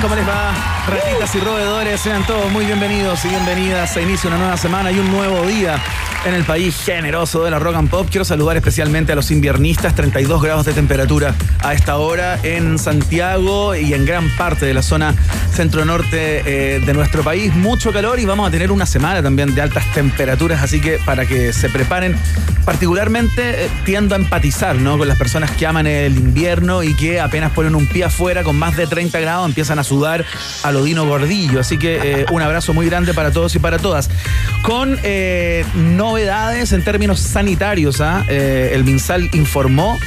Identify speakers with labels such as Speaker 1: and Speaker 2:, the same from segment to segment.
Speaker 1: ¿Cómo les va? Ratitas y roedores, sean todos muy bienvenidos y bienvenidas. Se inicia una nueva semana y un nuevo día en el país generoso de la rock and pop. Quiero saludar especialmente a los inviernistas, 32 grados de temperatura a esta hora en Santiago y en gran parte de la zona centro-norte eh, de nuestro país. Mucho calor y vamos a tener una semana también de altas temperaturas, así que para que se preparen, particularmente eh, tiendo a empatizar ¿no? con las personas que aman el invierno y que apenas ponen un pie afuera con más de 30 grados empiezan a sudar a lo Dino Gordillo. Así que eh, un abrazo muy grande para todos y para todas. Con eh, novedades en términos sanitarios, ¿ah? Eh, el MinSal informó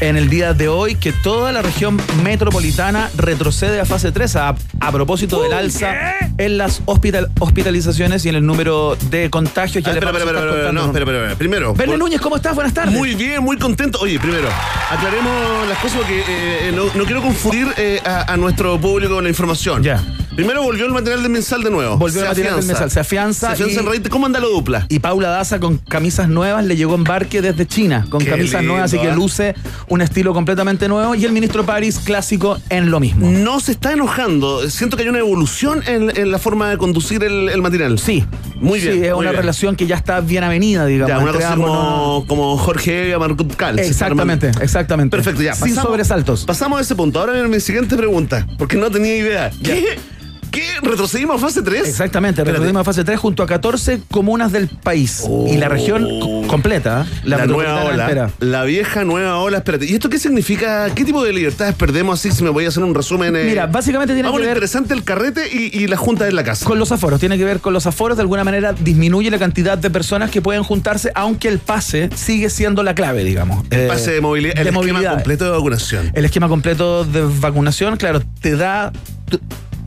Speaker 1: en el día de hoy que toda la región metropolitana retrocede a fase 3 a, a propósito del alza en las hospital- hospitalizaciones y en el número de contagios. Ya
Speaker 2: Ah, espera, espera, espera, no, espera, espera, espera. Primero.
Speaker 1: Verne
Speaker 2: por-
Speaker 1: Núñez, ¿cómo estás? Buenas tardes.
Speaker 2: Muy bien, muy contento. Oye, primero, aclaremos las cosas porque eh, no, no quiero confundir eh, a, a nuestro público con la información.
Speaker 1: Ya.
Speaker 2: Primero volvió el material del mensal de nuevo.
Speaker 1: Volvió
Speaker 2: Se
Speaker 1: el material del
Speaker 2: afianza.
Speaker 1: mensal, se afianza
Speaker 2: Se afianza
Speaker 1: y-
Speaker 2: en raíz. ¿Cómo anda la dupla?
Speaker 1: Y Paula Daza con camisas nuevas le llegó embarque desde China, con
Speaker 2: Qué
Speaker 1: camisas
Speaker 2: lindo,
Speaker 1: nuevas, así que
Speaker 2: ¿eh?
Speaker 1: luce un estilo completamente nuevo. Y el ministro París clásico en lo mismo.
Speaker 2: No se está enojando. Siento que hay una evolución en, en la forma de conducir el, el material.
Speaker 1: Sí.
Speaker 2: Muy bien,
Speaker 1: Sí, es una
Speaker 2: bien.
Speaker 1: relación que ya está bien avenida, digamos.
Speaker 2: Ya, una cosa como,
Speaker 1: no, no.
Speaker 2: como Jorge Cal.
Speaker 1: Exactamente, exactamente.
Speaker 2: Perfecto, ya.
Speaker 1: Sin sobresaltos.
Speaker 2: Pasamos a ese punto. Ahora viene mi siguiente pregunta, porque no tenía idea. ¿Qué? ¿Qué? ¿Retrocedimos a fase 3?
Speaker 1: Exactamente, retrocedimos a fase 3 junto a 14 comunas del país. Y la región co- completa, ¿eh?
Speaker 2: La, nueva
Speaker 1: metropolitana
Speaker 2: ola.
Speaker 1: entera.
Speaker 2: La vieja nueva ola. Espérate. ¿Y esto qué significa? ¿Qué tipo de libertades perdemos así? Si me voy a hacer un resumen. eh?
Speaker 1: Mira, básicamente tiene
Speaker 2: Vamos,
Speaker 1: que ver
Speaker 2: interesante el carrete y, y la junta en la casa.
Speaker 1: Con los aforos, tiene que ver con los aforos, de alguna manera disminuye la cantidad de personas que pueden juntarse, aunque el pase sigue siendo la clave, digamos.
Speaker 2: el
Speaker 1: Eh,
Speaker 2: pase de movilidad.
Speaker 1: de
Speaker 2: el esquema completo de vacunación.
Speaker 1: El esquema completo de vacunación, claro, te da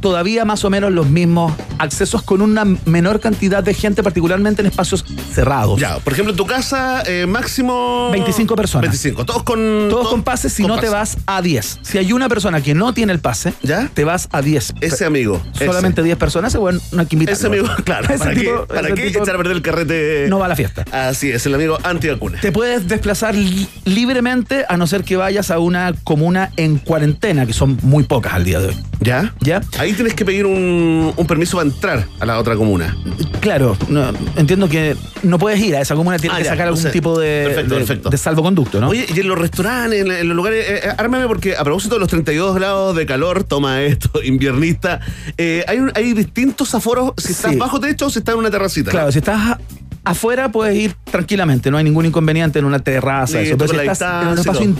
Speaker 1: todavía más o menos los mismos accesos con una menor cantidad de gente, particularmente en espacios cerrados.
Speaker 2: Ya, por ejemplo, en tu casa, eh, máximo.
Speaker 1: 25 personas.
Speaker 2: 25. Todos con.
Speaker 1: Todos con pase, si no te vas a 10. Si hay una persona que no tiene el pase,
Speaker 2: ¿Ya?
Speaker 1: te vas a 10.
Speaker 2: Ese amigo.
Speaker 1: Solamente 10 personas, bueno, no hay que invitarlo.
Speaker 2: Ese, ese amigo, claro.
Speaker 1: Ese
Speaker 2: ¿Para
Speaker 1: tipo-
Speaker 2: qué, para
Speaker 1: ese
Speaker 2: qué
Speaker 1: tipo
Speaker 2: echar a perder el carrete?
Speaker 1: no va a la fiesta.
Speaker 2: Así es, el amigo antivacuna.
Speaker 1: Te puedes desplazar li- libremente a no ser que vayas a una comuna en cuarentena, que son muy pocas al día de hoy.
Speaker 2: ¿Ya?
Speaker 1: ¿Ya?
Speaker 2: Ahí tienes que pedir un, un permiso para entrar a la otra comuna.
Speaker 1: Claro, no, entiendo que no puedes ir a esa comuna, tienes
Speaker 2: Ah,
Speaker 1: que
Speaker 2: ya,
Speaker 1: sacar algún
Speaker 2: sé.
Speaker 1: tipo de,
Speaker 2: Perfecto,
Speaker 1: de-
Speaker 2: perfecto.
Speaker 1: de salvoconducto, ¿no?
Speaker 2: Oye, y en los restaurantes, en, en los lugares, eh, eh, ármame porque a propósito de los 32 grados de calor, toma esto, inviernista, eh, hay, un- hay distintos aforos si estás
Speaker 1: Sí.
Speaker 2: bajo techo o si estás en una terracita.
Speaker 1: claro, si estás afuera puedes ir tranquilamente, no hay ningún inconveniente en una terraza,
Speaker 2: Listo,
Speaker 1: eso. Pero
Speaker 2: con
Speaker 1: si
Speaker 2: la
Speaker 1: estás en un espacio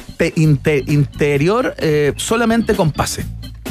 Speaker 1: interior, eh, solamente con pase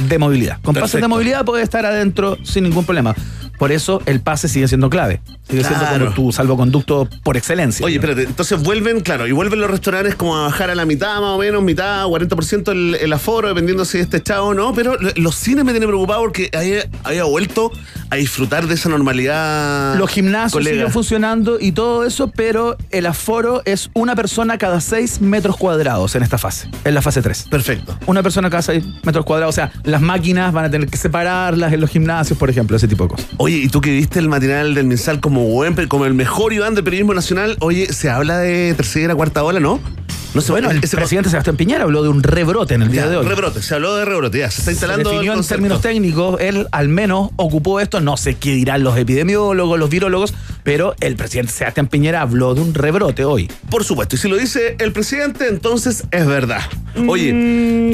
Speaker 1: de movilidad. Con pase de
Speaker 2: Perfecto.
Speaker 1: movilidad puedes estar adentro sin ningún problema. Por eso el pase sigue siendo clave. Sigue siendo
Speaker 2: Claro.
Speaker 1: como tu salvoconducto por excelencia.
Speaker 2: Oye, espérate, entonces vuelven, claro, y vuelven los restaurantes como a bajar a la mitad más o menos, mitad, 40% el, el aforo, dependiendo si está echado o no, pero lo- los cines me tienen preocupado porque haya, haya vuelto a disfrutar de esa normalidad.
Speaker 1: Los gimnasios
Speaker 2: colega.
Speaker 1: siguen funcionando y todo eso, pero el aforo es una persona cada 6 metros cuadrados en esta fase, en la fase 3.
Speaker 2: Perfecto.
Speaker 1: Una persona cada 6 metros cuadrados, o sea, las máquinas van a tener que separarlas en los gimnasios, por ejemplo, ese tipo de cosas.
Speaker 2: Oye, y tú que viste el material del mensal como buen, como el mejor Iván del periodismo nacional, oye, se habla de tercera, cuarta ola, ¿no? No sé,
Speaker 1: Bueno, el
Speaker 2: ese-
Speaker 1: presidente Sebastián Piñera habló de un rebrote en el día
Speaker 2: Ya,
Speaker 1: de hoy.
Speaker 2: rebrote, se habló de rebrote, ya, se está
Speaker 1: Se
Speaker 2: instalando.
Speaker 1: definió
Speaker 2: el
Speaker 1: en términos técnicos, él al menos ocupó esto, no sé qué dirán los epidemiólogos, los virólogos, pero el presidente Sebastián Piñera habló de un rebrote hoy.
Speaker 2: Por supuesto, y si lo dice el presidente, entonces es verdad. Oye,
Speaker 1: Mm.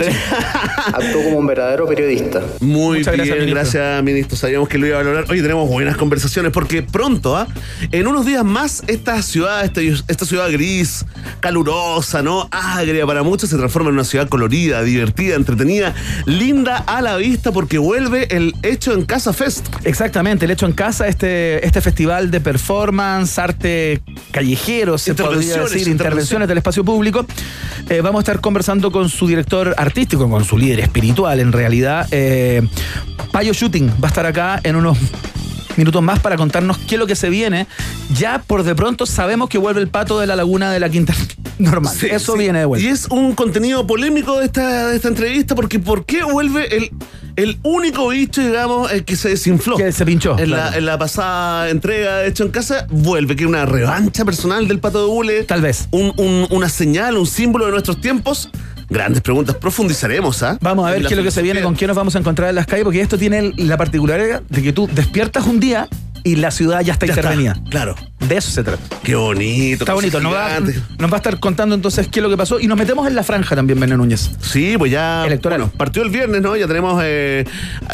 Speaker 3: Actuó como un verdadero periodista.
Speaker 2: Muy
Speaker 1: Muchas
Speaker 2: bien,
Speaker 1: gracias,
Speaker 2: gracias
Speaker 1: ministro.
Speaker 2: ministro. Sabíamos que lo iba a valorar. Oye, tenemos buenas conversaciones porque pronto, ¿ah? en unos días más, esta ciudad, esta, esta ciudad gris, calurosa, ¿no? Agria para muchos, se transforma en una ciudad colorida, divertida, entretenida, linda a la vista porque vuelve el Hecho en Casa Fest.
Speaker 1: Exactamente, el hecho en casa, este, este festival de performance, arte callejero, se podría decir,
Speaker 2: intervenciones.
Speaker 1: intervenciones del espacio público. Eh, vamos a estar conversando con su director artístico, con su líder espiritual, en realidad. Eh, Payo Shooting va a estar acá en unos minutos más para contarnos qué es lo que se viene. Ya por de pronto sabemos que vuelve el pato de la laguna de la Quinta Normal.
Speaker 2: Sí,
Speaker 1: Eso
Speaker 2: sí.
Speaker 1: viene de vuelta.
Speaker 2: Y es un contenido polémico de esta, de esta entrevista porque ¿por qué vuelve el, el único bicho, digamos, el que se desinfló?
Speaker 1: Que se pinchó,
Speaker 2: En,
Speaker 1: claro.
Speaker 2: la, en la pasada entrega de Hecho en Casa, vuelve, que es una revancha personal del Pato de Hule.
Speaker 1: Tal vez.
Speaker 2: Un- un- una señal, un símbolo de nuestros tiempos. Grandes preguntas, profundizaremos, ¿ah?
Speaker 1: Vamos a ver qué es lo que se viene, con quién nos vamos a encontrar en las calles, porque esto tiene la particularidad de que tú despiertas un día y la ciudad ya está
Speaker 2: Ya está,
Speaker 1: intervenida.
Speaker 2: Claro.
Speaker 1: De eso se trata.
Speaker 2: Qué bonito.
Speaker 1: Está bonito. Nos va, nos va a estar contando entonces qué es lo que pasó y nos metemos en la franja también, Bené Núñez.
Speaker 2: Sí, pues ya.
Speaker 1: Electoral.
Speaker 2: Bueno, partió el viernes, ¿no? Ya tenemos eh,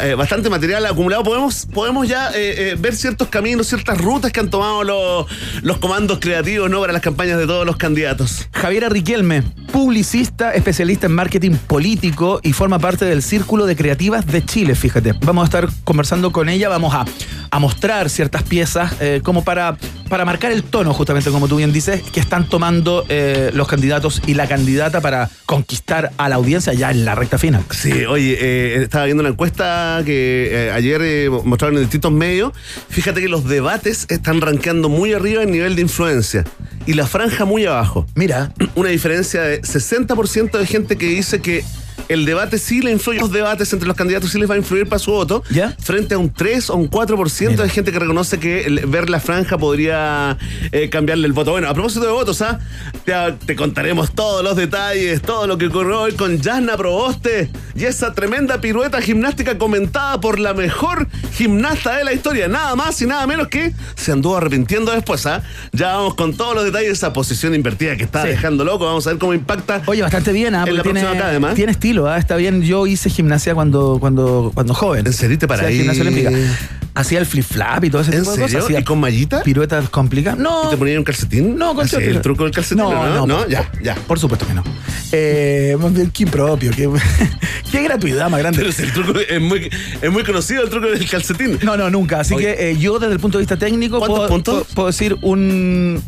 Speaker 2: eh, bastante material acumulado. Podemos, podemos ya eh, ver ciertos caminos, ciertas rutas que han tomado los, los comandos creativos, ¿no? Para las campañas de todos los candidatos.
Speaker 1: Javiera Riquelme, publicista, especialista en marketing político y forma parte del Círculo de Creativas de Chile, fíjate. Vamos a estar conversando con ella, vamos a, a mostrar ciertas piezas eh, como para, para marcar el tono, justamente como tú bien dices, que están tomando eh, los candidatos y la candidata para conquistar a la audiencia ya en la recta final.
Speaker 2: Sí, oye, eh, estaba viendo una encuesta que ayer mostraron en distintos medios. Fíjate que los debates están rankeando muy arriba en nivel de influencia y la franja muy abajo.
Speaker 1: Mira,
Speaker 2: Una diferencia de 60% de gente que dice que el debate sí le influye, los debates entre los candidatos sí les va a influir para su voto,
Speaker 1: ¿Ya?
Speaker 2: frente a un 3 o un 4%
Speaker 1: Mira.
Speaker 2: de gente que reconoce que el- ver la franja podría eh, cambiarle el voto. Bueno, a propósito de votos, ¿ah? te, te contaremos todos los detalles, todo lo que ocurrió hoy con Jasna Proboste y esa tremenda pirueta gimnástica comentada por la mejor gimnasta de la historia, nada más y nada menos que se anduvo arrepintiendo después, ¿ah? Ya vamos con todos los detalles de esa posición invertida que está
Speaker 1: Sí.
Speaker 2: dejando loco, vamos a ver cómo impacta.
Speaker 1: Oye, bastante bien, ¿ah?
Speaker 2: En la
Speaker 1: Porque
Speaker 2: próxima acá, además.
Speaker 1: tiene estilo, ¿ah? está bien. Yo hice gimnasia cuando, cuando, cuando joven.
Speaker 2: ¿En serio te para
Speaker 1: Hacía
Speaker 2: ahí?
Speaker 1: gimnasia olímpica. Hacía el flip flap y todo ese
Speaker 2: ¿En
Speaker 1: tipo de cosas. Hacía
Speaker 2: ¿Y con mallita?
Speaker 1: Piruetas complicadas. No.
Speaker 2: ¿Y te ponían un calcetín?
Speaker 1: No, con
Speaker 2: el truco del calcetín, ¿no?
Speaker 1: No,
Speaker 2: ya, ya.
Speaker 1: Por supuesto que no. Eh, más bien, qué propio, qué, qué gratuidad más grande.
Speaker 2: Pero si el truco es muy, es muy conocido, el truco del calcetín.
Speaker 1: No, no, nunca. Así
Speaker 2: Oye.
Speaker 1: que eh, yo, desde el punto de vista técnico, puedo- puedo decir un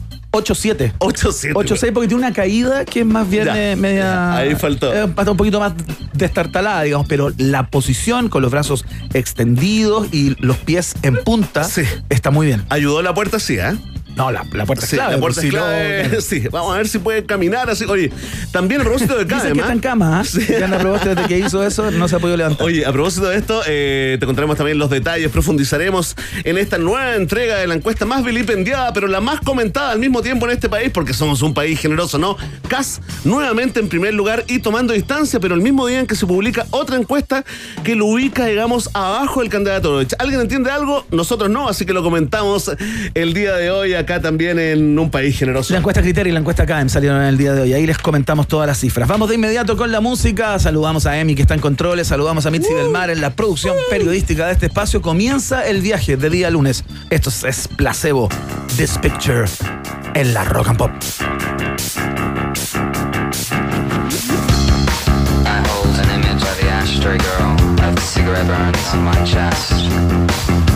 Speaker 1: 8-7.
Speaker 2: 8-7.
Speaker 1: 8-6 porque tiene una caída que es más bien
Speaker 2: Ya,
Speaker 1: eh, media.
Speaker 2: ahí faltó.
Speaker 1: eh, un poquito más destartalada, digamos, pero la posición con los brazos extendidos y los pies en punta
Speaker 2: Sí.
Speaker 1: está muy bien.
Speaker 2: Ayudó la puerta, sí, ¿eh?
Speaker 1: No, la, la puerta es
Speaker 2: Sí,
Speaker 1: clave.
Speaker 2: la puerta
Speaker 1: pues,
Speaker 2: es
Speaker 1: si no,
Speaker 2: clave. Sí, vamos a ver si puede caminar así. Oye, también a propósito de
Speaker 1: Dicen que está en cama, ¿ah?
Speaker 2: Sí.
Speaker 1: Ya Ana Proboste, desde que hizo eso, no se ha podido levantar.
Speaker 2: Oye, a propósito de esto, eh, te contaremos también los detalles, profundizaremos en esta nueva entrega de la encuesta más vilipendiada, pero la más comentada al mismo tiempo en este país, porque somos un país generoso, ¿no? CAS nuevamente en primer lugar y tomando distancia, pero el mismo día en que se publica otra encuesta que lo ubica, digamos, abajo del candidato. ¿Alguien entiende algo? Nosotros no, así que lo comentamos el día de hoy acá también en un país generoso.
Speaker 1: La encuesta Criterio y la encuesta CAEM salieron en el día de hoy. Ahí les comentamos todas las cifras. Vamos de inmediato con la música. Saludamos a Emi que está en controles. Saludamos a Mitzi del Mar en la producción periodística de este espacio. Comienza el viaje de día lunes. Esto es Placebo, This Picture, en la Rock and Pop.
Speaker 4: I hold an image of the ashtray girl as the cigarette burns on my chest.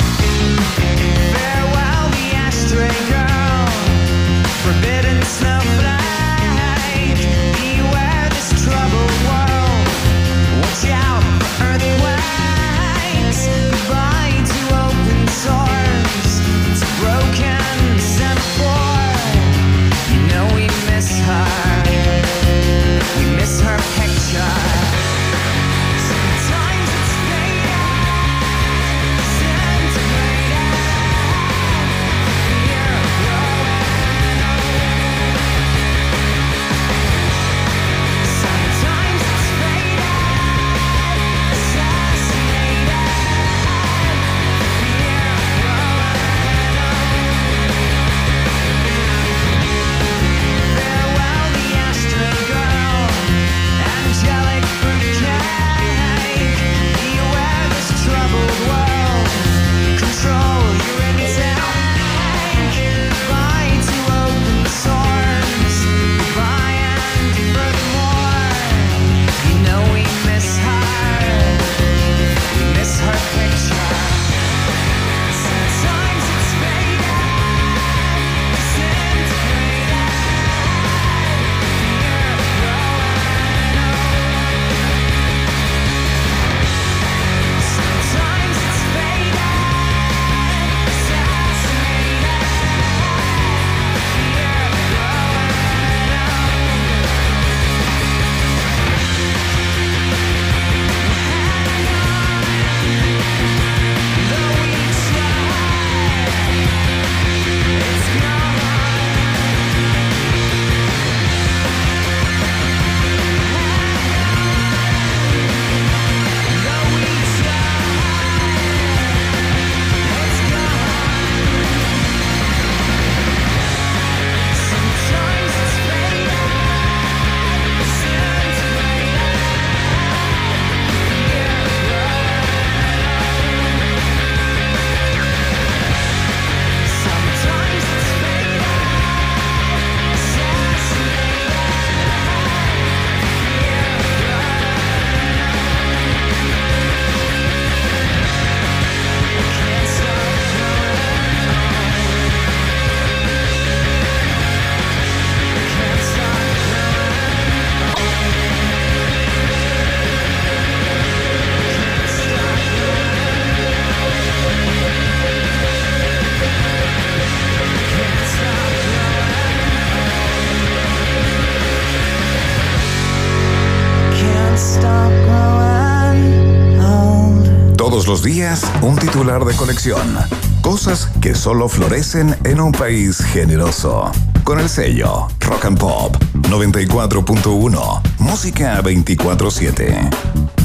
Speaker 5: un titular de colección. Cosas que solo florecen en un país generoso. Con el sello Rock and Pop 94.1. Música 24-7.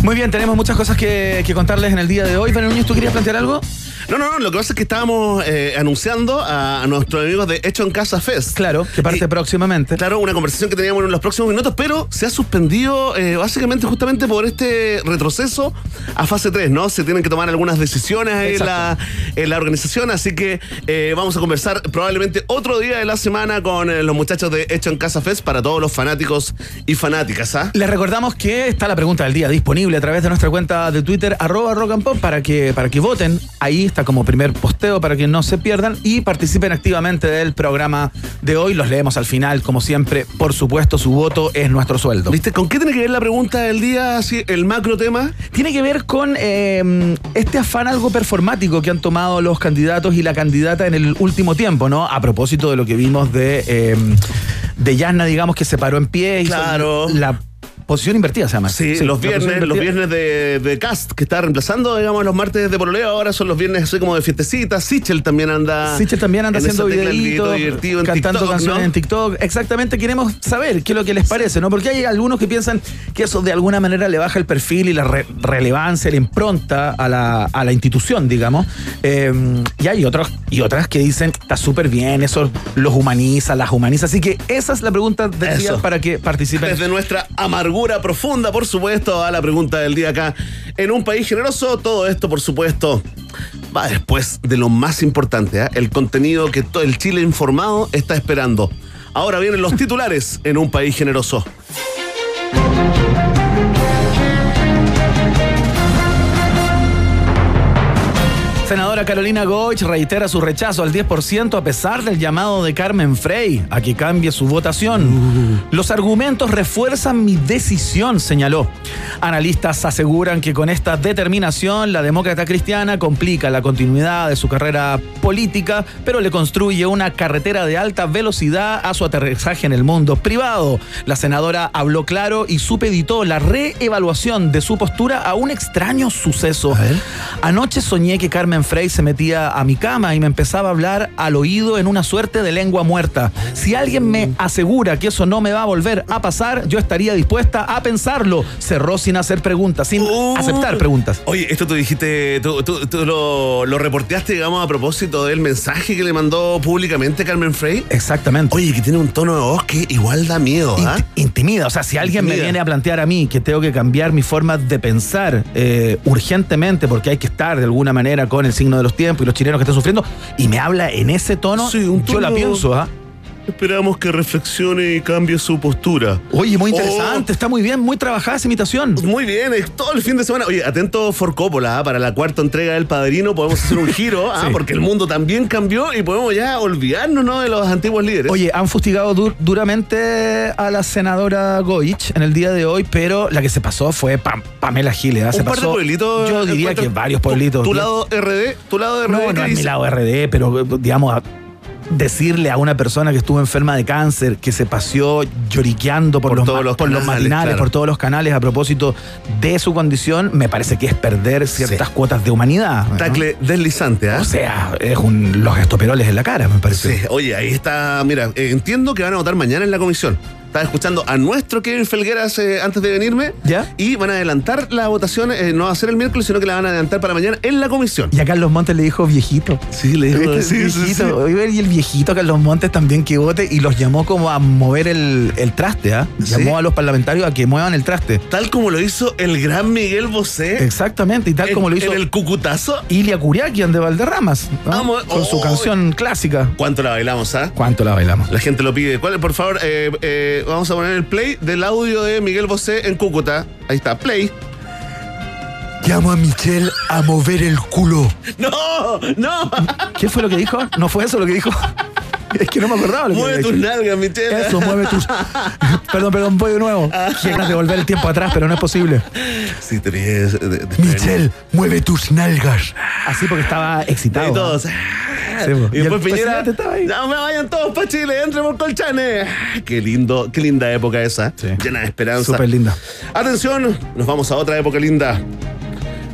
Speaker 1: Muy bien, tenemos muchas cosas que, contarles en el día de hoy. Núñez, ¿tú querías plantear algo?
Speaker 2: No, no, no, lo que pasa es que estábamos eh, anunciando a, a nuestros amigos de Hecho en Casa Fest.
Speaker 1: Claro, que parte
Speaker 2: Y-
Speaker 1: próximamente.
Speaker 2: Claro, una conversación que teníamos en los próximos minutos, pero se ha suspendido eh, básicamente justamente por este retroceso a fase 3, ¿no? Se tienen que tomar algunas decisiones ahí en la, en la organización, así que eh, vamos a conversar probablemente otro día de la semana con eh, los muchachos de Hecho en Casa Fest para todos los fanáticos y fanáticas, ¿ah?
Speaker 1: Les recordamos que está la pregunta del día disponible a través de nuestra cuenta de Twitter, arroba rock and pop, para que, para que voten. Ahí está como primer posteo para que no se pierdan y participen activamente del programa de hoy. Los leemos al final, como siempre. Por supuesto, su voto es nuestro sueldo.
Speaker 2: ¿Viste? ¿Con qué tiene que ver la pregunta del día, el macro tema?
Speaker 1: Tiene que ver con eh, este afán algo performático que han tomado los candidatos y la candidata en el último tiempo, ¿no? A propósito de lo que vimos de, eh, de Yasna, digamos, que se paró en pie. hizo
Speaker 2: Claro.
Speaker 1: La posición invertida se llama.
Speaker 2: Sí,
Speaker 1: Sí,
Speaker 2: los viernes, los viernes de, de cast que está reemplazando, digamos, los martes de pololeo, ahora son los viernes así como de fiestecitas. Sichel también anda.
Speaker 1: Sichel también anda
Speaker 2: en
Speaker 1: haciendo videitos,
Speaker 2: videito divertido en
Speaker 1: cantando
Speaker 2: TikTok,
Speaker 1: canciones
Speaker 2: ¿no?
Speaker 1: en TikTok. Exactamente, queremos saber qué es lo que les parece, ¿no? Porque hay algunos que piensan que eso de alguna manera le baja el perfil y la re- relevancia, la impronta a la, a la institución, digamos. Eh, y hay otros y otras que dicen está súper bien, eso los humaniza, las humaniza. Así que esa es la pregunta del día
Speaker 2: Eso.
Speaker 1: para que participen.
Speaker 2: Desde nuestra amargura profunda, por supuesto, a la pregunta del día acá. En un país generoso, todo esto, por supuesto, va después de lo más importante, ¿ah? el contenido que todo el Chile informado está esperando. Ahora vienen los titulares en un país generoso.
Speaker 1: Senadora Carolina Goich reitera su rechazo al 10% a pesar del llamado de Carmen Frey a que cambie su votación. Los argumentos refuerzan mi decisión, señaló. Analistas aseguran que con esta determinación la demócrata cristiana complica la continuidad de su carrera política, pero le construye una carretera de alta velocidad a su aterrizaje en el mundo privado. La senadora habló claro y supeditó la reevaluación de su postura a un extraño suceso. Anoche soñé que Carmen Frey se metía a mi cama y me empezaba a hablar al oído en una suerte de lengua muerta. Si alguien me asegura que eso no me va a volver a pasar, yo estaría dispuesta a pensarlo. Cerró sin hacer preguntas, sin
Speaker 2: Uh.
Speaker 1: aceptar preguntas.
Speaker 2: Oye, esto tú dijiste, tú, tú- tú lo, lo reporteaste, digamos, a propósito del mensaje que le mandó públicamente Carmen Frey.
Speaker 1: Exactamente.
Speaker 2: Oye, que tiene un tono de voz que igual da miedo, ¿ah?
Speaker 1: Int- Intimida, o sea, si alguien me viene a plantear a mí que tengo que cambiar mi forma de pensar eh, urgentemente porque hay que estar de alguna manera con el signo de los tiempos y los chilenos que están sufriendo y me habla en ese tono,
Speaker 2: Sí, un
Speaker 1: yo la pienso, ¿ah?
Speaker 2: Esperamos que reflexione y cambie su postura.
Speaker 1: Oye, muy
Speaker 2: Oh.
Speaker 1: interesante, está muy bien, muy trabajada esa imitación.
Speaker 2: Muy bien, es todo el fin de semana. Oye, atento For Coppola, ¿ah? para la cuarta entrega del Padrino podemos hacer un giro, ¿ah?
Speaker 1: Sí.
Speaker 2: porque el mundo también cambió y podemos ya olvidarnos ¿no? de los antiguos líderes.
Speaker 1: Oye, han fustigado dur- duramente a la senadora Goich en el día de hoy, pero la que se pasó fue Pam- Pamela Giles. ¿ah? Se
Speaker 2: un par de pueblitos.
Speaker 1: Yo diría
Speaker 2: encuentro-
Speaker 1: que varios pueblitos.
Speaker 2: Tu, lado RD, tu lado RD.
Speaker 1: No,
Speaker 2: ¿qué
Speaker 1: no es mi lado RD, pero digamos, decirle a una persona que estuvo enferma de cáncer, que se paseó lloriqueando por,
Speaker 2: Por
Speaker 1: los,
Speaker 2: todos los
Speaker 1: por los matinales,
Speaker 2: claro.
Speaker 1: por todos los canales a propósito de su condición, me parece que es perder ciertas
Speaker 2: Sí.
Speaker 1: cuotas de humanidad. ¿no?
Speaker 2: Tacle deslizante, ¿ah?
Speaker 1: O sea, es un, los estoperoles en la cara, me parece.
Speaker 2: Sí, oye, ahí está. Mira, eh, entiendo que van a votar mañana en la comisión. Estaba escuchando a nuestro Kevin Felgueras eh, antes de venirme.
Speaker 1: ¿Ya?
Speaker 2: Y van a adelantar la votación, eh, no va a ser el miércoles, sino que la van a adelantar para mañana en la comisión.
Speaker 1: Y a Carlos Montes le dijo viejito.
Speaker 2: Sí, le digo,
Speaker 1: Este viejito. Oye, Y el viejito Carlos Montes también que vote y los llamó como a mover el, el traste, ¿ah?
Speaker 2: Sí.
Speaker 1: Llamó a los parlamentarios a que muevan el traste.
Speaker 2: Tal como lo hizo el gran Miguel Bosé.
Speaker 1: Exactamente, y tal
Speaker 2: en-
Speaker 1: como lo hizo
Speaker 2: En el Cucutazo.
Speaker 1: Ilia Curiaquian de Valderramas, ¿no?
Speaker 2: Vamos,
Speaker 1: con su
Speaker 2: oh.
Speaker 1: canción clásica.
Speaker 2: ¿Cuánto la bailamos, ah?
Speaker 1: ¿Cuánto la bailamos?
Speaker 2: La gente lo pide. ¿Cuál, por favor, eh, eh, vamos a poner el play del audio de Miguel Bosé en Cúcuta. Ahí está, play.
Speaker 1: Llamo a Michelle a mover el culo.
Speaker 2: ¡No! ¡No!
Speaker 1: ¿Qué fue lo que dijo? ¿No fue eso lo que dijo? Es que no me acordaba lo que
Speaker 2: Mueve tus nalgas, Michelle.
Speaker 1: Eso, mueve tus. perdón, perdón, voy de nuevo. Quieres devolver el tiempo atrás, pero no es posible.
Speaker 2: Sí, te ríes de- de- de-
Speaker 1: mueve tus nalgas. Así porque estaba excitado.
Speaker 2: Y todos.
Speaker 1: Sí, po.
Speaker 2: y
Speaker 1: Y
Speaker 2: después Piñera. No me vayan todos para Chile, entren por Colchane. Qué lindo, qué linda época esa.
Speaker 1: Sí.
Speaker 2: Llena de esperanza.
Speaker 1: Súper linda.
Speaker 2: Atención, nos vamos a otra época linda.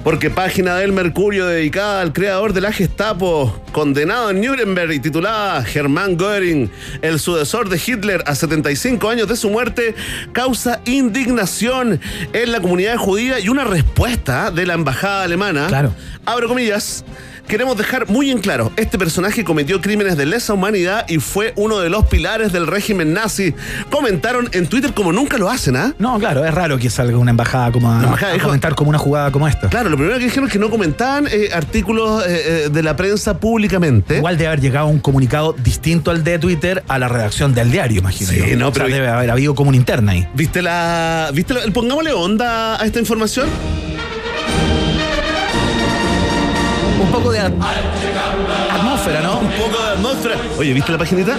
Speaker 2: Porque página del Mercurio dedicada al creador de la Gestapo, condenado en Nuremberg y titulada Germán Göring, el sucesor de Hitler a 75 años de su muerte, causa indignación en la comunidad judía y una respuesta de la embajada alemana.
Speaker 1: Claro.
Speaker 2: Abro comillas. Queremos dejar muy en claro, este personaje cometió crímenes de lesa humanidad y fue uno de los pilares del régimen nazi. Comentaron en Twitter como nunca lo hacen, ¿ah?
Speaker 1: No, claro, es raro que salga una embajada como a,
Speaker 2: embajada
Speaker 1: a
Speaker 2: dijo-
Speaker 1: comentar como una jugada como esta.
Speaker 2: Claro, lo primero que dijeron es que no comentaban eh, artículos eh, eh, de la prensa públicamente.
Speaker 1: Igual debe haber llegado un comunicado distinto al de Twitter a la redacción del diario, imagino.
Speaker 2: Sí,
Speaker 1: yo.
Speaker 2: no,
Speaker 1: O sea,
Speaker 2: pero-
Speaker 1: debe haber habido como una interna ahí.
Speaker 2: ¿Viste la. ¿Viste la- Pongámosle onda a esta información.
Speaker 1: Poco de at- atmósfera, ¿no?
Speaker 2: Un poco de atmósfera. Oye, ¿viste la paginita?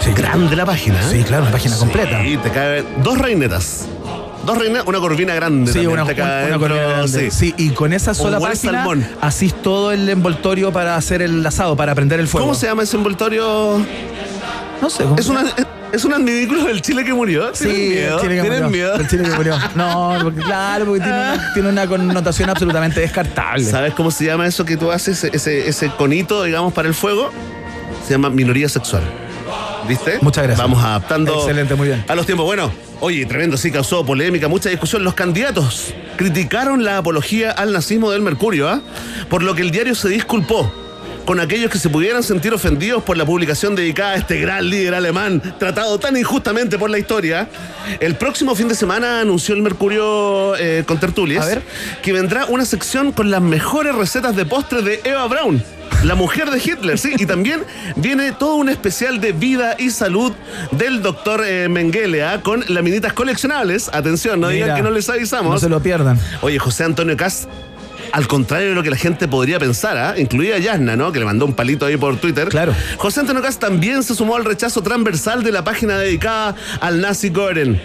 Speaker 1: Sí.
Speaker 2: Grande la página. ¿eh?
Speaker 1: Sí, claro, una página completa.
Speaker 2: Sí, te cae dos reinetas. Dos reinetas, una corvina grande.
Speaker 1: Sí, una,
Speaker 2: te
Speaker 1: grande.
Speaker 2: sí.
Speaker 1: Sí, y con esa sola
Speaker 2: buen
Speaker 1: página
Speaker 2: salmón.
Speaker 1: asís todo el envoltorio para hacer el asado, para prender el fuego.
Speaker 2: ¿Cómo se llama ese envoltorio?
Speaker 1: No sé. ¿cómo
Speaker 2: Es, una, es un adminículo del Chile que murió.
Speaker 1: Sí,
Speaker 2: ¿Tienen miedo?
Speaker 1: el Chile que
Speaker 2: ¿Tienen
Speaker 1: murió.
Speaker 2: miedo?
Speaker 1: El Chile que murió. No, porque, claro, porque tiene una, tiene una connotación absolutamente descartable.
Speaker 2: ¿Sabes cómo se llama eso que tú haces, ese, ese conito, digamos, para el fuego? Se llama minoría sexual. ¿Viste?
Speaker 1: Muchas gracias.
Speaker 2: Vamos adaptando
Speaker 1: Excelente, muy bien.
Speaker 2: a los tiempos. Bueno, oye, tremendo, sí, causó polémica, mucha discusión. Los candidatos criticaron la apología al nazismo del Mercurio, ¿ah? Por lo que el diario se disculpó con aquellos que se pudieran sentir ofendidos por la publicación dedicada a este gran líder alemán, tratado tan injustamente por la historia. El próximo fin de semana anunció el Mercurio eh, con tertulias que vendrá una sección con las mejores recetas de postre de Eva Braun. La mujer de Hitler, sí, y también viene todo un especial de vida y salud del doctor eh, Mengele, ¿ah? con laminitas coleccionables. Atención, no digan que no les
Speaker 1: No
Speaker 2: avisamos.
Speaker 1: se lo pierdan.
Speaker 2: Oye, José Antonio Cas, al contrario de lo que la gente podría pensar, ¿ah? incluida Yasna, ¿no? Que le mandó un palito ahí por Twitter.
Speaker 1: Claro.
Speaker 2: José Antonio Cas también se sumó al rechazo transversal de la página dedicada al nazi Goren.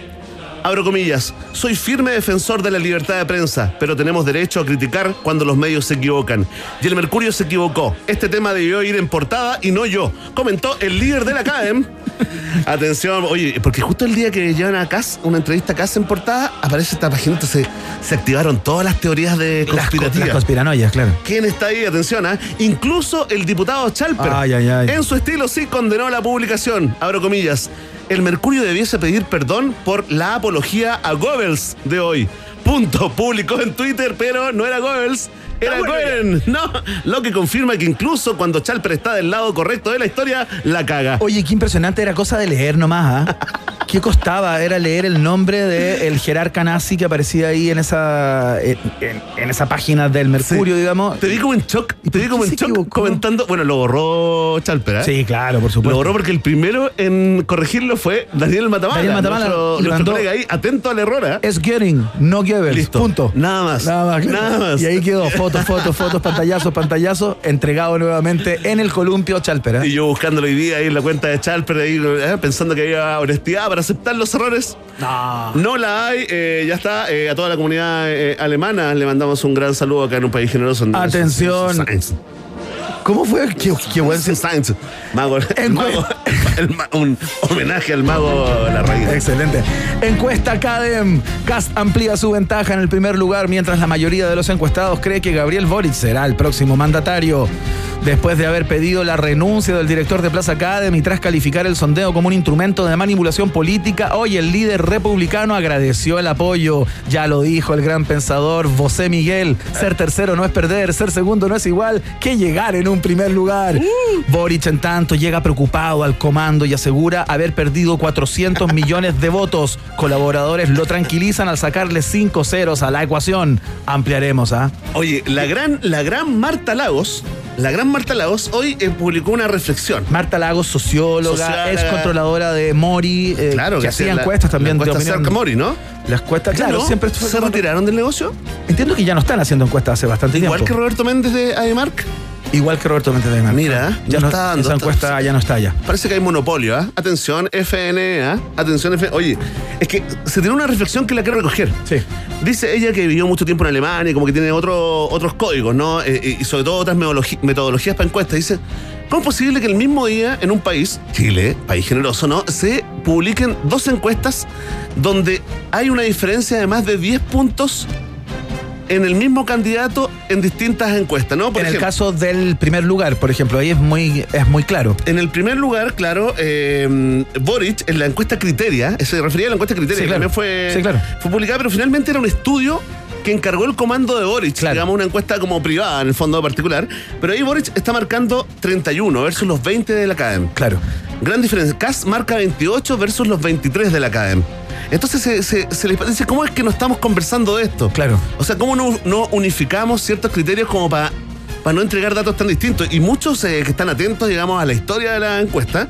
Speaker 2: Abro comillas, soy firme defensor de la libertad de prensa, pero tenemos derecho a criticar cuando los medios se equivocan. Y el Mercurio se equivocó. Este tema debió ir en portada y no yo, comentó el líder de la CADEM. Atención, oye, porque justo el día que llevan a Cas, una entrevista a Cas en portada, aparece esta página, entonces se activaron todas las teorías de conspirativas.
Speaker 1: las conspiranoias, claro.
Speaker 2: ¿Quién está ahí? Atención, ¿ah? Incluso el diputado Chalper.
Speaker 1: Ay, ay, ay.
Speaker 2: En su estilo sí condenó la publicación. Abro comillas. El Mercurio debiese pedir perdón por la apología a Goebbels de hoy. Punto. Publicó en Twitter, pero no era Goebbels. Era Goeren. No, lo que confirma que incluso cuando Chalper está del lado correcto de la historia, la caga.
Speaker 1: Oye, qué impresionante, era cosa de leer nomás, ¿ah? ¿Qué costaba? Era leer el nombre del jerarca nazi que aparecía ahí en esa, en, esa página del Mercurio,
Speaker 2: Sí.
Speaker 1: digamos.
Speaker 2: Te vi como en shock.
Speaker 1: ¿Y
Speaker 2: Te vi como en shock
Speaker 1: equivocó?
Speaker 2: comentando. Bueno, lo borró Chalper, ¿eh?
Speaker 1: Sí, claro, por
Speaker 2: Lo
Speaker 1: supuesto.
Speaker 2: borró porque el primero en corregirlo fue Daniel Matamala.
Speaker 1: Daniel Matamala
Speaker 2: nuestro, nuestro
Speaker 1: mandó-
Speaker 2: colega ahí, atento al error, ¿eh?
Speaker 1: Es Göring, no Goebbels.
Speaker 2: Listo.
Speaker 1: Punto.
Speaker 2: Nada más.
Speaker 1: Nada más.
Speaker 2: Nada más.
Speaker 1: Y ahí quedó. Fotos, fotos, fotos, pantallazos, pantallazos. Entregado nuevamente en el columpio Chalper. ¿eh?
Speaker 2: Y yo buscándolo hoy día ahí en la cuenta de Chalper, ahí, ¿eh? pensando que había honestidad para aceptar los errores.
Speaker 1: No.
Speaker 2: No la hay, eh, ya está. a toda la comunidad alemana le mandamos un gran saludo acá en un país generoso. en-
Speaker 1: Atención. ¿Cómo fue? Qué, qué buen
Speaker 2: Sainz. Mago, el mago- el ma- un homenaje al mago La Raíz.
Speaker 1: Excelente. Encuesta CADEM. Cast amplía su ventaja en el primer lugar, mientras la mayoría de los encuestados cree que Gabriel Boric será el próximo mandatario. Después de haber pedido la renuncia del director de Plaza CADEM y tras calificar el sondeo como un instrumento de manipulación política, hoy el líder republicano agradeció el apoyo. Ya lo dijo el gran pensador José Miguel. Ser tercero no es perder, ser segundo no es igual que llegar en un primer lugar. Boric, en tanto, llega preocupado al comando y asegura haber perdido 400 millones de votos. Colaboradores lo tranquilizan al sacarle 5 ceros a la ecuación. Ampliaremos, ¿ah?
Speaker 2: Oye, la gran, la gran Marta Lagos, la gran Marta Lagos hoy eh, publicó una reflexión.
Speaker 1: Marta Lagos, socióloga,
Speaker 2: Socióloga.
Speaker 1: ex controladora de Mori, eh,
Speaker 2: Claro,
Speaker 1: que hacía encuestas también
Speaker 2: la
Speaker 1: de
Speaker 2: encuesta
Speaker 1: opinión.
Speaker 2: cerca Mori, ¿no?
Speaker 1: Las encuestas,
Speaker 2: Ya
Speaker 1: claro,
Speaker 2: no,
Speaker 1: siempre
Speaker 2: se retiraron del negocio.
Speaker 1: Entiendo que ya no están haciendo encuestas hace bastante
Speaker 2: Igual que
Speaker 1: tiempo.
Speaker 2: Roberto Méndez de Ademark.
Speaker 1: Igual que Roberto Méndez de Mar.
Speaker 2: Mira,
Speaker 1: ya
Speaker 2: no está dando,
Speaker 1: Esa
Speaker 2: está-
Speaker 1: encuesta ya no está ya.
Speaker 2: Parece que hay monopolio, ¿ah? Atención, FN, ¿ah? Atención, FN. Oye, es que se tiene una reflexión que la quiero recoger.
Speaker 1: Sí.
Speaker 2: Dice ella que vivió mucho tiempo en Alemania y como que tiene otro- otros códigos, ¿no? Eh, y sobre todo otras metodologías para encuestas. Dice, ¿cómo es posible que el mismo día en un país, Chile, país generoso, ¿no? Se publiquen dos encuestas donde hay una diferencia de más de 10 puntos en el mismo candidato en distintas encuestas, ¿no? Por
Speaker 1: en el caso del primer lugar, por ejemplo, ahí es muy, es muy claro.
Speaker 2: En el primer lugar, claro, eh, Boric, en la encuesta Criteria, se refería a la encuesta Criteria,
Speaker 1: Sí,
Speaker 2: que
Speaker 1: claro.
Speaker 2: también fue,
Speaker 1: Sí, claro.
Speaker 2: fue publicada, pero finalmente era un estudio que encargó el comando de Boric,
Speaker 1: Claro.
Speaker 2: digamos una encuesta como privada en el fondo particular, pero ahí Boric está marcando 31 versus los 20 de la CADEM.
Speaker 1: Claro.
Speaker 2: Gran diferencia. Kass marca 28 versus los 23 de la CADEM. Entonces se, se- se les dice, ¿cómo es que no estamos conversando de esto?
Speaker 1: Claro.
Speaker 2: O sea, ¿cómo no, no unificamos ciertos criterios como para no entregar datos tan distintos? Y muchos eh, que están atentos, digamos, a la historia de la encuesta,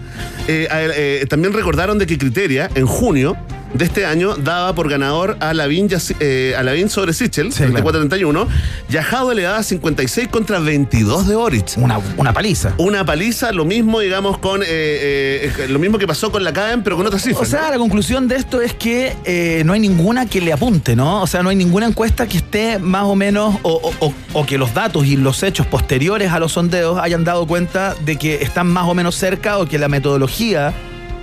Speaker 2: eh, a- eh, también recordaron de que Criteria, en junio de este año, daba por ganador a Lavín, eh, a Lavín sobre Sichel,
Speaker 1: Sí, claro.
Speaker 2: 34-31, Yajado le daba 56 contra 22 de Boric.
Speaker 1: Una, una paliza.
Speaker 2: Una paliza, lo mismo, digamos, con eh, eh, lo mismo que pasó con la CADEM, pero con otras cifras.
Speaker 1: O sea,
Speaker 2: ¿no?
Speaker 1: la conclusión de esto es que no hay ninguna que le apunte, ¿no? O sea, no hay ninguna encuesta que esté más o menos, o- o que los datos y los hechos posteriores a los sondeos hayan dado cuenta de que están más o menos cerca o que la metodología,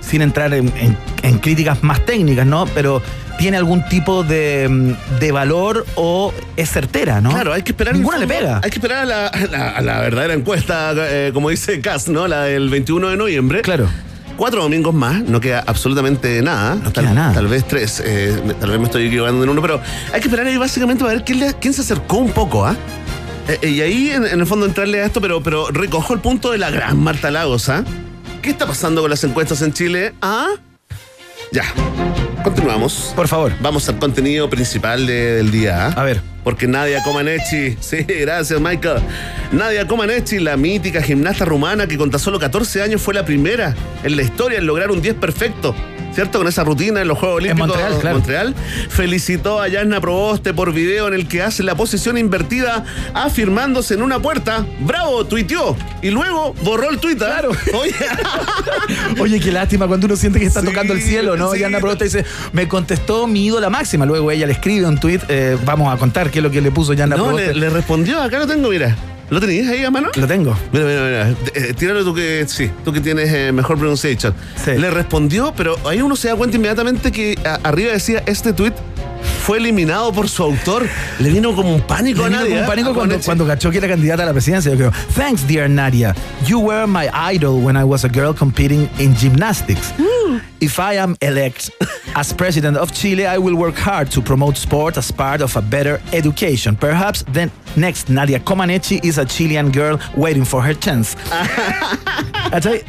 Speaker 1: sin entrar en, en- en críticas más técnicas, ¿no? Pero tiene algún tipo de, mm, de valor o es certera, ¿no?
Speaker 2: Claro, hay que esperar.
Speaker 1: Ninguna le pega.
Speaker 2: Hay que esperar a la, a la- a la verdadera encuesta, eh, como dice Cass, ¿no? La del 21 de noviembre.
Speaker 1: Claro.
Speaker 2: Cuatro domingos más, no queda absolutamente nada.
Speaker 1: No
Speaker 2: tal,
Speaker 1: queda nada.
Speaker 2: Tal vez tres, eh, tal vez me estoy equivocando en uno, pero hay que esperar ahí básicamente para ver quién, le- quién se acercó un poco, ¿ah? Eh, eh, y ahí, en, en el fondo, entrarle a esto, pero, pero recojo el punto de la gran Marta Lagos, ¿ah? ¿Qué está pasando con las encuestas en Chile? ¿Ah? Ya. Continuamos.
Speaker 1: Por favor.
Speaker 2: Vamos al contenido principal de- del día. ¿ah?
Speaker 1: A ver.
Speaker 2: Porque Nadia Comaneci, sí, gracias Michael. Nadia Comaneci, la mítica gimnasta rumana que con tan solo 14 años fue la primera en la historia en lograr un 10 perfecto. ¿Cierto? Con esa rutina en los Juegos
Speaker 1: En
Speaker 2: Olímpicos
Speaker 1: Montreal, claro.
Speaker 2: Montreal. Felicitó a Yasna Proboste por video en el que hace la posición invertida afirmándose en una puerta. ¡Bravo! Tuiteó. Y luego borró el tuit. ¿ah?
Speaker 1: Claro.
Speaker 2: Oye.
Speaker 1: Oye, qué lástima cuando uno siente que está
Speaker 2: Sí,
Speaker 1: tocando el cielo, ¿no?
Speaker 2: sí.
Speaker 1: Y Ana Proboste dice, me contestó mi ídola máxima. Luego ella le escribe un tuit, eh, vamos a contar qué es lo que le puso Yana
Speaker 2: no,
Speaker 1: Proboste.
Speaker 2: le, le respondió. Acá lo tengo, mira. ¿Lo tenías ahí a mano?
Speaker 1: Lo tengo.
Speaker 2: Mira, mira, mira. Eh, tíralo tú que sí, tú que tienes eh, mejor pronunciation.
Speaker 1: Sí.
Speaker 2: Le respondió, pero ahí uno se da cuenta inmediatamente que a- arriba decía este tweet fue eliminado por su autor. Le vino como un pánico
Speaker 1: Le
Speaker 2: a
Speaker 1: como un
Speaker 2: ¿eh?
Speaker 1: pánico
Speaker 2: A
Speaker 1: cuando, cuando cachó que era candidata a la presidencia. Yo creo, thanks, dear Nadia. You were my idol when I was a girl competing in gymnastics. If I am elect as president of Chile, I will work hard to promote sport as part of a better education. Perhaps the next Nadia Comaneci is a Chilean girl waiting for her chance.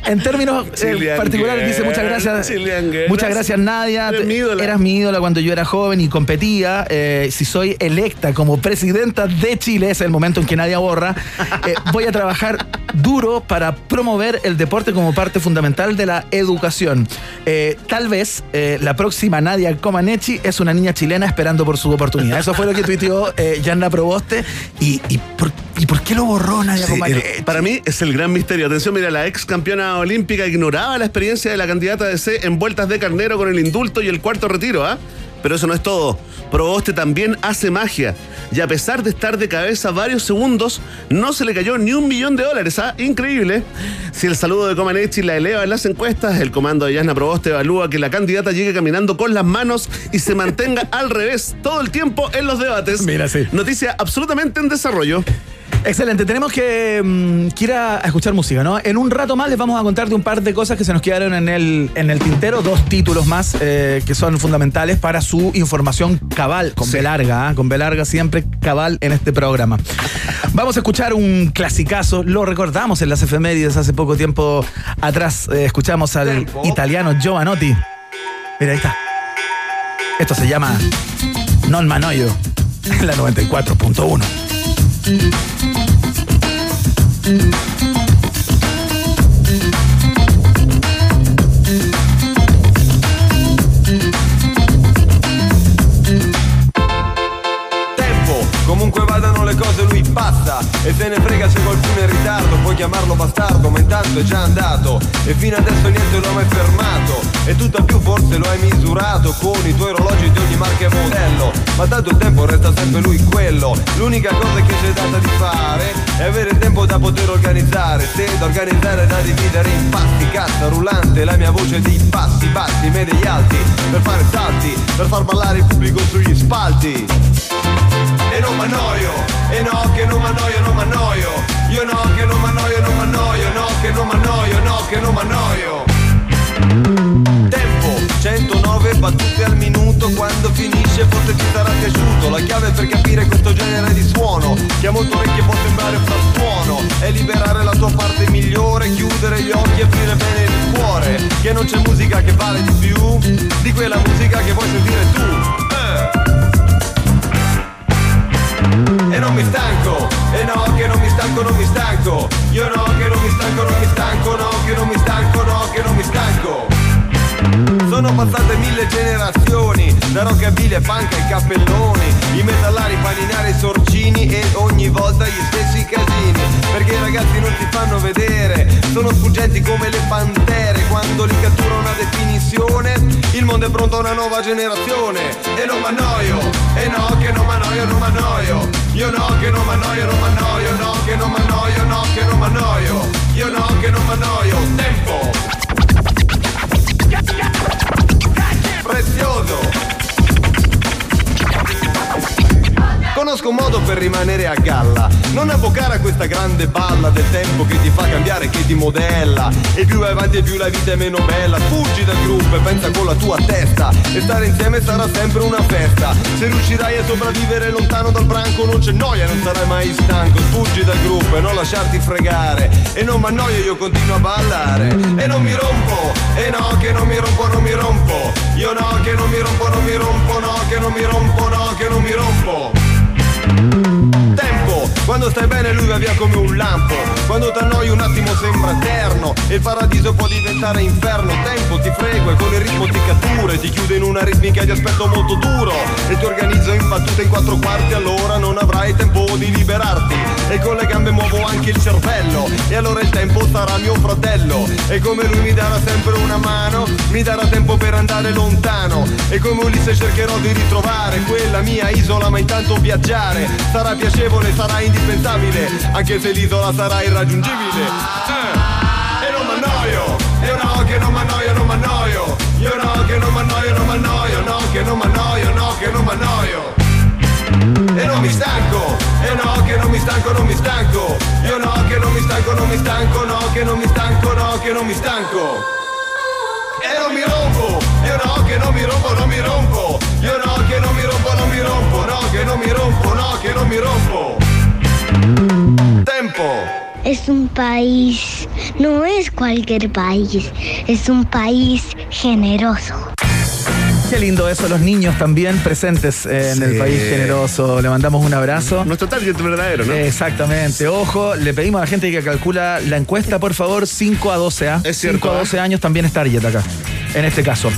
Speaker 1: En términos eh, particulares dice muchas gracias.
Speaker 2: Chilean girl.
Speaker 1: Muchas gracias Nadia.
Speaker 2: Eres mi ídola.
Speaker 1: Eras mi ídola cuando yo era joven y Eh, si soy electa como presidenta de Chile, es el momento en que Nadia borra. eh, voy a trabajar duro para promover el deporte como parte fundamental de la educación. Eh, tal vez la próxima Nadia Comaneci es una niña chilena esperando por su oportunidad. Eso fue lo que tuiteó Yanna Proboste. ¿Y, y, por, ¿Y por qué lo borró Nadia
Speaker 2: Sí,
Speaker 1: Comaneci?
Speaker 2: para mí es el gran misterio. Atención, mira, la ex campeona olímpica ignoraba la experiencia de la candidata de C en vueltas de carnero con el indulto y el cuarto retiro, ¿ah? Pero eso no es todo. Proboste también hace magia. Y a pesar de estar de cabeza varios segundos, no se le cayó ni un millón de dólares, ¿ah? Increíble. Si el saludo de Comaneci la eleva en las encuestas, el comando de Yasna Proboste evalúa que la candidata llegue caminando con las manos y se mantenga al revés todo el tiempo en los debates.
Speaker 1: Mira, sí.
Speaker 2: Noticia absolutamente en desarrollo.
Speaker 1: Excelente, tenemos que, mm, que ir a, a escuchar música, ¿no? En un rato más les vamos a contar de un par de cosas que se nos quedaron en el, en el tintero, dos títulos más eh, que son fundamentales para su información cabal, con B larga, ¿ah? con B larga siempre cabal en este programa. Vamos a escuchar un clasicazo, lo recordamos en las efemérides hace poco tiempo atrás, eh, escuchamos al italiano Giovanotti. Mira, ahí está. Esto se llama Non Manoyo, en la 94.1.
Speaker 6: E se ne frega se qualcuno è in ritardo Puoi chiamarlo bastardo ma intanto è già andato. E fino adesso niente lo ha mai fermato. E tutt'al più forse lo hai misurato Con i tuoi orologi di ogni marca e modello Ma tanto il tempo resta sempre lui quello. L'unica cosa che ci è data di fare È avere tempo da poter organizzare. Se da organizzare da dividere in pasti Cassa rullante la mia voce di passi bassi Medie alti per fare salti Per far ballare il pubblico sugli spalti. E non m'annoio E no che non m'annoio, non m'annoio. Io no che non m'annoio, non m'annoio No che non m'annoio, no che non m'annoio 109 battute al minuto Quando finisce forse ti sarà piaciuto. La chiave per capire questo genere di suono Che a molte orecchie può sembrare frastuono È liberare la tua parte migliore Chiudere gli occhi e aprire bene il cuore. Che non c'è musica che vale di più Di quella musica che vuoi sentire tu. Eh. E non mi stanco, e no che non mi stanco, non mi stanco. Io no che non mi stanco, non mi stanco, no che non mi stanco, no che non mi stanco sono passate mille generazioni, da rockabilly e punk ai cappelloni, i metallari, paninari, sorcini e ogni volta gli stessi casini. Perché i ragazzi non si fanno vedere, sono sfuggenti come le pantere, quando li cattura una definizione, il mondo è pronto a una nuova generazione. E non m'annoio, e no che non m'annoio, non m'annoio. Io no che non m'annoio, non m'annoio, no che non m'annoio, no che non m'annoio. Io no che non m'annoio, tempo. Prezioso. Conosco un modo per rimanere a galla, non avvocare a questa grande balla del tempo che ti fa cambiare, che ti modella. E più vai avanti e più la vita è meno bella. Fuggi dal gruppo e pensa con la tua testa. E stare insieme sarà sempre una festa. Se riuscirai a sopravvivere lontano dal branco non c'è noia, non sarai mai stanco. Fuggi dal gruppo e non lasciarti fregare. E non mi annoio, io continuo a ballare. E non mi rompo, e no che non mi rompo, non mi rompo. Io no che non mi rompo, non mi rompo, no che non mi rompo, no che non mi rompo. Tempo, quando stai bene lui va via come un lampo. Quando t'annoi un attimo sembra eterno. E il paradiso può diventare inferno. Tempo ti frego e con il ritmo ti cattura E ti chiude in una ritmica di aspetto molto duro. E ti organizzo in battute in quattro quarti. Allora non avrai tempo di liberarti. E con le gambe muovo anche il cervello. E allora il tempo sarà mio fratello. E come lui mi darà sempre una mano Mi darà tempo per andare lontano. E come Ulisse cercherò di ritrovare Quella mia isola ma intanto viaggiare. Sarà piacevole, sarà indispensabile Anche se l'isola sarà irraggiungibile Eh, E non m'annoio E no che non m'annoio, non m'annoio Io no che non m'annoio, non m'annoio No che non m'annoio, no che non m'annoio e non mi stanco, e no che non mi stanco, non mi stanco Io no che non mi stanco, non mi stanco, no che non mi stanco, no che non mi stanco E non mi rompo, io no che non mi rompo, non mi rompo Io no che non mi rompo, non mi rompo, no che non mi rompo, no che non mi rompo Tempo
Speaker 7: Es un país, no es cualquier país, es un país generoso.
Speaker 1: Qué lindo eso, los niños también presentes eh, en
Speaker 2: Sí.
Speaker 1: el país generoso. Le mandamos un abrazo.
Speaker 2: Nuestro target verdadero, ¿no?
Speaker 1: Exactamente. Ojo, le pedimos a la gente que calcula la encuesta, por favor, 5 a 12 a
Speaker 2: Es cierto,
Speaker 1: 5 a
Speaker 2: ¿eh?
Speaker 1: 12 años también es target acá, en este caso.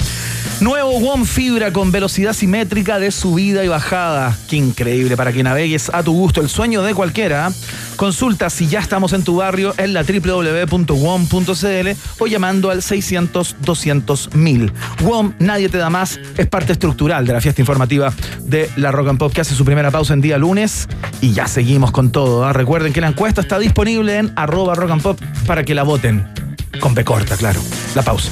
Speaker 1: Nuevo WOM Fibra con velocidad simétrica de subida y bajada. Qué increíble para que navegues a tu gusto. El sueño de cualquiera. Consulta si ya estamos en tu barrio en la www.wom.cl o llamando al 600-200-1000. WOM, nadie te da más, es parte estructural de la fiesta informativa de la Rock and Pop que hace su primera pausa en día lunes y ya seguimos con todo. ¿ah? Recuerden que la encuesta está disponible en arroba rock and pop para que la voten. Con P corta, claro. La pausa.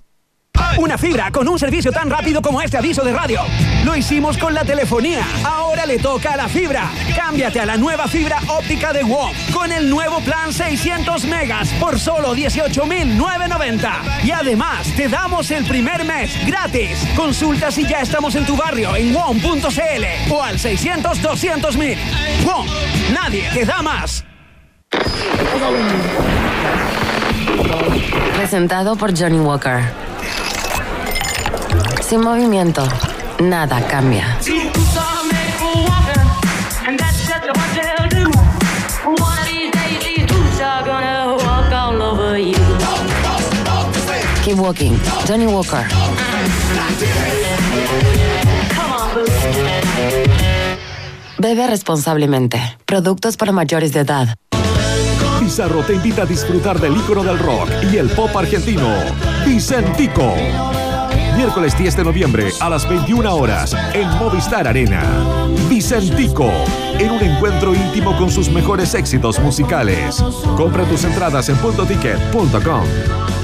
Speaker 8: Una fibra con un servicio tan rápido como este aviso de radio. Lo hicimos con la telefonía. Ahora le toca a la fibra. Cámbiate a la nueva fibra óptica de WOM con el nuevo plan 600 megas por solo 18,990. Y además te damos el primer mes gratis. Consulta si ya estamos en tu barrio en WOM.cl o al 600 200 mil. WOM, nadie te da más.
Speaker 9: Presentado por Johnny Walker. Sin movimiento, nada cambia. Keep walking. Johnny Walker. Bebe responsablemente. Productos para mayores de edad.
Speaker 10: Pizarro te invita a disfrutar del ícono del rock y el pop argentino, Vicentico. Miércoles 10 de noviembre a las 21 horas en Movistar Arena. Vicentico, en un encuentro íntimo con sus mejores éxitos musicales. Compra tus entradas en puntoticket.com.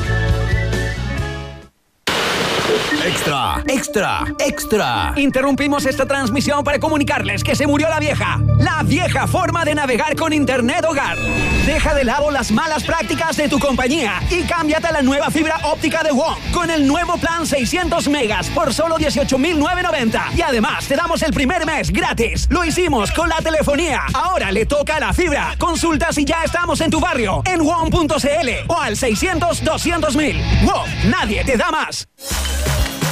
Speaker 8: Extra, extra, extra. Interrumpimos esta transmisión para comunicarles que se murió la vieja. La vieja forma de navegar con Internet Hogar. Deja de lado las malas prácticas de tu compañía y cámbiate a la nueva fibra óptica de WOM con el nuevo plan 600 megas por solo 18,990. Y además te damos el primer mes gratis. Lo hicimos con la telefonía. Ahora le toca la fibra. Consulta si ya estamos en tu barrio en WOM.cl o al 600 200 mil. Nadie te da más.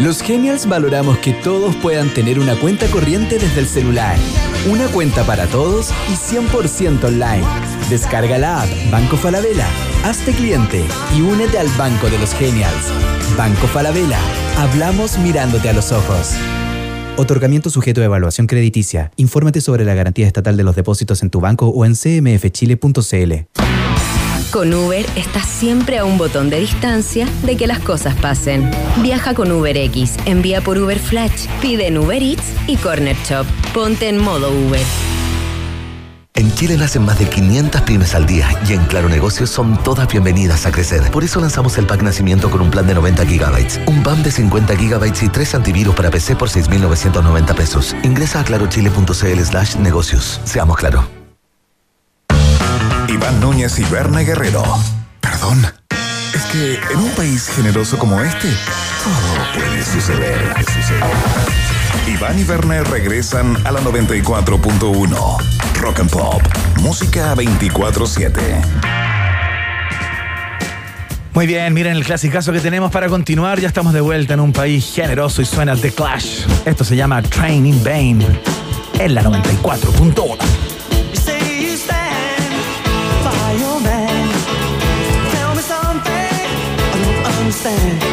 Speaker 11: Los Genials valoramos que todos puedan tener una cuenta corriente desde el celular. Una cuenta para todos y 100% online. Descarga la app Banco Falabella, hazte cliente y únete al Banco de los Genials. Banco Falabella, hablamos mirándote a los ojos. Otorgamiento sujeto a evaluación crediticia. Infórmate sobre la garantía estatal de los depósitos en tu banco o en cmfchile.cl.
Speaker 12: Con Uber estás siempre a un botón de distancia de que las cosas pasen. Viaja con UberX, envía por Uber Flash, pide en Uber Eats y Corner Shop. Ponte en modo Uber.
Speaker 13: En Chile nacen más de 500 pymes al día y en Claro Negocios son todas bienvenidas a crecer. Por eso lanzamos el pack nacimiento con un plan de 90 gigabytes, un BAM de 50 gigabytes y tres antivirus para PC por 6.990 pesos. Ingresa a clarochile.cl slash negocios. Seamos claro.
Speaker 5: Iván Núñez y Berna Guerrero. Perdón. Es que en un país generoso como este, todo puede suceder. Iván y Berna regresan a la 94.1. Rock and Pop. Música 24-7.
Speaker 1: Muy bien, miren el clasicazo que tenemos para continuar. Ya estamos de vuelta en un país generoso y suena The Clash. Esto se llama Train in Vain en la 94.1.
Speaker 14: understand.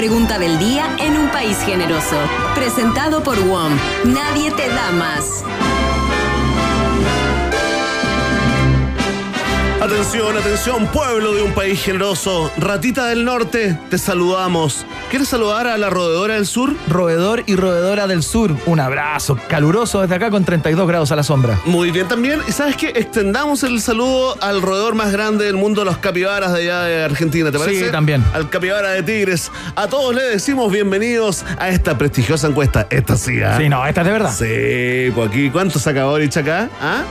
Speaker 12: Pregunta del día en un país generoso. Presentado por WOM. Nadie te da más.
Speaker 2: Atención, atención, pueblo de un país generoso. Ratita del Norte, te saludamos. ¿Quieres saludar a la roedora del sur?
Speaker 1: Roedor y roedora del sur, un abrazo caluroso desde acá con 32 grados a la sombra.
Speaker 2: Muy bien también. Y sabes qué? Extendamos el saludo al roedor más grande del mundo, los capibaras de allá de Argentina, ¿te
Speaker 1: Sí,
Speaker 2: parece?
Speaker 1: también.
Speaker 2: Al capibara de Tigres. A todos les decimos bienvenidos a esta prestigiosa encuesta. Esta sí, ¿ah?
Speaker 1: Sí, no, esta es de verdad.
Speaker 2: Sí, pues aquí, ¿cuánto saca Boric acá? ¿Ah?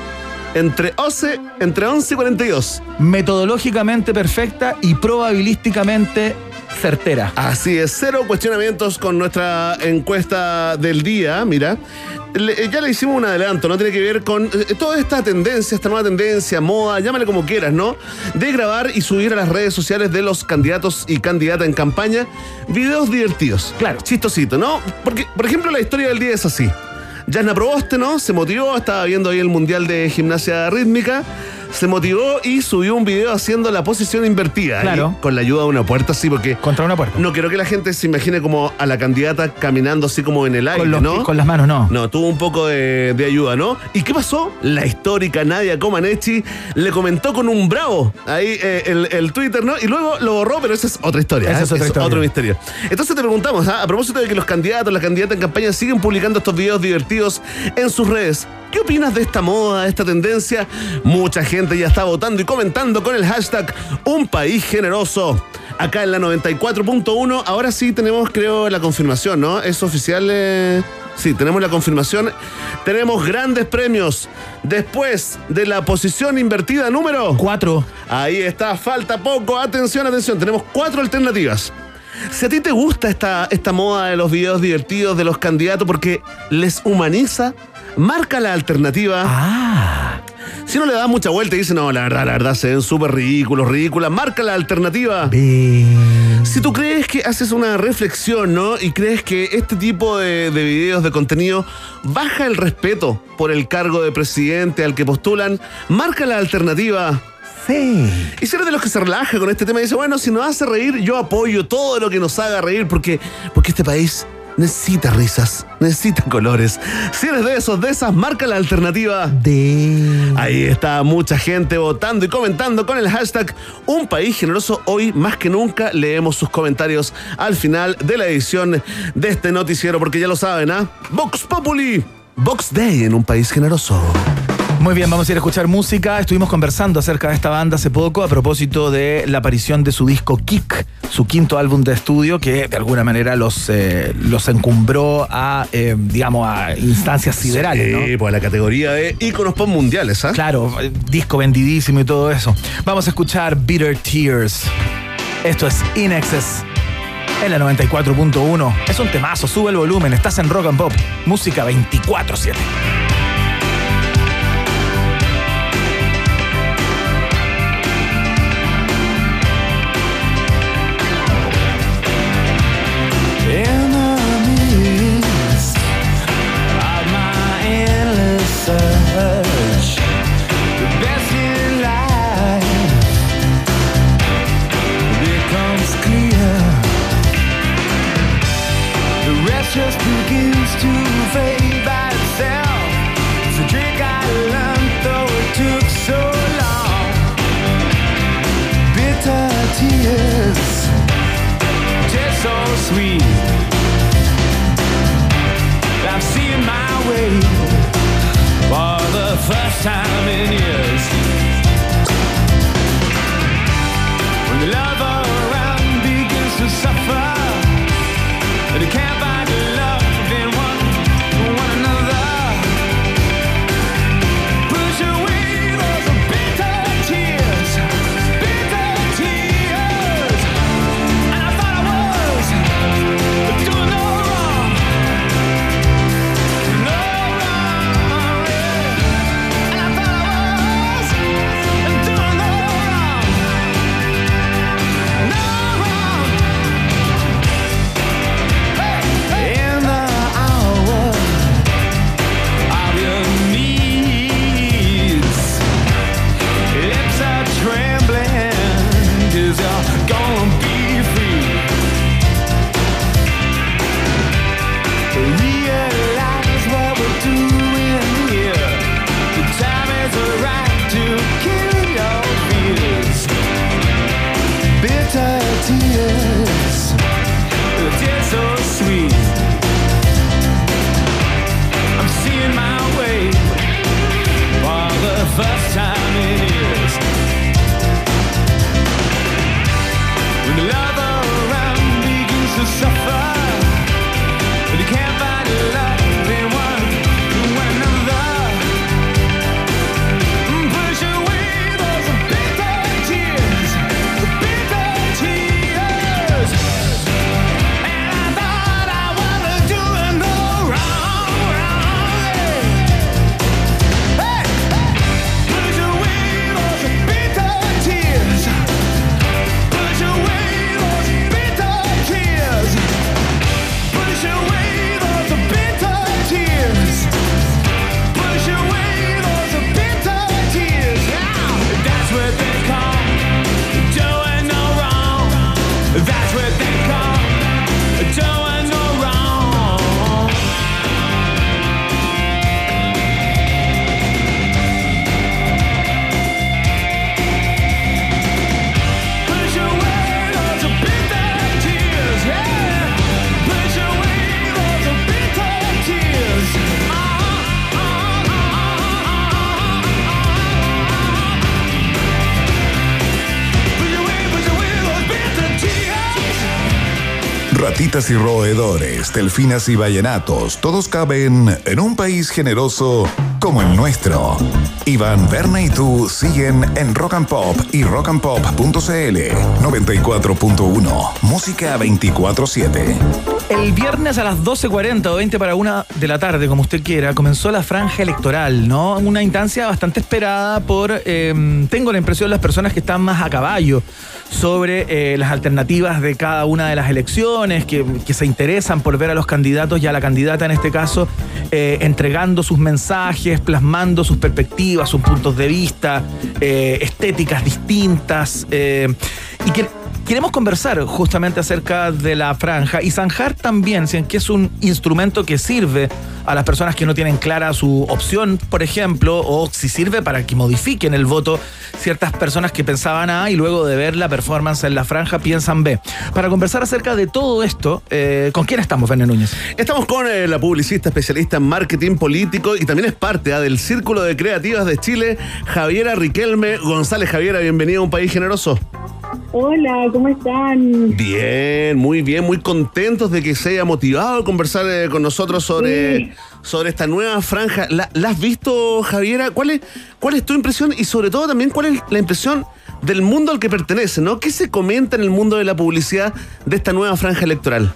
Speaker 2: Entre 11, entre 11 y 42.
Speaker 1: Metodológicamente perfecta y probabilísticamente certera.
Speaker 2: Así es, cero cuestionamientos con nuestra encuesta del día, mira. Le- ya le hicimos un adelanto, ¿no? Tiene que ver con eh, toda esta tendencia, esta nueva tendencia, moda, llámale como quieras, ¿no? De grabar y subir a las redes sociales de los candidatos y candidatas en campaña videos divertidos.
Speaker 1: Claro.
Speaker 2: Chistosito, ¿no? Porque, por ejemplo, la historia del día es así. Yasna Proboste, ¿no? Se motivó, estaba viendo ahí el Mundial de Gimnasia Rítmica, se motivó y subió un video haciendo la posición invertida.
Speaker 1: Claro.
Speaker 2: con la ayuda de una puerta, sí, porque
Speaker 1: Contra una puerta.
Speaker 2: no quiero que la gente se imagine como a la candidata caminando así como en el aire,
Speaker 1: con, los
Speaker 2: ¿no?
Speaker 1: con las manos, no.
Speaker 2: No, tuvo un poco de, de ayuda, ¿no? ¿Y qué pasó? La histórica Nadia Comaneci le comentó con un bravo ahí eh, el, el Twitter, ¿no? Y luego lo borró, pero esa es otra historia.
Speaker 1: Esa
Speaker 2: ¿eh?
Speaker 1: es otra historia.
Speaker 2: otro misterio. Entonces te preguntamos, ¿ah? a propósito de que los candidatos, las candidatas en campaña siguen publicando estos videos divertidos en sus redes. ¿Qué opinas de esta moda, de esta tendencia? Mucha gente ya está votando y comentando con el hashtag Un País Generoso. Acá en la 94.1, ahora sí tenemos, creo, la confirmación, ¿no? Es oficial. eh, Sí, tenemos la confirmación. Tenemos grandes premios. Después de la posición invertida número
Speaker 1: Cuatro.
Speaker 2: Ahí está, falta poco. Atención, atención. Tenemos cuatro alternativas. Si a ti te gusta esta, esta moda de los videos divertidos de los candidatos porque les humaniza, marca la alternativa.
Speaker 1: Ah.
Speaker 2: Si no le das mucha vuelta y dice, no, la verdad, la verdad, se ven súper ridículos, ridículas, marca la alternativa. Si tú crees que haces una reflexión, ¿no? Y crees que este tipo de, de videos, de contenido, baja el respeto por el cargo de presidente al que postulan, marca la alternativa.
Speaker 1: Sí.
Speaker 2: Y si eres de los que se relaja con este tema y dice, bueno, si nos hace reír, yo apoyo todo lo que nos haga reír porque, porque este país necesita risas, necesita colores. Si eres de esos, de esas, marca la alternativa.
Speaker 1: De.
Speaker 2: Ahí está mucha gente votando y comentando con el hashtag Un País Generoso. Hoy más que nunca leemos sus comentarios al final de la edición de este noticiero, porque ya lo saben, ¿ah? Vox Populi, Vox Day en Un País Generoso.
Speaker 1: Muy bien, vamos a ir a escuchar música. Estuvimos conversando acerca de esta banda hace poco a propósito de la aparición de su disco Kick, su quinto álbum de estudio que de alguna manera los, eh, los encumbró a, eh, digamos, a instancias siderales, ¿no?
Speaker 2: Sí, pues la categoría de íconos pop mundiales, ¿ah?
Speaker 1: Claro, eh, disco vendidísimo y todo eso. Vamos a escuchar Bitter Tears. Esto es In Excess. En la 94.1. Es un temazo, sube el volumen. Estás en Rock and Pop. Música 24-7.
Speaker 5: Roedores, delfinas y vallenatos, todos caben en un país generoso como el nuestro. Iván, Berna y tú siguen en Rock and Pop y rockandpop.cl 94.1. Música 24-7.
Speaker 1: El viernes a las 12.40 o 20 para una de la tarde, como usted quiera, comenzó la franja electoral, ¿no? Una instancia bastante esperada por, eh, tengo la impresión, las personas que están más a caballo sobre eh, las alternativas de cada una de las elecciones, que, se interesan por ver a los candidatos y a la candidata en este caso, eh, entregando sus mensajes, plasmando sus perspectivas, sus puntos de vista, eh, estéticas distintas. y que queremos conversar justamente acerca de la franja y zanjar también, si que es un instrumento que sirve a las personas que no tienen clara su opción, por ejemplo, o si sirve para que modifiquen el voto ciertas personas que pensaban A y luego de ver la performance en la franja piensan B. Para conversar acerca de todo esto, eh, ¿con quién estamos, Verne Núñez?
Speaker 2: Estamos con eh, la publicista especialista en marketing político y también es parte ah, del Círculo de Creativas de Chile, Javiera Riquelme González. Javiera, bienvenida a un país generoso.
Speaker 15: Hola, ¿cómo están?
Speaker 2: Bien, muy bien, muy contentos de que se haya motivado a conversar eh, con nosotros sobre,
Speaker 15: Sí.
Speaker 2: sobre esta nueva franja. ¿La, la has visto, Javiera? ¿Cuál es, ¿Cuál es tu impresión y sobre todo también cuál es la impresión del mundo al que pertenece, ¿no? ¿Qué se comenta en el mundo de la publicidad de esta nueva franja electoral?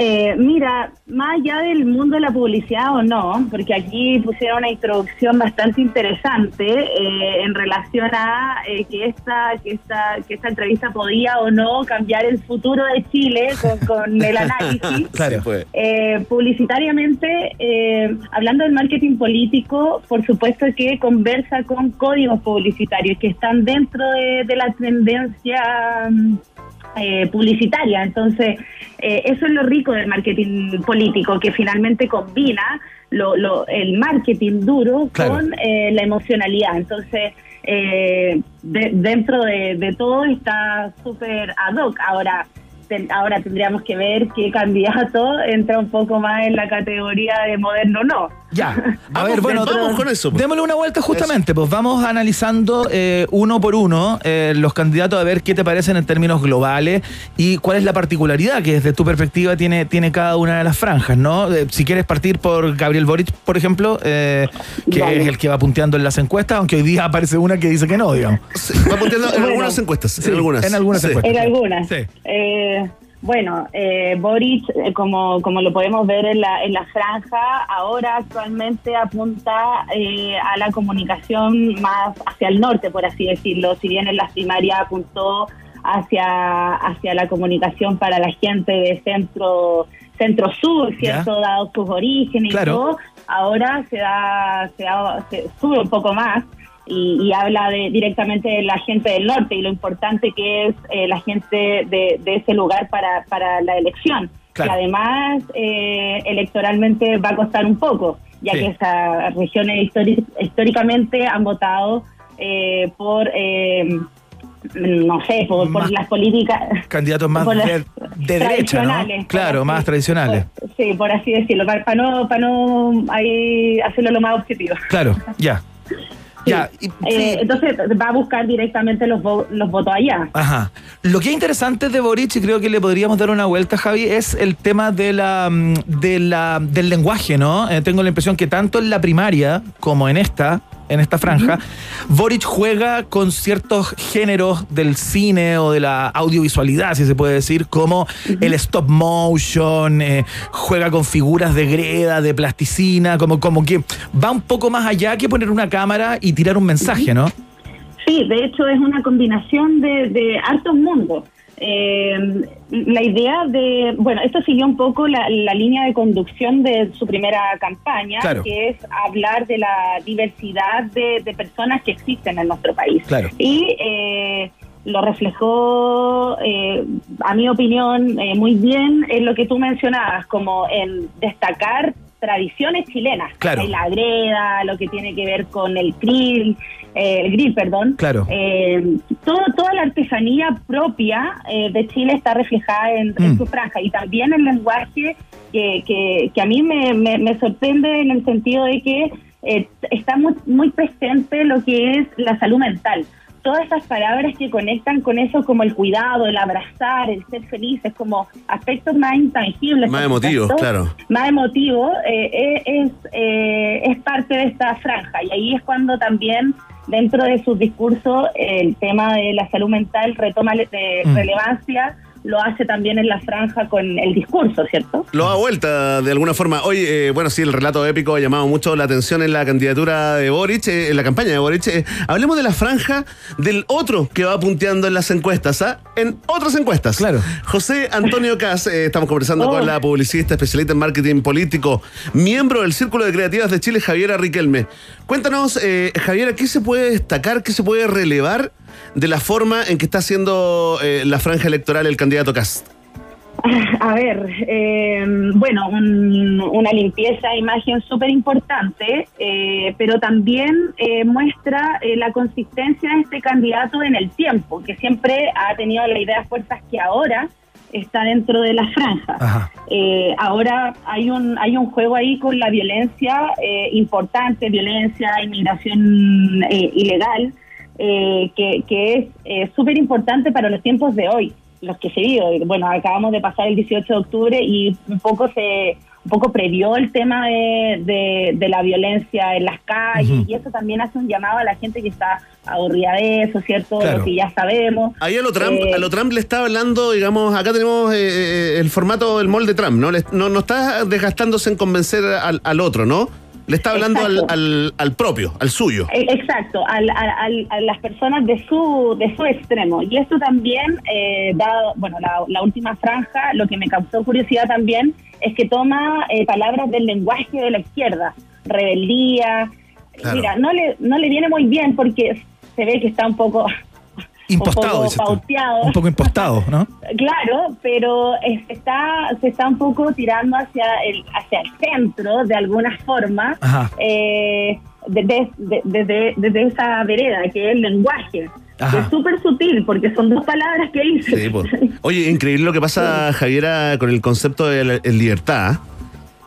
Speaker 15: Eh, mira, más allá del mundo de la publicidad o no, porque aquí pusieron una introducción bastante interesante eh, en relación a eh, que esta que esta que esta entrevista podía o no cambiar el futuro de Chile con, con el análisis.
Speaker 2: Claro. pues.
Speaker 15: Eh, publicitariamente, eh, hablando del marketing político, por supuesto que conversa con códigos publicitarios que están dentro de, de la tendencia mm, eh, publicitaria. Entonces, eh, eso es lo rico del marketing político, que finalmente combina lo, lo- el marketing duro
Speaker 16: Claro.
Speaker 15: con eh, la emocionalidad. Entonces, eh, de- dentro de, de todo está súper ad hoc. Ahora, ahora tendríamos que ver qué candidato entra un poco más en la categoría de moderno o no.
Speaker 1: Ya, a ver, bueno,
Speaker 2: vamos con eso, pues.
Speaker 1: Démosle una vuelta justamente, pues vamos analizando eh, uno por uno eh, los candidatos a ver qué te parecen en términos globales y cuál es la particularidad que desde tu perspectiva tiene, tiene cada una de las franjas, ¿no? Eh, si quieres partir por Gabriel Boric, por ejemplo, eh, que es el que va punteando en las encuestas, aunque hoy día aparece una que dice que no, digamos.
Speaker 2: Va punteando en
Speaker 15: Bueno.
Speaker 2: algunas encuestas,
Speaker 1: Sí,
Speaker 2: en algunas.
Speaker 1: en algunas
Speaker 2: Sí.
Speaker 1: encuestas.
Speaker 15: En algunas.
Speaker 1: Sí.
Speaker 15: Bueno, eh, Boric, eh, como, como lo podemos ver en la, en la franja, ahora actualmente apunta eh, a la comunicación más hacia el norte, por así decirlo. Si bien en las primarias apuntó hacia, hacia la comunicación para la gente de centro centro sur, ¿cierto? Dado sus orígenes
Speaker 16: Claro.
Speaker 15: y todo, ahora se da, se, da- se sube un poco más y, y habla de, directamente de la gente del norte y lo importante que es eh, la gente de, de ese lugar para, para la elección.
Speaker 16: Claro.
Speaker 15: Que además eh, electoralmente va a costar un poco, ya
Speaker 16: Sí.
Speaker 15: que esas regiones históri- históricamente han votado eh, por, eh, no sé, por, las políticas.
Speaker 1: Candidatos más de, de derecha, ¿no? Claro, más tradicionales.
Speaker 15: Sí, por así decirlo, para, para no, para no ahí hacerlo lo más objetivo.
Speaker 1: Claro, ya. Ya, y-
Speaker 15: Eh, Entonces va a buscar directamente los, vo- los votos allá.
Speaker 1: Ajá. Lo que es interesante de Boric, y creo que le podríamos dar una vuelta, Javi, es el tema de la, mm, de la, del lenguaje, ¿no? Eh, tengo la impresión que tanto en la primaria como en esta, en esta franja, Boric juega con ciertos géneros del cine o de la audiovisualidad, si se puede decir, como el stop motion, eh, juega con figuras de greda, de plasticina, como, como que va un poco más allá que poner una cámara y tirar un mensaje, ¿no?
Speaker 15: Sí, de hecho es una combinación de, de hartos mundos. Eh, la idea de, bueno, esto siguió un poco la, la línea de conducción de su primera campaña,
Speaker 16: Claro.
Speaker 15: que es hablar de la diversidad de, de personas que existen en nuestro país.
Speaker 16: Claro.
Speaker 15: Y eh, lo reflejó, eh, a mi opinión, eh, muy bien en lo que tú mencionabas, como en destacar tradiciones chilenas,
Speaker 16: Claro.
Speaker 15: la greda, lo que tiene que ver con el grill, eh, el grill, perdón.
Speaker 1: Claro.
Speaker 15: Eh, todo, toda la artesanía propia eh, de Chile está reflejada en, en
Speaker 16: Mm.
Speaker 15: su franja y también el lenguaje que, que, que a mí me, me- me sorprende en el sentido de que eh, está muy, muy presente lo que es la salud mental. todas esas palabras que conectan con eso como el cuidado, el abrazar, el ser feliz, es como aspectos más intangibles.
Speaker 2: Más emotivos, claro.
Speaker 15: Más emotivo, eh, es, eh, es parte de esta franja y ahí es cuando también dentro de sus discursos el tema de la salud mental retoma de
Speaker 2: Mm.
Speaker 15: relevancia, lo hace también en la franja con el discurso, ¿cierto?
Speaker 2: Lo da vuelta de alguna forma. Oye, eh, bueno, sí, el relato épico ha llamado mucho la atención en la candidatura de Boric, eh, en la campaña de Boric. Eh, hablemos de la franja del otro que va punteando en las encuestas, ¿ah? En otras encuestas. Claro. José Antonio Cas, eh, estamos conversando
Speaker 15: Oh.
Speaker 2: con la publicista especialista en marketing político, miembro del Círculo de Creativas de Chile, Javiera Riquelme. Cuéntanos, eh, Javiera, ¿qué se puede destacar, qué se puede relevar de la forma en que está haciendo eh, la franja electoral el candidato Cas?
Speaker 15: A ver, eh, bueno, un- una limpieza de imagen súper importante, eh, pero también eh, muestra eh, la consistencia de este candidato en el tiempo, que siempre ha tenido la idea de fuerzas que ahora está dentro de la franja. Eh, ahora hay un hay un juego ahí con la violencia eh, importante, violencia, inmigración eh, ilegal, eh, que, que es eh, súper importante para los tiempos de hoy, los que se viven. Bueno, acabamos de pasar el 18 de octubre y un poco se un poco previó el tema de, de- de la violencia en las calles y eso también hace un llamado a la gente que está aburrida de eso, ¿cierto?
Speaker 2: Claro.
Speaker 15: Lo que ya sabemos.
Speaker 2: Ahí a lo Trump,
Speaker 15: Eh,
Speaker 2: a lo Trump le está hablando, digamos, acá tenemos eh, eh, el formato, el molde Trump, ¿no? Le- no, no está desgastándose en convencer al, al otro, ¿no? Le está hablando al, al, al propio, al suyo.
Speaker 15: Eh, Exacto, al- al- al- a las personas de su de su extremo. Y esto también, eh, dado, bueno, la, la última franja, lo que me causó curiosidad también es que toma eh, palabras del lenguaje de la izquierda, rebeldía.
Speaker 1: Claro.
Speaker 15: Mira, no le, no le viene muy bien porque se ve que está un poco,
Speaker 1: Impostado,
Speaker 15: un poco pauteado.
Speaker 1: Un poco impostado, ¿no?
Speaker 15: Claro, pero se está, se está un poco tirando hacia el, hacia el centro de alguna forma,
Speaker 1: Ajá.
Speaker 15: eh, desde, de- desde, desde esa vereda que es el lenguaje.
Speaker 2: Ajá.
Speaker 15: Que es súper sutil porque son dos palabras que dice.
Speaker 2: Sí, po. Oye, increíble lo que pasa, Javiera, con el concepto de la- el libertad.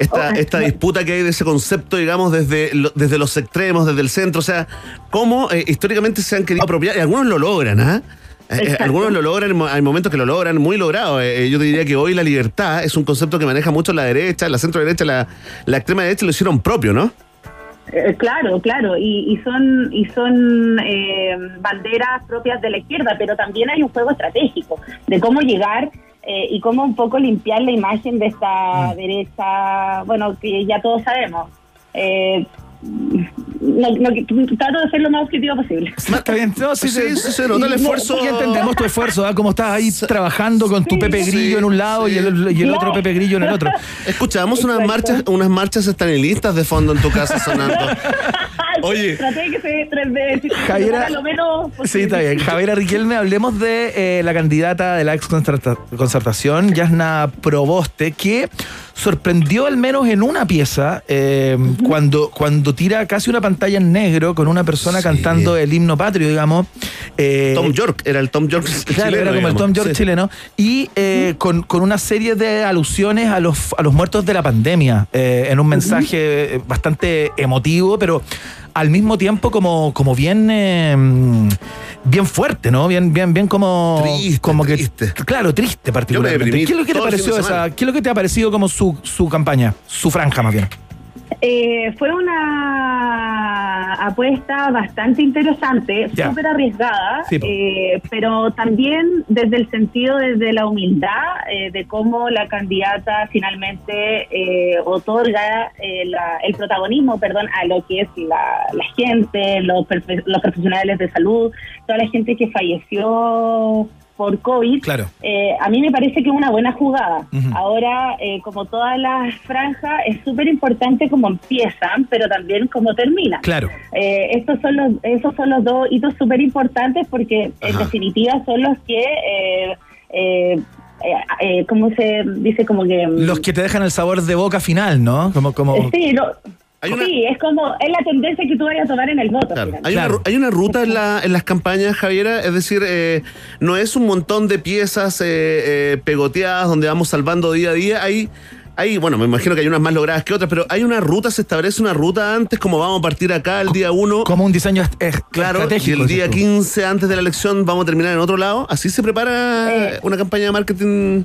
Speaker 2: Esta, esta disputa que hay de ese concepto, digamos, desde, lo- desde los extremos, desde el centro, o sea, cómo eh, históricamente se han querido apropiar, y algunos lo logran, ¿ah? Eh, eh,
Speaker 15: Exacto.
Speaker 2: algunos lo logran, hay momentos que lo logran muy logrado. Eh, yo diría que hoy la libertad es un concepto que maneja mucho la derecha, la centro derecha, la, la extrema derecha lo hicieron propio, ¿no?
Speaker 15: Eh, claro, claro, y, y son y son eh, banderas propias de la izquierda, pero también hay un juego estratégico de cómo llegar eh, y cómo un poco limpiar la imagen de esta derecha, bueno, que ya todos sabemos. Eh, no, no, trato de ser lo más objetivo posible.
Speaker 1: Está bien, no, sí,
Speaker 2: Sí,
Speaker 1: sí,
Speaker 2: sí, nota el esfuerzo.
Speaker 1: y entendemos tu esfuerzo, ¿ah? Cómo estás ahí trabajando con tu Pepe
Speaker 2: sí,
Speaker 1: Grillo en un lado y el, y el otro Pepe Grillo en el otro.
Speaker 2: Escuchamos unas marchas, unas marchas estanilistas de fondo en tu casa sonando. Oye.
Speaker 15: Traté de que se tres veces,
Speaker 1: Javiera-
Speaker 15: lo menos
Speaker 1: Sí, está bien. Javiera Riquelme, hablemos de eh, la candidata de la ex concerta- concertación, Yasna Proboste, que sorprendió al menos en una pieza eh, cuando, cuando tira casi una pantalla en negro con una persona cantando el himno patrio, digamos. Eh,
Speaker 2: Tom York, era el Tom York
Speaker 1: Claro,
Speaker 2: chileno,
Speaker 1: era como el. Tom York
Speaker 2: Sí.
Speaker 1: chileno. Y eh, con, con una serie de alusiones a los, a los muertos de la pandemia, eh, en un mensaje bastante emotivo, pero al mismo tiempo como, como bien, eh, bien fuerte, ¿no? Bien, bien, bien como. como que, Claro, triste particularmente. ¿Qué es lo que te pareció esa. ¿Qué es lo que te ha parecido como su, su campaña? Su franja más bien.
Speaker 15: Eh, fue una apuesta bastante interesante, súper arriesgada,
Speaker 1: Sí,
Speaker 15: eh, pero también desde el sentido, desde la humildad eh, de cómo la candidata finalmente eh, otorga eh, la- el protagonismo, perdón, a lo que es la, la gente, los, los profesionales de salud, toda la gente que falleció por COVID.
Speaker 1: Claro.
Speaker 15: Eh, a mí me parece que es una buena jugada. Ahora, eh, como todas las franjas, es súper importante cómo empiezan, pero también cómo terminan.
Speaker 1: Claro.
Speaker 15: Eh, estos son los, esos son los dos hitos súper importantes porque en definitiva son los que, eh, eh, eh, eh, ¿cómo se dice? Como que... mm,
Speaker 1: Los que te dejan el sabor de boca final, ¿no? Como, como...
Speaker 15: Sí, lo- sí, es como, es la tendencia que tú vayas a tomar en el voto.
Speaker 2: Hay, una, hay una ruta en, la- en las campañas, Javiera, es decir, eh, no es un montón de piezas eh, eh, pegoteadas donde vamos salvando día a día, hay hay, bueno, me imagino que hay unas más logradas que otras, pero hay una ruta, se establece una ruta antes, como vamos a partir acá el día 1.
Speaker 1: Como un diseño est- est-
Speaker 2: Claro, y el día
Speaker 1: dices tú.
Speaker 2: 15 antes de la elección vamos a terminar en otro lado. ¿Así se prepara una campaña de marketing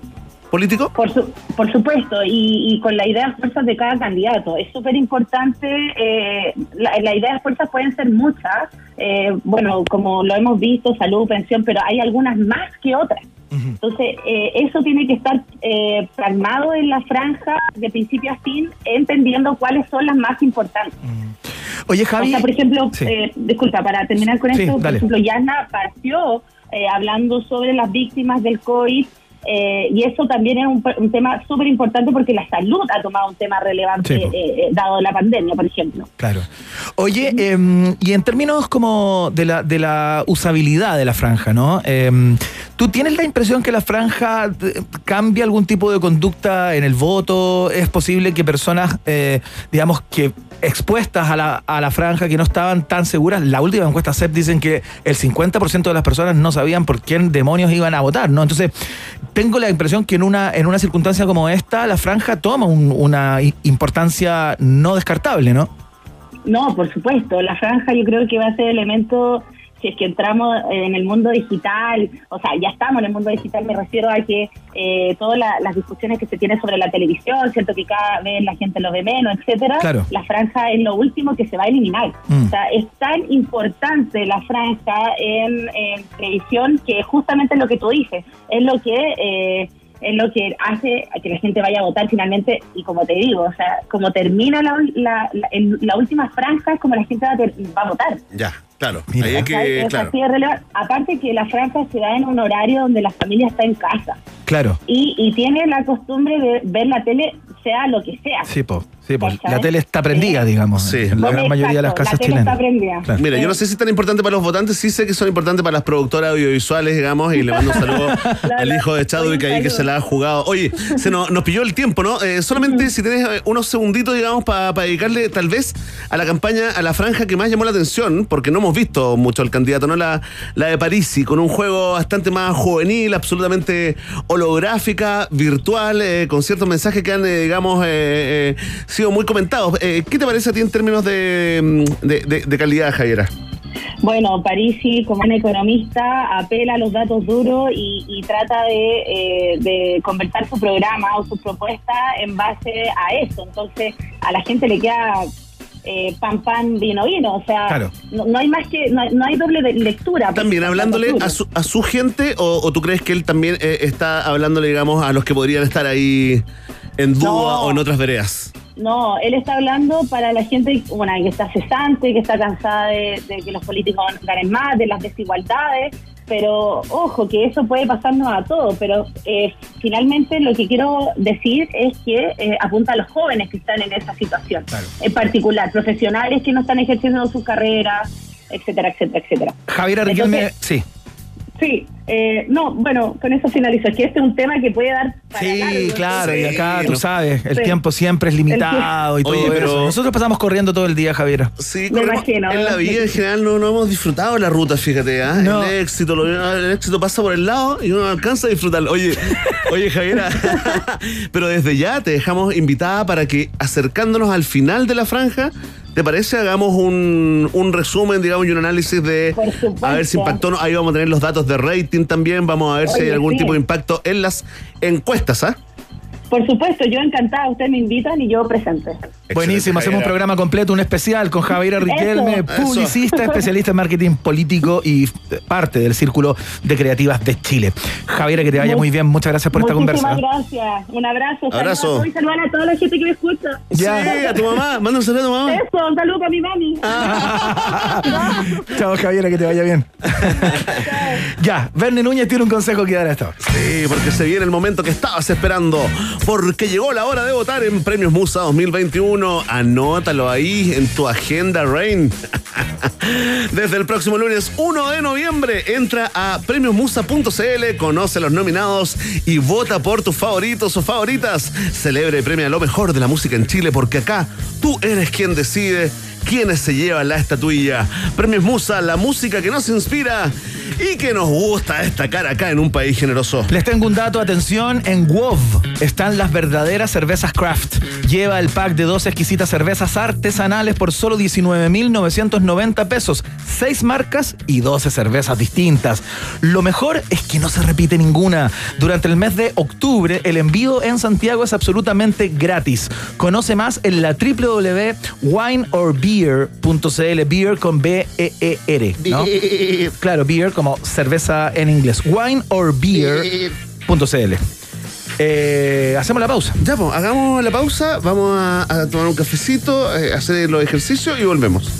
Speaker 2: político?
Speaker 15: Por, su- por supuesto, y, y con la idea de fuerzas de cada candidato. Es súper importante, eh, la, la idea de fuerzas pueden ser muchas, eh, bueno, como lo hemos visto, salud, pensión, pero hay algunas más que otras. Entonces, eh, eso tiene que estar eh, plasmado en la franja de principio a fin, entendiendo cuáles son las más importantes.
Speaker 1: Oye, Javi.
Speaker 15: O sea, por ejemplo,
Speaker 1: Sí.
Speaker 15: eh, disculpa, para terminar con
Speaker 1: Sí,
Speaker 15: esto, por ejemplo, Yasna partió eh, hablando sobre las víctimas del COVID. Eh, y eso también es un, un tema súper importante porque la salud ha tomado un tema relevante
Speaker 1: Sí,
Speaker 15: eh, eh, dado la pandemia, por ejemplo.
Speaker 1: Claro. Oye, em, y en términos como de la, de la usabilidad de la franja, ¿no? Em, ¿Tú tienes la impresión que la franja eh, cambia algún tipo de conducta en el voto? ¿Es posible que personas, eh, digamos, que expuestas a la, a la franja, que no estaban tan seguras, la última encuesta CEP dicen que el 50% de las personas no sabían por quién demonios iban a votar, ¿no? Entonces, tengo la impresión que en una, en una circunstancia como esta, la franja toma un- una importancia no descartable, ¿no?
Speaker 15: No, por supuesto. La franja yo creo que va a ser elemento, si es que entramos en el mundo digital, o sea, ya estamos en el mundo digital, me refiero a que eh, todas la- las discusiones que se tienen sobre la televisión, cierto que cada vez la gente lo ve menos, etcétera,
Speaker 14: Claro.
Speaker 15: la franja es lo último que se va a eliminar.
Speaker 14: Mm.
Speaker 15: O sea, es tan importante la franja en, en televisión que justamente lo que tú dices, es lo que... eh, es lo que hace a que la gente vaya a votar finalmente y como te digo, o sea, como termina la, la, la última franja es como la gente va a, ter- va a votar.
Speaker 2: Ya, claro.
Speaker 1: Mira.
Speaker 2: Ahí que,
Speaker 15: es
Speaker 2: claro.
Speaker 15: así de relevante. Aparte que la franja se da en un horario donde la familia está en casa
Speaker 1: Claro.
Speaker 15: y, y tiene la costumbre de ver la tele sea lo que sea.
Speaker 1: Sí, po. Sí.
Speaker 15: ¿Cachai?
Speaker 1: La tele está prendida, digamos, en la gran mayoría de las casas chilenas. Claro.
Speaker 2: Mira, yo no sé si es tan importante para los votantes, sí sé que son importantes para las productoras audiovisuales, digamos, y le mando un saludo al hijo de Chadwick ahí que se la ha jugado. Oye, se nos, nos pilló el tiempo, ¿no? Eh, solamente si tienes eh, unos segunditos, digamos, para dedicarle tal vez a la campaña, a la franja que más llamó la atención, porque no hemos visto mucho al candidato, ¿no? La, la de Parisi, con un juego bastante más juvenil, absolutamente holográfica, virtual, eh, con ciertos mensajes que han, eh, digamos, eh, eh, sido muy comentados. Eh, ¿Qué te parece a ti en términos de, mm, de, de- de calidad, Javiera?
Speaker 15: Bueno, Parisi, como un economista, apela a los datos duros y, y trata de, eh, de conversar su programa o su propuesta en base a eso. Entonces, a la gente le queda eh, pan, pan, vino, vino. O sea,
Speaker 2: Claro.
Speaker 15: no, no hay más que, no, hay- no hay doble de lectura.
Speaker 2: También hablándole a su, a su gente o, o tú crees que él también eh, está hablándole, digamos, a los que podrían estar ahí en
Speaker 15: No.
Speaker 2: o en otras veredas?
Speaker 15: No, él está hablando para la gente bueno, que está cesante, que está cansada de, de que los políticos ganen más, de las desigualdades, pero ojo, que eso puede pasarnos a todos, pero eh, finalmente lo que quiero decir es que eh, apunta a los jóvenes que están en esa situación, en particular, profesionales que no están ejerciendo sus carreras, etcétera, etcétera, etcétera.
Speaker 1: Javier
Speaker 15: Entonces,
Speaker 1: sí.
Speaker 15: Sí, eh, no, bueno, con eso finalizo. Es que este es un tema que puede dar para
Speaker 1: Sí,
Speaker 15: largo.
Speaker 1: claro, y acá tú
Speaker 2: no.
Speaker 1: sabes, el
Speaker 15: Sí.
Speaker 1: tiempo siempre es limitado y todo
Speaker 2: Oye, pero-
Speaker 1: eso. Nosotros pasamos corriendo todo el día, Javier.
Speaker 2: Sí,
Speaker 15: Me
Speaker 2: corremos-
Speaker 15: imagino,
Speaker 2: en la vida en general no, no hemos disfrutado la ruta, fíjate, ¿ah?
Speaker 1: No.
Speaker 2: El éxito, lo- el éxito pasa por el lado y uno no alcanza a disfrutarlo. Oye, oye, Javiera, pero desde ya te dejamos invitada para que acercándonos al final de la franja, ¿te parece? Hagamos un, un resumen, digamos, y un análisis de
Speaker 15: Por supuesto.
Speaker 2: a ver si impactó. ¿no? Ahí vamos a tener los datos de rating también, vamos a ver si hay algún
Speaker 15: sí.
Speaker 2: tipo de impacto en las encuestas, ¿ah?
Speaker 15: Por supuesto, yo encantada, ustedes me invitan y yo presente.
Speaker 1: Buenísimo, hacemos un
Speaker 2: Javiera.
Speaker 1: programa completo, un especial con Javier Riquelme,
Speaker 15: Eso.
Speaker 1: publicista, especialista en marketing político y eh, parte del Círculo de Creativas de Chile. Javier, que te vaya
Speaker 15: Mu-
Speaker 1: muy bien, muchas gracias por esta
Speaker 15: Muchísimas
Speaker 1: conversa.
Speaker 15: gracias. Un abrazo. Saludos
Speaker 2: Abrazo.
Speaker 15: y saludar a toda la gente que me escucha.
Speaker 1: Ya.
Speaker 2: Sí, a tu mamá, manda un saludo a tu mamá.
Speaker 15: Eso, un saludo a mi mami.
Speaker 1: Chao, Javier, que te vaya bien. ya, Verne Núñez tiene un consejo que dar a esta hora.
Speaker 2: Sí, porque se viene el momento que estabas esperando. Porque llegó la hora de votar en Premios Musa 2021. Anótalo ahí en tu agenda, Rain. Desde el próximo lunes 1 de noviembre, entra a premiosmusa.cl, conoce a los nominados y vota por tus favoritos o favoritas. Celebre y premia lo mejor de la música en Chile, porque acá tú eres quien decide quiénes se llevan la estatuilla. Premios Musa, la música que nos inspira y que nos gusta destacar acá en un país generoso.
Speaker 1: Les tengo un dato, atención, en WOV están las verdaderas cervezas craft. Lleva el pack de dos exquisitas cervezas artesanales por solo 19.990 pesos, seis marcas y 12 cervezas distintas. Lo mejor es que no se repite ninguna. Durante el mes de octubre, el envío en Santiago es absolutamente gratis. Conoce más en la www.wineorbeer.cl, beer con B-E-E-R, ¿no?
Speaker 2: Beer.
Speaker 1: Claro, beer como cerveza en inglés. Wineorbeer.cl. Eh, hacemos la pausa.
Speaker 2: Ya, pues, hagamos la pausa, vamos a, a tomar un cafecito, eh, hacer los ejercicios y volvemos.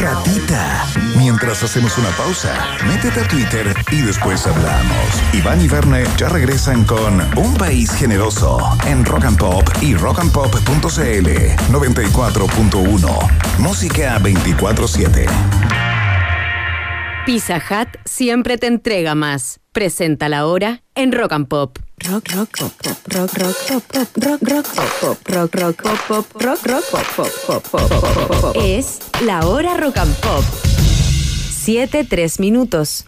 Speaker 5: Ratita. Mientras hacemos una pausa, métete a Twitter y después hablamos. Iván y Verne ya regresan con Un País Generoso en Rock and Pop y rockandpop.cl 94.1. Música 24-7.
Speaker 12: Pizza Hut siempre te entrega más. Presenta la hora en Rock and Pop. Rock, rock, pop, pop, rock, rock, pop, pop, rock, rock, pop, pop, rock, rock, pop, pop, rock, rock, pop, pop, pop, pop, pop, pop, pop. Es la hora Rock and Pop. 7, 3 minutos.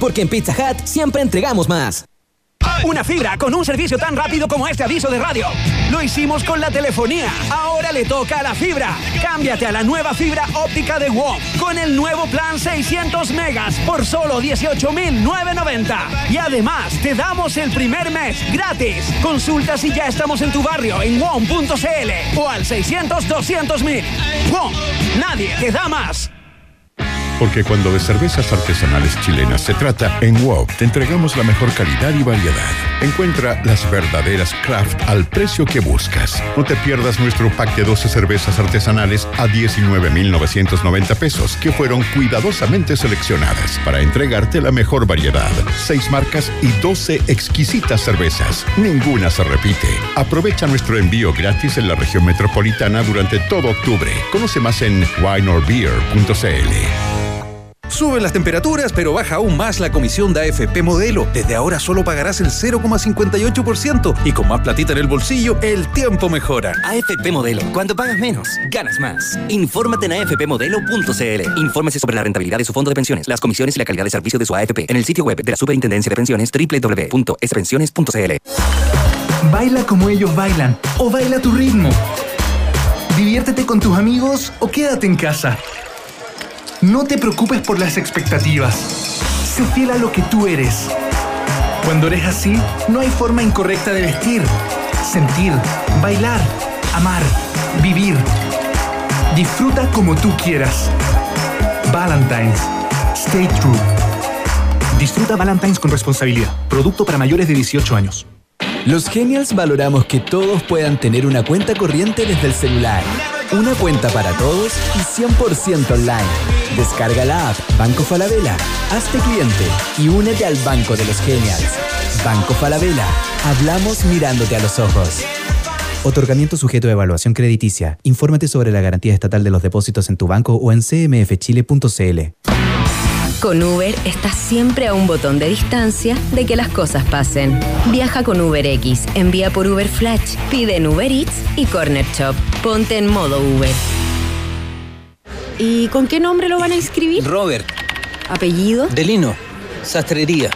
Speaker 8: Porque en Pizza Hut siempre entregamos más. Una fibra con un servicio tan rápido como este aviso de radio. Lo hicimos con la telefonía. Ahora le toca a la fibra. Cámbiate a la nueva fibra óptica de WOM con el nuevo plan 600 megas por solo 18,990. Y además te damos el primer mes gratis. Consulta si ya estamos en tu barrio en WOM.cl o al 600 200 mil. Nadie te da más.
Speaker 16: Porque cuando de cervezas artesanales chilenas se trata, en WOW te entregamos la mejor calidad y variedad. Encuentra las verdaderas craft al precio que buscas. No te pierdas nuestro pack de 12 cervezas artesanales a 19,990 pesos, que fueron cuidadosamente seleccionadas para entregarte la mejor variedad. Seis marcas y 12 exquisitas cervezas. Ninguna se repite. Aprovecha nuestro envío gratis en la región metropolitana durante todo octubre. Conoce más en wineorbeer.cl.
Speaker 17: Suben las temperaturas, pero baja aún más la comisión de AFP Modelo. Desde ahora solo pagarás el 0,58% y con más platita en el bolsillo, el tiempo mejora.
Speaker 18: AFP Modelo. Cuando pagas menos, ganas más. Infórmate en afpmodelo.cl. Infórmese sobre la rentabilidad de su fondo de pensiones, las comisiones y la calidad de servicio de su AFP en el sitio web de la Superintendencia de Pensiones www.spensiones.cl.
Speaker 19: Baila como ellos bailan o baila a tu ritmo. Diviértete con tus amigos o quédate en casa. No te preocupes por las expectativas. Sé fiel a lo que tú eres. Cuando eres así, no hay forma incorrecta de vestir, sentir, bailar, amar, vivir. Disfruta como tú quieras. Valentine's. Stay true. Disfruta Valentine's con responsabilidad. Producto para mayores de 18 años.
Speaker 11: Los Genials valoramos que todos puedan tener una cuenta corriente desde el celular. Una cuenta para todos y 100% online. Descarga la app Banco Falabella, hazte cliente y únete al Banco de los Genials. Banco Falabella, hablamos mirándote a los ojos. Otorgamiento sujeto a evaluación crediticia. Infórmate sobre la garantía estatal de los depósitos en tu banco o en cmfchile.cl.
Speaker 12: Con Uber estás siempre a un botón de distancia de que las cosas pasen. Viaja con UberX, envía por Uber Flash, pide en Uber Eats y Corner Shop. Ponte en modo Uber. ¿Y con qué nombre lo van a inscribir?
Speaker 20: Robert,
Speaker 12: ¿Apellido?
Speaker 20: Delino, Sastrería.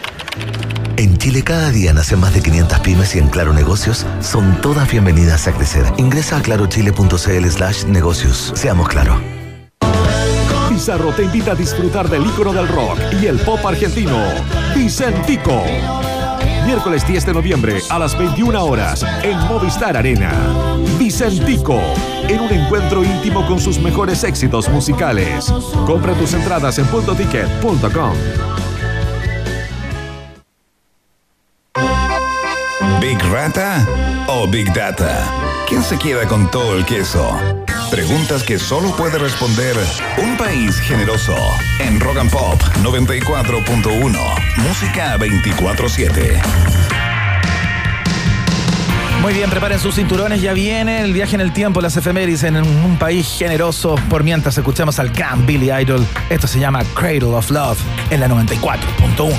Speaker 13: En Chile cada día nacen más de 500 pymes y en Claro Negocios son todas bienvenidas a crecer. Ingresa a clarochile.cl slash negocios. Seamos claro.
Speaker 10: Pizarro te invita a disfrutar del ícono del rock y el pop argentino, Vicentico. Miércoles 10 de noviembre a las 21 horas en Movistar Arena. Vicentico, en un encuentro íntimo con sus mejores éxitos musicales. Compra tus entradas en puntoticket.com.
Speaker 5: ¿Big Rata o Big Data? ¿Quién se queda con todo el queso? preguntas que solo puede responder un país generoso. En Rock and Pop 94.1, música 24-7.
Speaker 14: Muy bien, preparen sus cinturones, ya viene el viaje en el tiempo, las efemérides en un país generoso. Por mientras escuchamos al gran Billy Idol, esto se llama Cradle of Love en la 94.1.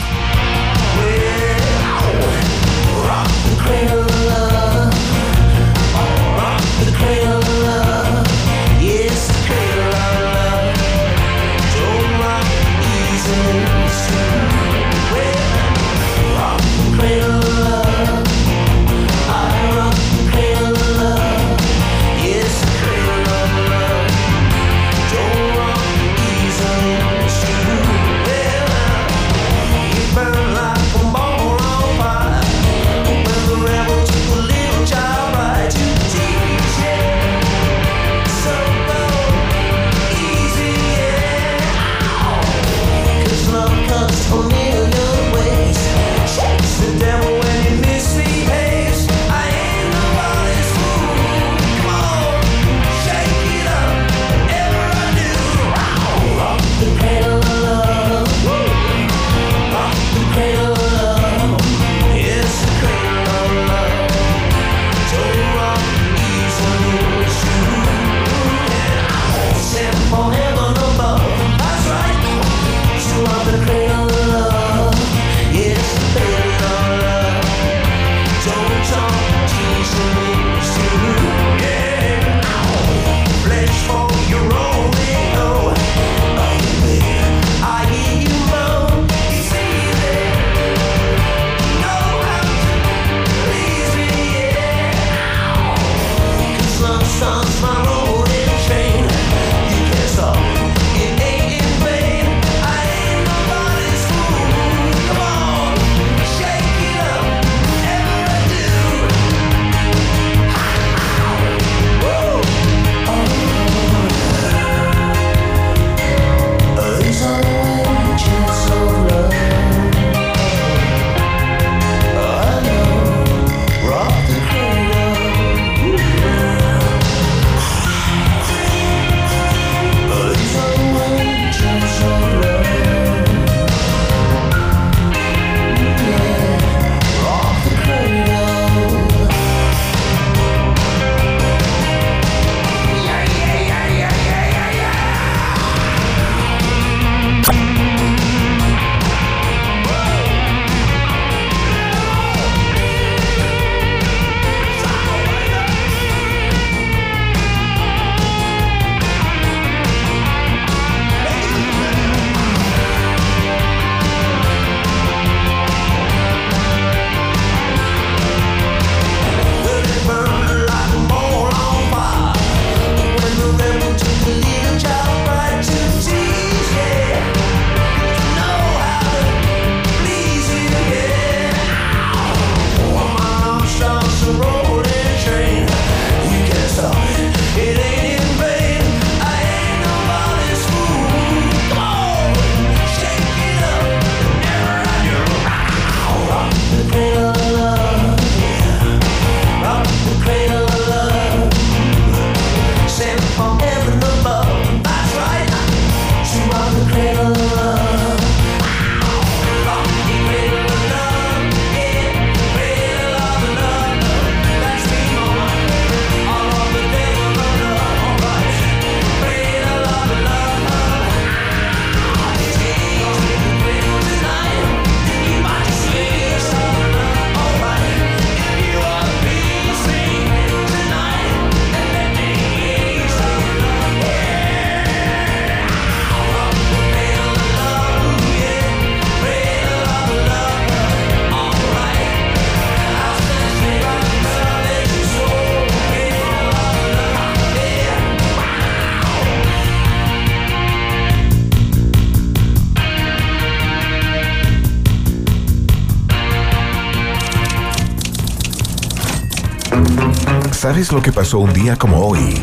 Speaker 5: ¿Sabes lo que pasó un día como hoy?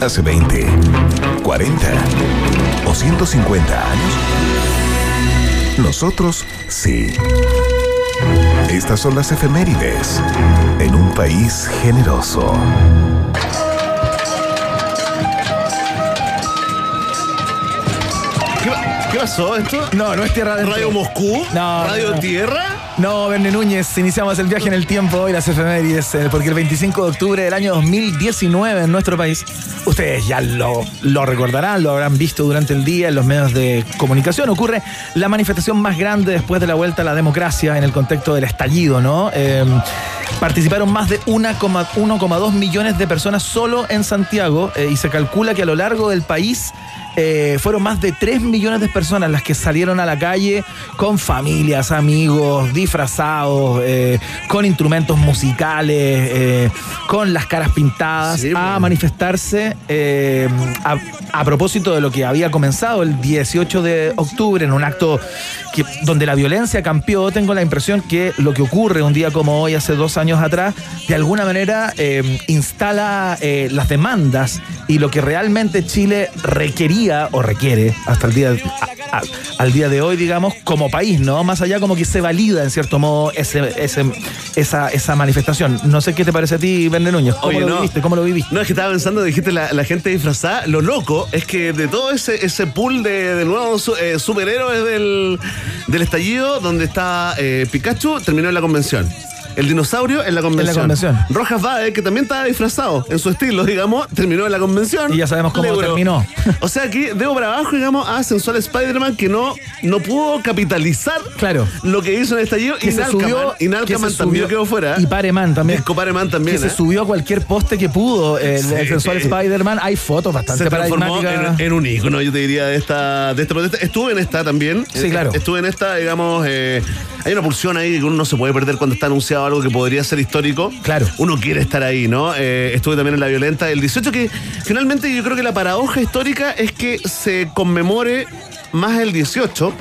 Speaker 5: Hace 20, 40 o 150 años. Nosotros sí. Estas son las efemérides en un país generoso.
Speaker 2: ¿Qué, pasó esto?
Speaker 1: No, no es Tierra de
Speaker 2: ¿Radio Moscú?
Speaker 1: No,
Speaker 2: ¿Radio. Tierra?
Speaker 1: No, Verne Núñez, iniciamos el viaje en el tiempo hoy, las efemérides, eh, porque el 25 de octubre del año 2019 en nuestro país, ustedes ya lo, lo recordarán, lo habrán visto durante el día en los medios de comunicación, ocurre la manifestación más grande después de la vuelta a la democracia en el contexto del estallido, ¿no? Eh, participaron más de 1,2 millones de personas solo en Santiago eh, y se calcula que a lo largo del país eh, fueron más de 3 millones de personas las que salieron a la calle con familias, amigos, disfrazados, eh, con instrumentos musicales, eh, con las caras pintadas, a manifestarse a, a propósito de lo que había comenzado el 18 de octubre en un acto que, donde la violencia campeó. Tengo la impresión que lo que ocurre un día como hoy, hace dos años atrás, de alguna manera instala las demandas y lo que realmente Chile requería o requiere hasta el día a- a- al día de hoy, digamos, como país, ¿no? Más allá como que se valida en cierto modo ese, ese- esa, esa manifestación. No sé qué te parece a ti, Verne Núñez. ¿Cómo
Speaker 2: Oye,
Speaker 1: lo
Speaker 2: no.
Speaker 1: viviste? ¿Cómo lo viviste?
Speaker 2: No, es que estaba pensando, dijiste la, la gente disfrazada. Lo loco es que de todo ese, ese pool de, de nuevos eh, superhéroes del, del estallido, donde está eh, Pikachu, terminó en la convención. El dinosaurio en la convención.
Speaker 1: convención.
Speaker 2: Rojas Bade, que también estaba disfrazado en su estilo, digamos, terminó en la convención.
Speaker 1: Y ya sabemos cómo terminó.
Speaker 2: O sea que debo para abajo, digamos, a Sensual Spider-Man que no, no pudo capitalizar
Speaker 1: Claro.
Speaker 2: lo que hizo en el estallido.
Speaker 1: Que
Speaker 2: y
Speaker 1: se subió-
Speaker 2: y
Speaker 1: que se
Speaker 2: también quedó fuera.
Speaker 1: Y Pareman también.
Speaker 2: Disco Pareman también.
Speaker 1: que
Speaker 2: ¿eh?
Speaker 1: se subió a cualquier poste que pudo. El,
Speaker 2: Sí.
Speaker 1: el sensual Spider-Man. Hay fotos bastante
Speaker 2: se transformó en, en un ícono, yo te diría, de esta, de esta protesta. Estuve en esta también.
Speaker 1: Sí,
Speaker 2: Eh,
Speaker 1: claro.
Speaker 2: Estuve en esta, digamos, eh, hay una pulsión ahí que uno no se puede perder cuando está anunciado algo que podría ser histórico.
Speaker 1: Claro.
Speaker 2: Uno quiere estar ahí, ¿no? Eh, estuve también en la violenta del 18, que finalmente yo creo que la paradoja histórica es que se conmemore más el 18.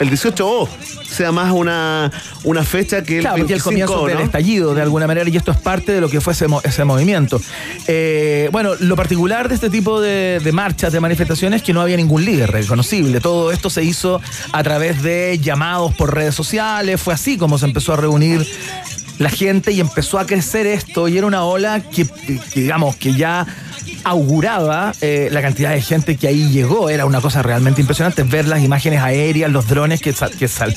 Speaker 2: El 18O sea más una, una fecha que el
Speaker 1: Claro, porque el
Speaker 2: 25,
Speaker 1: comienzo del estallido, de alguna manera, y esto es parte de lo que fue ese, ese movimiento. Eh, bueno, lo particular de este tipo de, de marchas, de manifestaciones, es que no había ningún líder reconocible. Todo esto se hizo a través de llamados por redes sociales, fue así como se empezó a reunir la gente y empezó a crecer esto, y era una ola que, digamos, que ya auguraba eh, la cantidad de gente que ahí llegó. Era una cosa realmente impresionante. Ver las imágenes aéreas, los drones que, sal- que sal-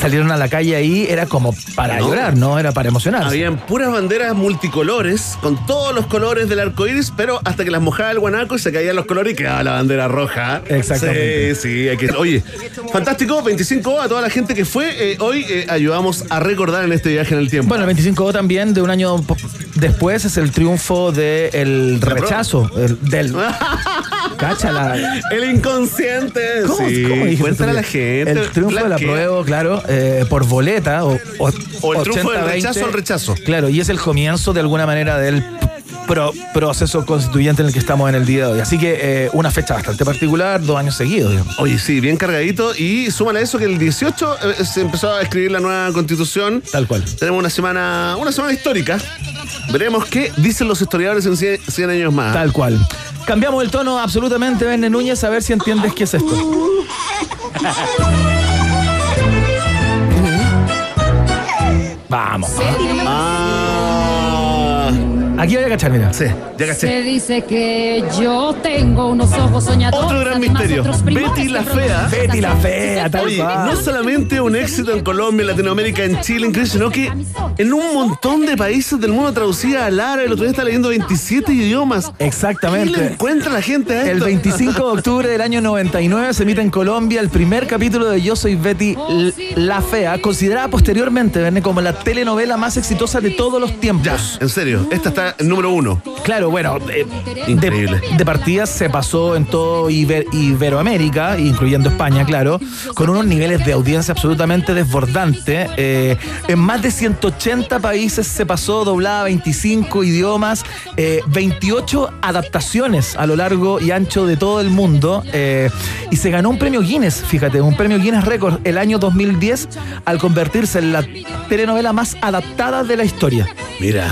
Speaker 1: salieron a la calle ahí, era como para
Speaker 2: No.
Speaker 1: llorar, ¿no? Era para emocionarse.
Speaker 2: Habían puras banderas multicolores, con todos los colores del arco iris, pero hasta que las mojaba el guanaco y se caían los colores y quedaba la bandera roja.
Speaker 1: Exactamente.
Speaker 2: Sí, sí, hay que. Oye, fantástico, 25 a toda la gente que fue. eh, hoy eh, ayudamos a recordar en este viaje en el tiempo.
Speaker 1: Bueno, el 25 también, de un año después, es el triunfo del
Speaker 2: La
Speaker 1: rechazo. El- del. Cáchala.
Speaker 2: El inconsciente.
Speaker 1: ¿Cómo,
Speaker 2: sí,
Speaker 1: cómo dijiste
Speaker 2: a la gente.
Speaker 1: El triunfo de la
Speaker 2: blanquea.
Speaker 1: prueba, claro, eh, por boleta o, o,
Speaker 2: O el triunfo del
Speaker 1: 80-20.
Speaker 2: rechazo al rechazo.
Speaker 1: Claro, y es el comienzo de alguna manera del pro- proceso constituyente en el que estamos en el día de hoy. Así que eh, una fecha bastante particular, dos años seguidos, digamos.
Speaker 2: Oye, sí, bien cargadito. Y súmale a eso que el 18 eh, se empezó a escribir la nueva constitución.
Speaker 1: Tal cual.
Speaker 2: Tenemos una semana, una semana histórica. Veremos qué dicen los historiadores en 100, 100 años más.
Speaker 1: Tal cual. Cambiamos el tono absolutamente, Verne Núñez, a ver si entiendes qué es esto. Vamos.
Speaker 2: Ah,
Speaker 1: Aquí voy a cachar, mira.
Speaker 2: sí, ya caché.
Speaker 21: Se dice que yo tengo unos ojos soñadores.
Speaker 2: Otro gran
Speaker 21: además
Speaker 2: misterio.
Speaker 21: otros primores
Speaker 2: Betty la Fea.
Speaker 1: Betty la Fea, tal
Speaker 2: Oye,
Speaker 1: cual.
Speaker 2: no solamente un éxito en Colombia, en Latinoamérica, en Chile, incluso, sino que en un montón de países del mundo traducida al árabe. El otro día está leyendo 27 idiomas. ¿Qué le
Speaker 1: Exactamente.
Speaker 2: encuentra la gente a esto?
Speaker 1: El 25 de octubre del año 99 se emite en Colombia el primer capítulo de Yo Soy Betty L- la Fea, considerada posteriormente Verne, como la telenovela más exitosa de todos los
Speaker 2: Ya,
Speaker 1: tiempos.
Speaker 2: en serio. Esta está en número uno.
Speaker 1: Claro, bueno, eh,
Speaker 2: Increíble.
Speaker 1: De, de partida se pasó en todo Iber- Iberoamérica, incluyendo España, claro, con unos niveles de audiencia absolutamente desbordantes. Eh, en más de 180 países se pasó doblada a 25 idiomas, eh, 28 adaptaciones a lo largo y ancho de todo el mundo. eh, y se ganó un premio Guinness, fíjate, un premio Guinness Record el año 2010 al convertirse en la telenovela más adaptada de la historia.
Speaker 2: Mira.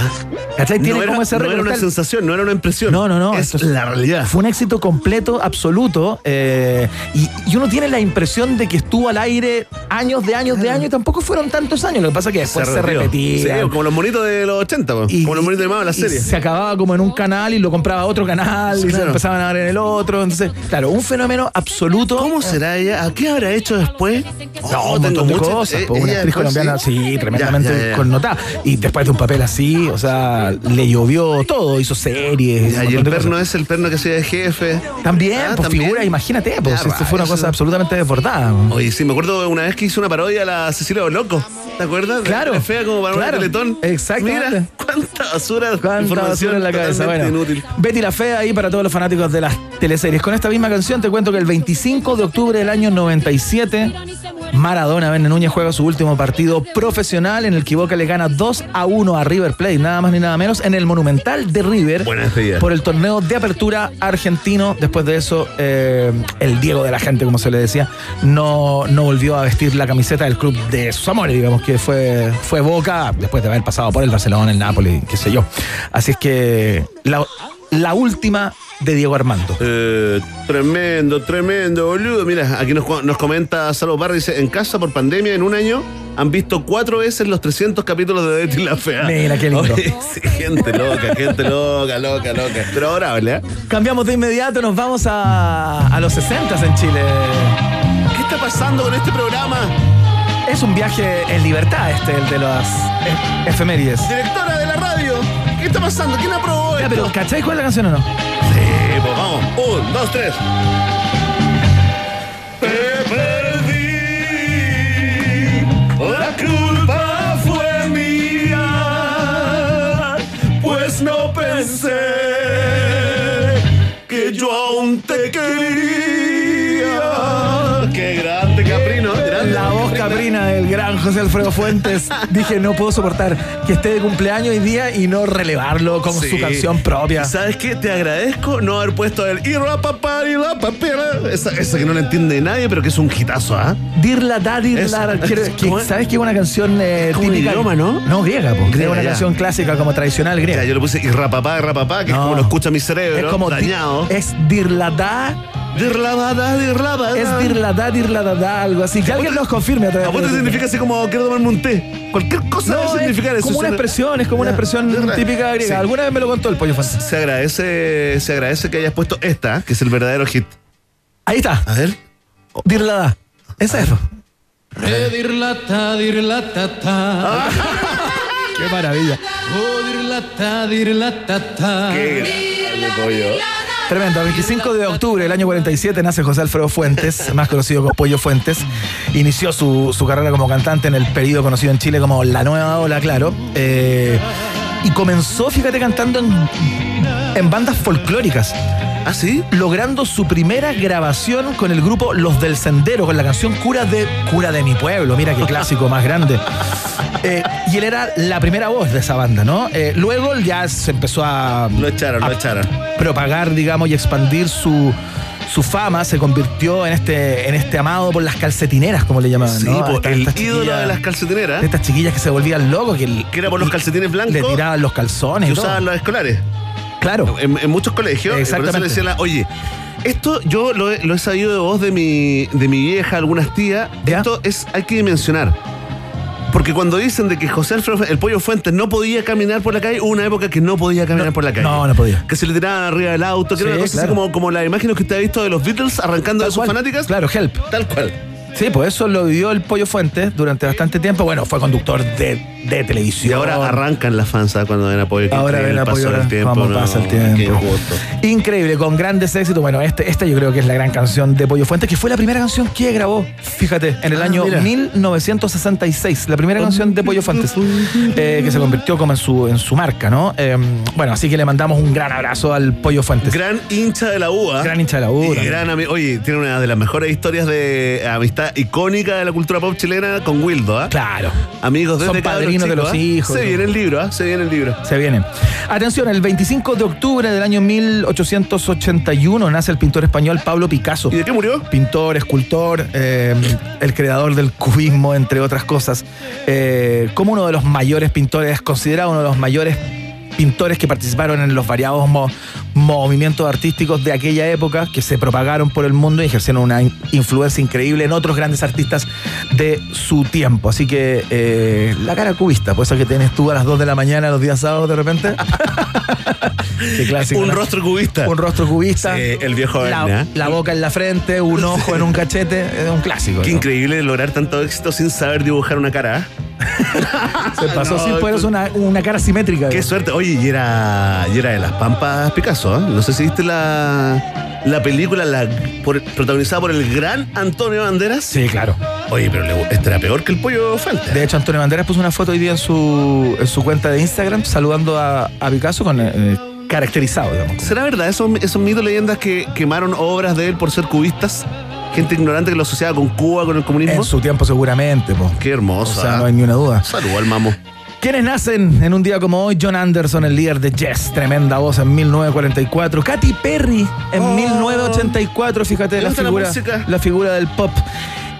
Speaker 1: ¿Cachai? Tiene como ese
Speaker 2: no era una sensación, no era una impresión.
Speaker 1: No, no, no.
Speaker 2: Es
Speaker 1: es-
Speaker 2: la realidad.
Speaker 1: Fue un éxito completo, absoluto. eh, y, y uno tiene la impresión de que estuvo al aire años de años de años y tampoco fueron tantos años. Lo que pasa es que después se, repetía.
Speaker 2: Sí, como los monitos de los 80, po. como los monitos de la
Speaker 1: y
Speaker 2: serie.
Speaker 1: se acababa como en un canal y lo compraba otro canal y se
Speaker 2: Claro.
Speaker 1: empezaban a ver en el otro. Entonces, claro, un fenómeno absoluto.
Speaker 2: ¿Cómo será ella? ¿A qué habrá hecho después?
Speaker 1: No, de
Speaker 2: muchas-
Speaker 1: cosas.
Speaker 2: eh,
Speaker 1: po, una actriz colombiana, sí, tremendamente
Speaker 2: Ya, ya, ya.
Speaker 1: connotada. Y después de un papel así, o sea, le llovió todo, hizo series.
Speaker 2: Ya, y el perno
Speaker 1: cosas.
Speaker 2: es el perno que hacía de jefe.
Speaker 1: También,
Speaker 2: Ah, también.
Speaker 1: figura, imagínate, pues
Speaker 2: Ya,
Speaker 1: esto fue una cosa absolutamente desbordada.
Speaker 2: Oye, sí, me acuerdo una vez que hizo una parodia a la Cecilia Loco. ¿Te acuerdas?
Speaker 1: Claro.
Speaker 2: Fea como para
Speaker 1: Claro.
Speaker 2: un teletón.
Speaker 1: Exactamente.
Speaker 2: Mira, cuánta basura.
Speaker 1: Cuánta
Speaker 2: información
Speaker 1: basura en la cabeza. Bueno,
Speaker 2: inútil.
Speaker 1: Betty la Fea ahí para todos los fanáticos de las teleseries. Con esta misma canción te cuento que el 25 de octubre del año 97, Maradona Verne Núñez juega su último partido profesional en el que Boca le gana 2 a 1 a River Plate, nada más ni nada menos, en el Monumental de River por el torneo de apertura argentino. Después de eso, eh, el Diego de la gente, como se le decía, no, no volvió a vestir la camiseta del club de sus amores, digamos que fue, fue Boca, después de haber pasado por el Barcelona, el Napoli, qué sé yo. Así es que la, la última de Diego Armando.
Speaker 2: Eh, tremendo, tremendo, boludo. Mira, aquí nos, nos comenta Salvo Barra, dice, en casa por pandemia en un año han visto cuatro veces los 300 capítulos de Betty la Fea.
Speaker 1: Mira, qué lindo.
Speaker 2: Oye, sí, gente loca, gente loca, loca, loca. Pero adorable, ¿eh?
Speaker 1: Cambiamos de inmediato, nos vamos a, a los 60 en Chile.
Speaker 2: ¿Qué está pasando con este programa?
Speaker 1: Es un viaje en libertad este, el de las e- efemérides.
Speaker 2: Directora de la radio, ¿qué está pasando? ¿Quién aprobó
Speaker 1: Ya,
Speaker 2: esto?
Speaker 1: pero ¿cachai cuál es la canción o no?
Speaker 2: Sí, pues vamos. Un, dos, tres. Te perdí, la culpa fue mía, pues no pensé que yo aún te quería.
Speaker 1: José Alfredo Fuentes. Dije, no puedo soportar que esté de cumpleaños hoy día y no relevarlo como
Speaker 2: Sí.
Speaker 1: su canción propia.
Speaker 2: ¿Y ¿Sabes qué? Te agradezco no haber puesto el y la papá y la papera. Esa, esa que no la entiende nadie, pero que es un hitazo, ¿ah?
Speaker 1: Dirla da, dirla.
Speaker 2: Eso.
Speaker 1: quiero- que-
Speaker 2: ¿Cómo es?
Speaker 1: ¿Sabes que es una canción eh,
Speaker 2: como un
Speaker 1: típica?
Speaker 2: idioma, ¿no?
Speaker 1: No, griega.
Speaker 2: Griega,
Speaker 1: es una
Speaker 2: ya.
Speaker 1: canción clásica como tradicional griega.
Speaker 2: Ya, yo le puse y rapapá, rapapá, que
Speaker 1: No.
Speaker 2: es como lo escucha mi cerebro,
Speaker 1: es como di-
Speaker 2: dañado.
Speaker 1: es dirla da.
Speaker 2: Dirlabada, dirlabada.
Speaker 1: Es dirla da, dirla da, da, algo así. Que alguien nos confirme a través
Speaker 2: ¿A vos te
Speaker 1: de-
Speaker 2: significa así como quiero tomarme un té? Cualquier cosa
Speaker 1: No,
Speaker 2: debe
Speaker 1: es
Speaker 2: significar eso.
Speaker 1: como una expresión, es como una
Speaker 2: Ya,
Speaker 1: expresión típica griega.
Speaker 2: Sí.
Speaker 1: Alguna vez me lo contó el pollo Fuentes.
Speaker 2: Se agradece, se agradece que hayas puesto esta, que es el verdadero hit.
Speaker 1: Ahí está.
Speaker 2: A ver.
Speaker 1: Dirla da. Esa es.
Speaker 14: Dirlata, dirlatata.
Speaker 1: Qué maravilla.
Speaker 14: Oh, dirlata, dirlatata.
Speaker 2: Qué grande, pollo.
Speaker 1: Tremendo, 25 de octubre del año 47 nace José Alfredo Fuentes, más conocido como Pollo Fuentes. Inició su, su carrera como cantante en el periodo conocido en Chile como La Nueva Ola, claro. Eh, y comenzó, fíjate, cantando en, en bandas folclóricas.
Speaker 2: ¿Ah, sí?
Speaker 1: Logrando su primera grabación con el grupo Los del Sendero, con la canción Cura de, Cura de mi pueblo. Mira qué clásico más grande. Eh, y él era la primera voz de esa banda, ¿no? Eh, luego ya se empezó a,
Speaker 2: Lo echaron, lo echaron.
Speaker 1: propagar, digamos, y expandir su, su fama, se convirtió en este, en este amado por las calcetineras, como le llamaban,
Speaker 2: Sí,
Speaker 1: ¿no?
Speaker 2: po,
Speaker 1: Estas-
Speaker 2: el ídolo de las calcetineras.
Speaker 1: de estas chiquillas que se volvían locos, que, el-
Speaker 2: Que era por los calcetines blancos.
Speaker 1: le tiraban los calzones
Speaker 2: que
Speaker 1: y todo.
Speaker 2: usaban los escolares.
Speaker 1: Claro.
Speaker 2: En, en muchos colegios. y Por eso
Speaker 1: Exactamente.
Speaker 2: le decían, la- oye, esto yo lo he, lo he sabido de voz de mi, de mi vieja, algunas tías. Esto es, hay que dimensionar. Porque cuando dicen de que José Alfredo, el pollo Fuentes, no podía caminar por la calle, hubo una época que no podía caminar por la calle.
Speaker 1: no, no podía.
Speaker 2: Que se le tiraban arriba del auto, que
Speaker 1: Sí,
Speaker 2: era una cosa
Speaker 1: claro.
Speaker 2: así como, como las imágenes que usted ha visto de los Beatles arrancando de sus
Speaker 1: cual.
Speaker 2: fanáticas.
Speaker 1: Claro, help.
Speaker 2: Tal cual.
Speaker 1: Sí, pues eso lo vivió el Pollo Fuentes durante bastante tiempo. Bueno, fue conductor de, de televisión.
Speaker 2: Y ahora arrancan las fans cuando ven apoyo.
Speaker 1: Ahora ven
Speaker 2: el
Speaker 1: apoyo,
Speaker 2: del tiempo.
Speaker 1: cómo
Speaker 2: no,
Speaker 1: pasa el tiempo. Increíble, con grandes éxitos. Bueno, este, esta yo creo que es la gran canción de Pollo Fuentes, que fue la primera canción que grabó, fíjate, en el
Speaker 2: Ah,
Speaker 1: año
Speaker 2: mira.
Speaker 1: 1966. La primera canción de Pollo Fuentes, eh, que se convirtió como en su, en su marca, ¿no? Eh, bueno, así que le mandamos un gran abrazo al Pollo Fuentes.
Speaker 2: Gran hincha de la UA.
Speaker 1: Gran hincha de la U,
Speaker 2: Y gran Oye, tiene una de las mejores historias de amistad icónica de la cultura pop chilena con Wildo, ¿ah?
Speaker 1: Claro.
Speaker 2: Amigos desde
Speaker 1: Son de los
Speaker 2: ¿ah?
Speaker 1: hijos.
Speaker 2: Se viene el libro, ¿ah? Se viene el libro.
Speaker 1: Se viene. Atención, el 25 de octubre del año 1881 nace el pintor español Pablo Picasso.
Speaker 2: ¿Y de qué murió?
Speaker 1: Pintor, escultor, eh, el creador del cubismo, entre otras cosas. Eh, como uno de los mayores pintores, considerado uno de los mayores pintores que participaron en los variados mo- movimientos artísticos de aquella época, que se propagaron por el mundo y ejercieron una in- influencia increíble en otros grandes artistas de su tiempo. Así que eh, la cara cubista, pues esa que tienes tú a las 2 de la mañana los días sábados de repente. Qué clásico.
Speaker 2: Un
Speaker 1: ¿no?
Speaker 2: rostro cubista.
Speaker 1: Un rostro cubista.
Speaker 2: Sí, el viejo
Speaker 1: la, la boca en la frente, un ojo en un cachete. Es un clásico.
Speaker 2: Qué
Speaker 1: ¿no?
Speaker 2: increíble lograr tanto éxito sin saber dibujar una cara. ¿eh?
Speaker 1: Se pasó
Speaker 2: No,
Speaker 1: sin poder una, una cara simétrica.
Speaker 2: Qué suerte. Oye, y era, y era de las Pampas Picasso. ¿eh? No sé si viste la, la película la, por- protagonizada por el gran Antonio Banderas.
Speaker 1: Sí, claro.
Speaker 2: Oye, pero le- este era peor que el pollo Fuente.
Speaker 1: De hecho, Antonio Banderas puso una foto hoy día en su, en su cuenta de Instagram saludando a, a Picasso con eh, caracterizado, digamos.
Speaker 2: ¿Será verdad esos, esos mitos leyendas que quemaron obras de él por ser cubistas? Gente ignorante que lo asociaba con Cuba, con el comunismo.
Speaker 1: En su tiempo seguramente, po.
Speaker 2: Qué hermoso.
Speaker 1: O sea,
Speaker 2: ¿ah?
Speaker 1: no hay ni una duda.
Speaker 2: Saludo al mamo.
Speaker 1: ¿Quiénes nacen en un día como hoy? John Anderson, el líder de Yes, tremenda voz en 1944. Katy Perry en 1984, fíjate
Speaker 2: ¿Te
Speaker 1: la figura, la figura del pop.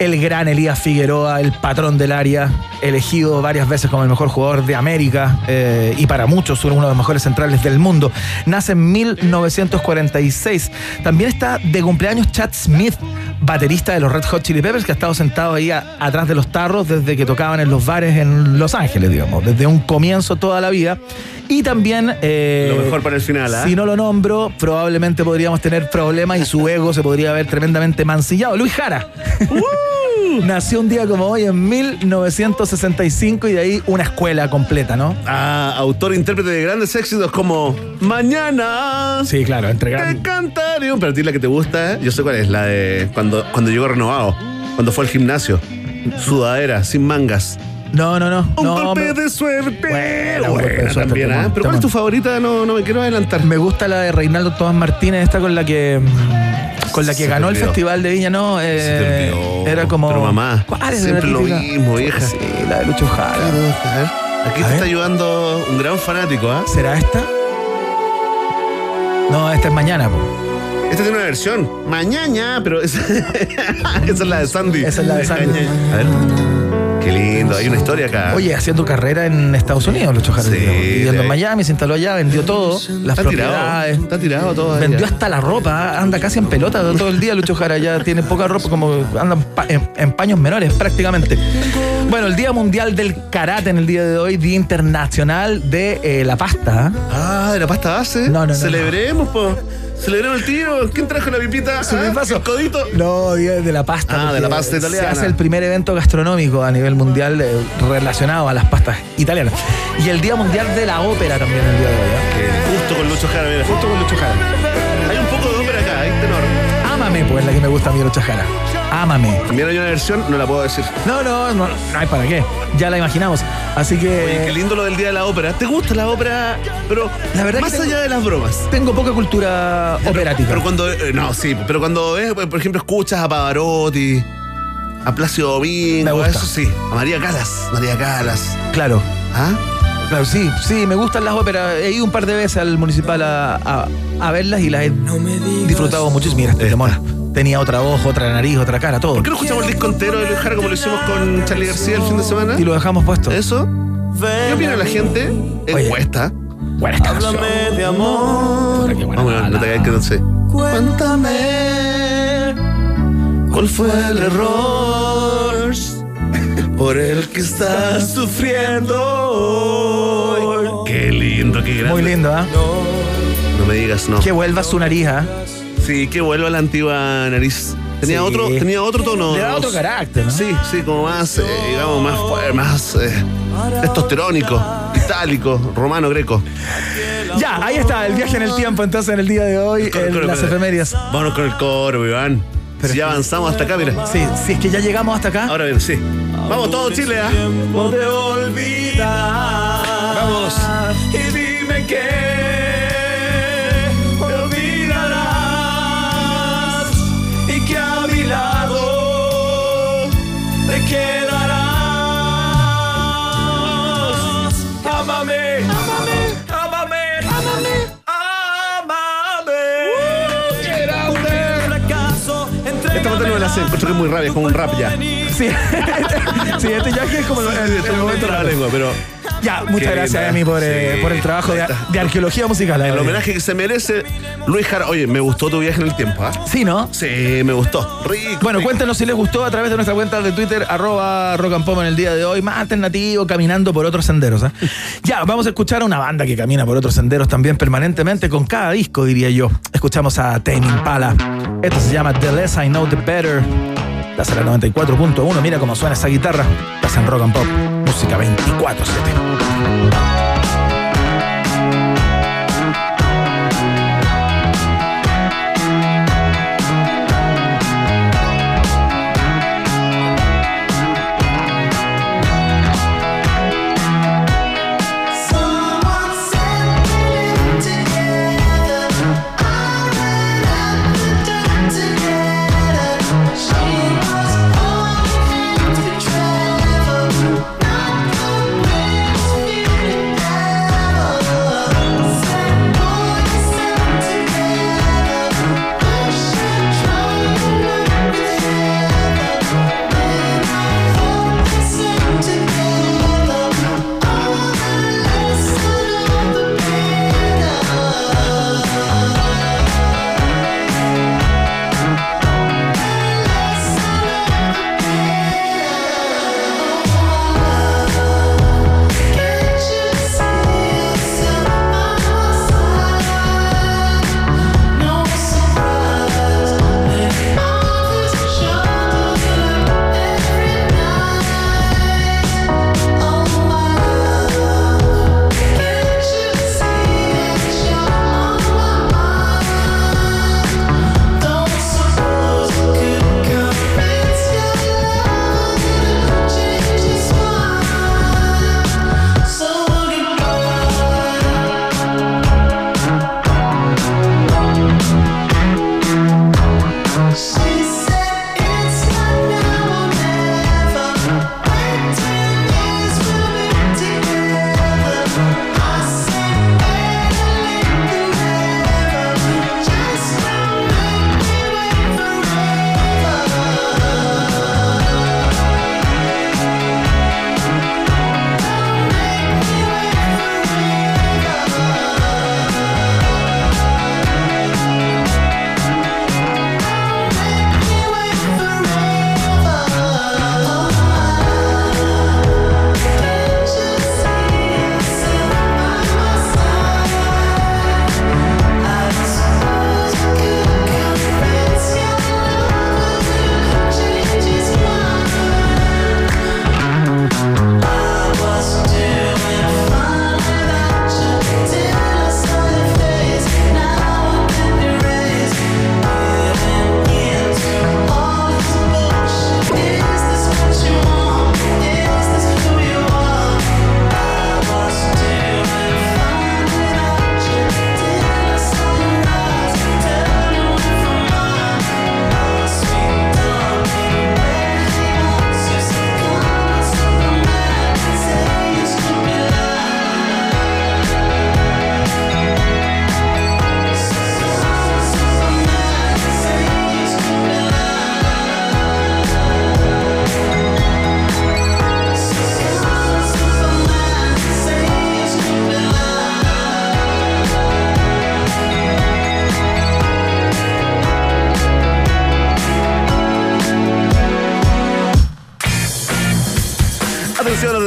Speaker 1: El gran Elías Figueroa, el patrón del área, elegido varias veces como el mejor jugador de América eh, y para muchos uno de los mejores centrales del mundo. Nace en 1946. También está de cumpleaños Chad Smith, baterista de los Red Hot Chili Peppers, que ha estado sentado ahí a- atrás de los tarros desde que tocaban en los bares en Los Ángeles, digamos, desde un comienzo toda la vida. Y también... eh,
Speaker 2: Lo mejor para el final, ¿ah?
Speaker 1: Si no lo nombro, probablemente podríamos tener problemas y su ego se podría ver tremendamente mancillado. Luis Jara. Nació un día como hoy en 1965 y de ahí una escuela completa, ¿no?
Speaker 2: Ah, autor e intérprete de grandes éxitos como Mañana.
Speaker 1: Sí, claro, entre
Speaker 2: Te cantaré. A ti la que te gusta, ¿eh? yo sé cuál es, la de cuando, cuando llegó renovado, cuando fue al gimnasio. Sudadera, sin mangas.
Speaker 1: No, no, no.
Speaker 2: Un
Speaker 1: no,
Speaker 2: golpe
Speaker 1: me-
Speaker 2: de suerte.
Speaker 1: Golpe de
Speaker 2: Buena
Speaker 1: suerte,
Speaker 2: también, ¿ah? Pero ¿cuál es tu favorita? No, no me quiero adelantar.
Speaker 1: Me gusta la de Reinaldo Tomás Martínez, esta con la que mm, con la que
Speaker 2: Se
Speaker 1: ganó el. Festival de Viña, ¿no?
Speaker 2: Se
Speaker 1: Eh,
Speaker 2: olvidó.
Speaker 1: era como.
Speaker 2: Pero mamá,
Speaker 1: ¿Cuál es
Speaker 2: siempre lo mismo, vieja.
Speaker 1: Sí, la de Lucho Jara.
Speaker 2: Aquí
Speaker 1: A
Speaker 2: te
Speaker 1: ver.
Speaker 2: está ayudando un gran fanático, ¿ah?
Speaker 1: ¿Será esta? No, esta es mañana, po.
Speaker 2: Esta tiene una versión. Mañana, pero esa, esa es la de Sandy.
Speaker 1: Esa es la de Sandy.
Speaker 2: A ver. Qué lindo, hay una historia acá.
Speaker 1: Oye, haciendo carrera en Estados Unidos, Lucho Jara.
Speaker 2: Sí.
Speaker 1: Viviendo en Miami, se instaló allá, vendió todo, las
Speaker 2: Está tirado. Está tirado todo.
Speaker 1: Vendió hasta la ropa, anda casi en pelota todo el día Lucho Jara, ya tiene poca ropa, como anda en pa- en, en paños menores prácticamente. Bueno, el Día Mundial del Karate en el día de hoy, Día Internacional de eh, la Pasta.
Speaker 2: Ah, de la pasta base.
Speaker 1: No, no, no,
Speaker 2: Celebremos, po. Celebremos el tiro. ¿Quién trajo la pipita?
Speaker 1: ¿Se
Speaker 2: Ah,
Speaker 1: pasó?
Speaker 2: ¿El codito?
Speaker 1: No, Día de la Pasta.
Speaker 2: Ah, de la pasta italiana.
Speaker 1: Se hace el primer evento gastronómico a nivel mundial eh, relacionado a las pastas italianas. Y el Día Mundial de la Ópera también el día de hoy. ¿eh?
Speaker 2: Justo con Lucho Jara, mira.
Speaker 1: Justo con Lucho Jara.
Speaker 2: Hay un poco de ópera acá, hay tenor.
Speaker 1: Ámame, pues es la que me gusta a mí, Lucho Jara. Ámame.
Speaker 2: También hay una versión, no la puedo decir.
Speaker 1: No, no, no, no hay para qué. Ya la imaginamos. Así que.
Speaker 2: Oye, qué lindo lo del Día de la Ópera. ¿Te gusta la ópera? Pero
Speaker 1: La verdad
Speaker 2: más
Speaker 1: que tengo-
Speaker 2: allá de las bromas.
Speaker 1: Tengo poca cultura operática.
Speaker 2: Pero cuando. eh, no, sí, pero cuando ves, por ejemplo, escuchas a Pavarotti, a Plácido Domingo, eso sí. A María Calas. María Calas.
Speaker 1: Claro.
Speaker 2: ¿Ah?
Speaker 1: Claro, sí, sí, me gustan las óperas. He ido un par de veces al municipal a, a- a verlas y las he disfrutado muchísimo. Mira, este temón. Tenía otra voz, otra nariz, otra cara, todo.
Speaker 2: ¿Por qué no escuchamos el disco entero de Luis Jara como lo hicimos con Charlie García el fin de semana?
Speaker 1: Y lo dejamos puesto.
Speaker 2: ¿Eso? ¿Qué opina la gente?
Speaker 1: Oye.
Speaker 2: Encuesta.
Speaker 1: Buena esta canción.
Speaker 2: de amor.
Speaker 1: Qué buena
Speaker 2: no te caigas que no sé.
Speaker 14: Cuéntame
Speaker 2: ¿Cuál fue el error por el que estás sufriendo hoy? Qué lindo, qué grande.
Speaker 1: Muy lindo, ¿ah?
Speaker 2: No me digas no.
Speaker 1: Que vuelva su nariz, ¿ah?
Speaker 2: Sí, que vuelva la antigua nariz. Tenía
Speaker 1: Sí.
Speaker 2: otro, tenía otro tono.
Speaker 1: Le da otro carácter, ¿no?
Speaker 2: Sí, sí, como más, eh, digamos, más, más eh, testosterónico, itálico, romano, greco.
Speaker 1: Ya, ahí está, el viaje en el tiempo entonces en el día de hoy, en las efemérides.
Speaker 2: Vámonos con el coro, Iván. si ya avanzamos hasta acá, mira.
Speaker 1: Sí, si es que ya llegamos hasta acá.
Speaker 2: Ahora bien, sí. Vamos todo Chile, ¿ah?
Speaker 14: de olvidar.
Speaker 2: Vamos.
Speaker 14: Y dime que
Speaker 2: La sé, encuentro que es muy rabia, es como un rap ya.
Speaker 1: Sí, sí este viaje es como el, el- el momento
Speaker 2: la
Speaker 1: raro.
Speaker 2: lengua, pero
Speaker 1: Ya, muchas
Speaker 2: Qué
Speaker 1: gracias. Emi, por, eh, por el trabajo de, de arqueología musical.
Speaker 2: El
Speaker 1: eh.
Speaker 2: homenaje que se merece Luis Jara. Oye, me gustó tu viaje en el tiempo, ¿ah?
Speaker 1: Sí, ¿no?
Speaker 2: Sí, me gustó. Rico.
Speaker 1: Bueno,
Speaker 2: rico.
Speaker 1: cuéntenos si les gustó a través de nuestra cuenta de Twitter, arroba rock and pop en el día de hoy, más alternativo, caminando por otros senderos. ¿ah? Ya, vamos a escuchar a una banda que camina por otros senderos también permanentemente, con cada disco, diría yo. Escuchamos a Tame Impala. Esto se llama The Less I Know The Better. La sala 94.1, mira cómo suena esa guitarra. Estás en rock and pop, música 24-7.
Speaker 2: Atención,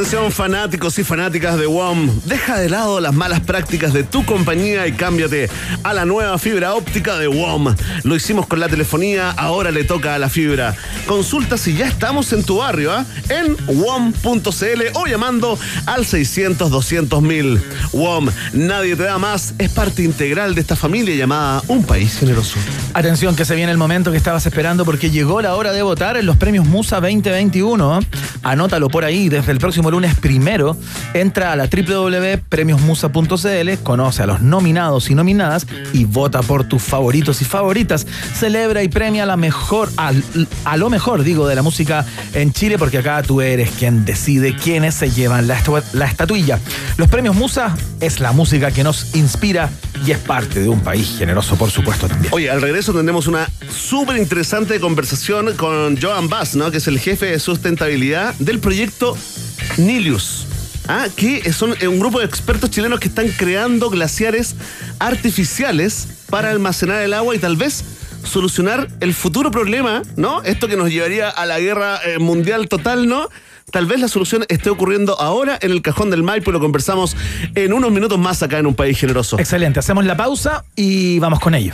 Speaker 2: atención, fanáticos y fanáticas de WOM. Deja de lado las malas prácticas de tu compañía y cámbiate a la nueva fibra óptica de WOM. Lo hicimos con la telefonía, ahora le toca a la fibra. Consulta si ya estamos en tu barrio, ¿ah? En WOM.cl o llamando al 600 200 mil. WOM, nadie te da más, es parte integral de esta familia llamada Un País Generoso.
Speaker 1: Atención, que se viene el momento que estabas esperando porque llegó la hora de votar en los premios Musa 2021. Anótalo por ahí, desde el próximo lunes primero, entra a la www.premiosmusa.cl, conoce a los nominados y nominadas y vota por tus favoritos y favoritas. Celebra y premia la mejor, a, lo mejor, digo, de la música en Chile, porque acá tú eres quien decide quiénes se llevan la, la estatuilla. Los premios Musa es la música que nos inspira y es parte de un país generoso, por supuesto, también.
Speaker 2: Oye, al regreso tendremos una súper interesante conversación con Joan Bass, ¿no? Que es el jefe de sustentabilidad del proyecto Nilius. ¿ah? que son un grupo de expertos chilenos que están creando glaciares artificiales para almacenar el agua y tal vez solucionar el futuro problema, ¿no? Esto que nos llevaría a la guerra eh, mundial total, ¿no? Tal vez la solución esté ocurriendo ahora en el cajón del Maipo y lo conversamos en unos minutos más acá en un país generoso.
Speaker 1: Excelente, hacemos la pausa y vamos con ello.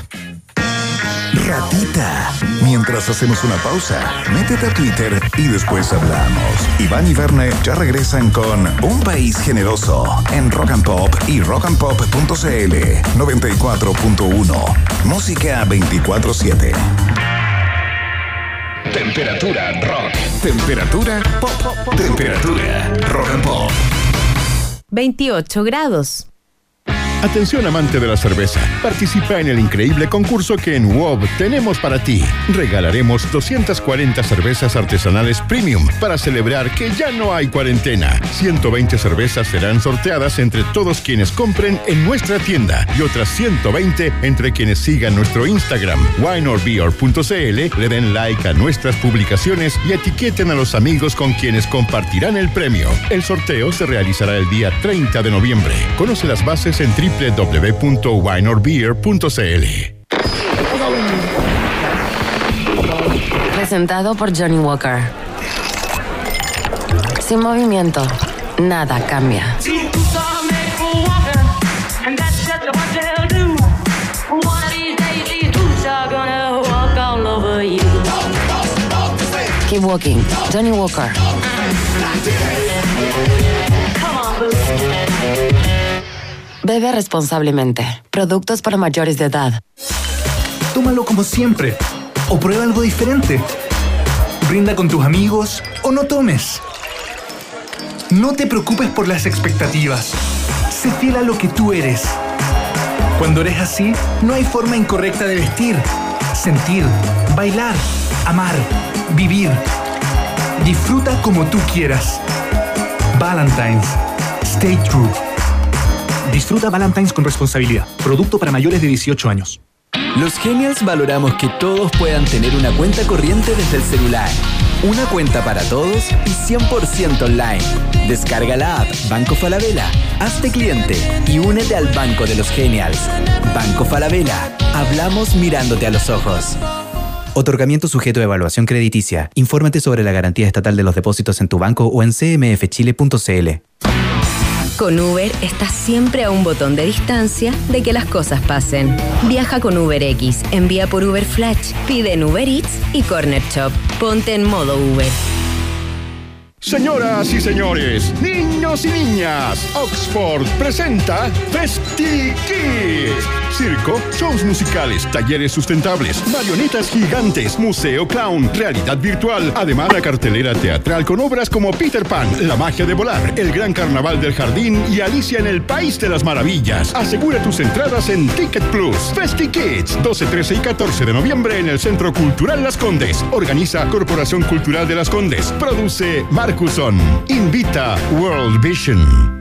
Speaker 5: Ratita. Mientras hacemos una pausa, métete a Twitter y después hablamos. Iván y Verne ya regresan con Un País Generoso en Rock and Pop y rockandpop.cl 94.1. Música 24-7. Temperatura rock. Temperatura pop. Temperatura rock and pop.
Speaker 12: 28 grados.
Speaker 10: Atención amante de la cerveza, participa en el increíble concurso que en WOB tenemos para ti. Regalaremos 240 cervezas artesanales premium para celebrar que ya no hay cuarentena. 120 cervezas serán sorteadas entre todos quienes compren en nuestra tienda y otras 120 entre quienes sigan nuestro Instagram wineorbeer.cl, le den like a nuestras publicaciones y etiqueten a los amigos con quienes compartirán el premio. El sorteo se realizará el día 30 de noviembre. Conoce las bases en www.wineorbeer.cl.
Speaker 9: Presentado por Johnny Walker. Sin movimiento, nada cambia. Keep walking. Johnny Walker. Bebe responsablemente. Productos para mayores de edad.
Speaker 19: Tómalo como siempre. O prueba algo diferente. Brinda con tus amigos o no tomes. No te preocupes por las expectativas. Sé fiel a lo que tú eres. Cuando eres así, no hay forma incorrecta de vestir, sentir, bailar, amar, vivir. Disfruta como tú quieras. Valentine's. Stay true. Disfruta Valentine's con responsabilidad. Producto para mayores de 18 años.
Speaker 11: Los Genials valoramos que todos puedan tener una cuenta corriente desde el celular. Una cuenta para todos y 100% online. Descarga la app Banco Falabella, hazte cliente y únete al Banco de los Genials. Banco Falabella, hablamos mirándote a los ojos.
Speaker 22: Otorgamiento sujeto a evaluación crediticia. Infórmate sobre la garantía estatal de los depósitos en tu banco o en cmfchile.cl.
Speaker 12: Con Uber estás siempre a un botón de distancia de que las cosas pasen. Viaja con UberX, envía por Uber Flash, pide en Uber Eats y Corner Shop. Ponte en modo Uber.
Speaker 10: Señoras y señores, niños y niñas, Oxford presenta Festi Kids. Circo, shows musicales, talleres sustentables, marionetas gigantes, museo clown, realidad virtual, además la cartelera teatral con obras como Peter Pan, La magia de volar, El gran carnaval del jardín y Alicia en el país de las maravillas. Asegura tus entradas en Ticket Plus. Festi Kids, 12, 13 y 14 de noviembre en el Centro Cultural Las Condes. Organiza Corporación Cultural de Las Condes. Produce Marcuson. Invita World Vision.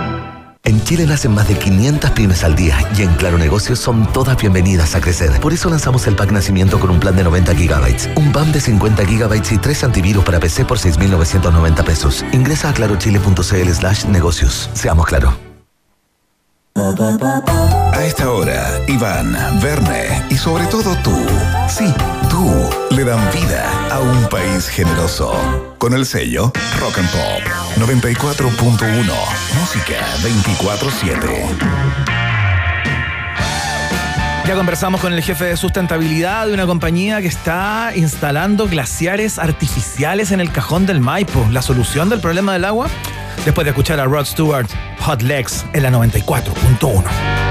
Speaker 23: En Chile nacen más de 500 pymes al día y en Claro Negocios son todas bienvenidas a crecer. Por eso lanzamos el pack nacimiento con un plan de 90 gigabytes, un plan de 50 gigabytes y tres antivirus para PC por 6.990 pesos. Ingresa a clarochile.cl slash negocios. Seamos claro.
Speaker 5: A esta hora, Iván, Verne y sobre todo tú, sí, tú, le dan vida a un país generoso. Con el sello Rock and Pop 94.1, música 24-7.
Speaker 1: Ya conversamos con el jefe de sustentabilidad de una compañía que está instalando glaciares artificiales en el cajón del Maipo. La solución del problema del agua, después de escuchar a Rod Stewart, Hot Legs en la 94.1.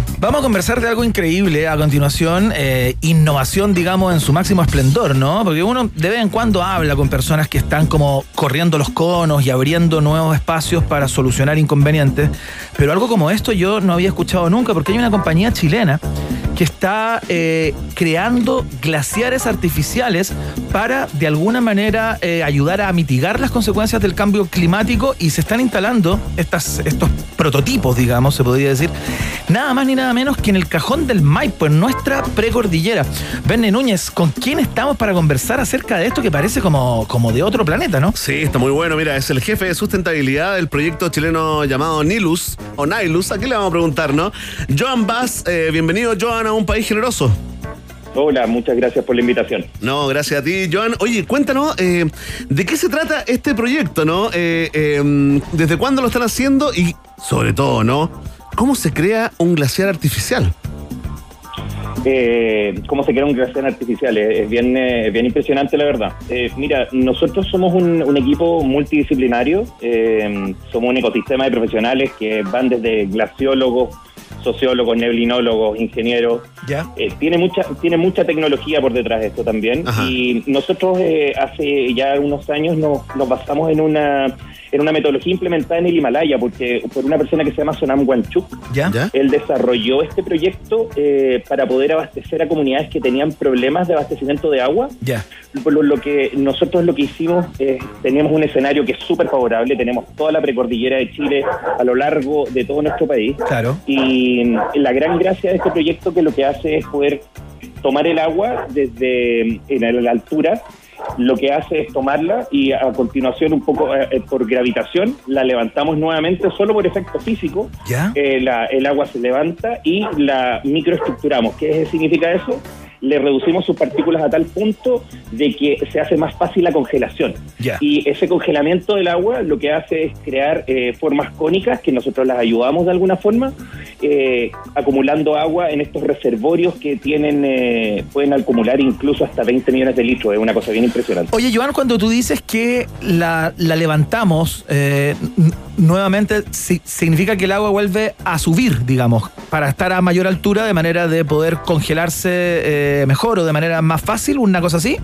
Speaker 1: Vamos a conversar de algo increíble a continuación, eh, innovación, digamos, en su máximo esplendor, ¿no? Porque uno de vez en cuando habla con personas que están como corriendo los conos y abriendo nuevos espacios para solucionar inconvenientes, pero algo como esto yo no había escuchado nunca, porque hay una compañía chilena que está eh, creando glaciares artificiales para de alguna manera eh, ayudar a mitigar las consecuencias del cambio climático y se están instalando estas, estos prototipos, digamos, se podría decir, nada más ni nada menos que en el cajón del Maipo, en nuestra precordillera. Verne Núñez, ¿con quién estamos para conversar acerca de esto que parece como, como de otro planeta, no?
Speaker 2: Sí, está muy bueno. Mira, es el jefe de sustentabilidad del proyecto chileno llamado Nilus, o Nilus, aquí le vamos a preguntar, ¿no? Joan Bass, eh, bienvenido, Joan, a un país generoso.
Speaker 24: Hola, muchas gracias por la invitación.
Speaker 2: No, gracias a ti, Joan. Oye, cuéntanos, eh, ¿de qué se trata este proyecto, no? Eh, eh, ¿Desde cuándo lo están haciendo? Y, sobre todo, ¿no? ¿Cómo se crea un glaciar artificial?
Speaker 24: Eh, ¿Cómo se crea un glaciar artificial? Es, bien, eh, bien impresionante, la verdad. Mira, nosotros somos un, un equipo multidisciplinario, somos un ecosistema de profesionales que van desde glaciólogos, sociólogos, neblinólogos, ingenieros.
Speaker 1: ¿Ya?
Speaker 24: Eh, tiene mucha tiene mucha tecnología por detrás de esto también
Speaker 1: Ajá.
Speaker 24: y nosotros eh, hace ya unos años nos, nos basamos en una en una metodología implementada en el Himalaya porque por una persona que se llama Sonam Wanchuk
Speaker 1: ¿Ya?
Speaker 24: él desarrolló este proyecto eh, para poder abastecer a comunidades que tenían problemas de abastecimiento de agua
Speaker 1: Ya.
Speaker 24: por lo, lo que nosotros lo que hicimos es teníamos un escenario que es súper favorable, tenemos toda la precordillera de Chile a lo largo de todo nuestro país.
Speaker 1: Claro.
Speaker 24: Y la gran gracia de este proyecto que lo que hace es poder tomar el agua desde en la altura, lo que hace es tomarla y a continuación un poco eh, eh, por gravitación la levantamos nuevamente solo por efecto físico.
Speaker 1: ¿Ya?
Speaker 24: Eh, la- el agua se levanta y la microestructuramos. ¿Qué significa eso? Le reducimos sus partículas a tal punto de que se hace más fácil la congelación. Y ese congelamiento del agua lo que hace es crear eh, formas cónicas que nosotros las ayudamos de alguna forma, eh, acumulando agua en estos reservorios que tienen eh, pueden acumular incluso hasta 20 millones de litros. Es una cosa bien impresionante.
Speaker 1: Oye, Joan, cuando tú dices que la, la levantamos eh, nuevamente, si- significa que el agua vuelve a subir, digamos, para estar a mayor altura de manera de poder congelarse eh, mejor o de manera más fácil, una cosa así.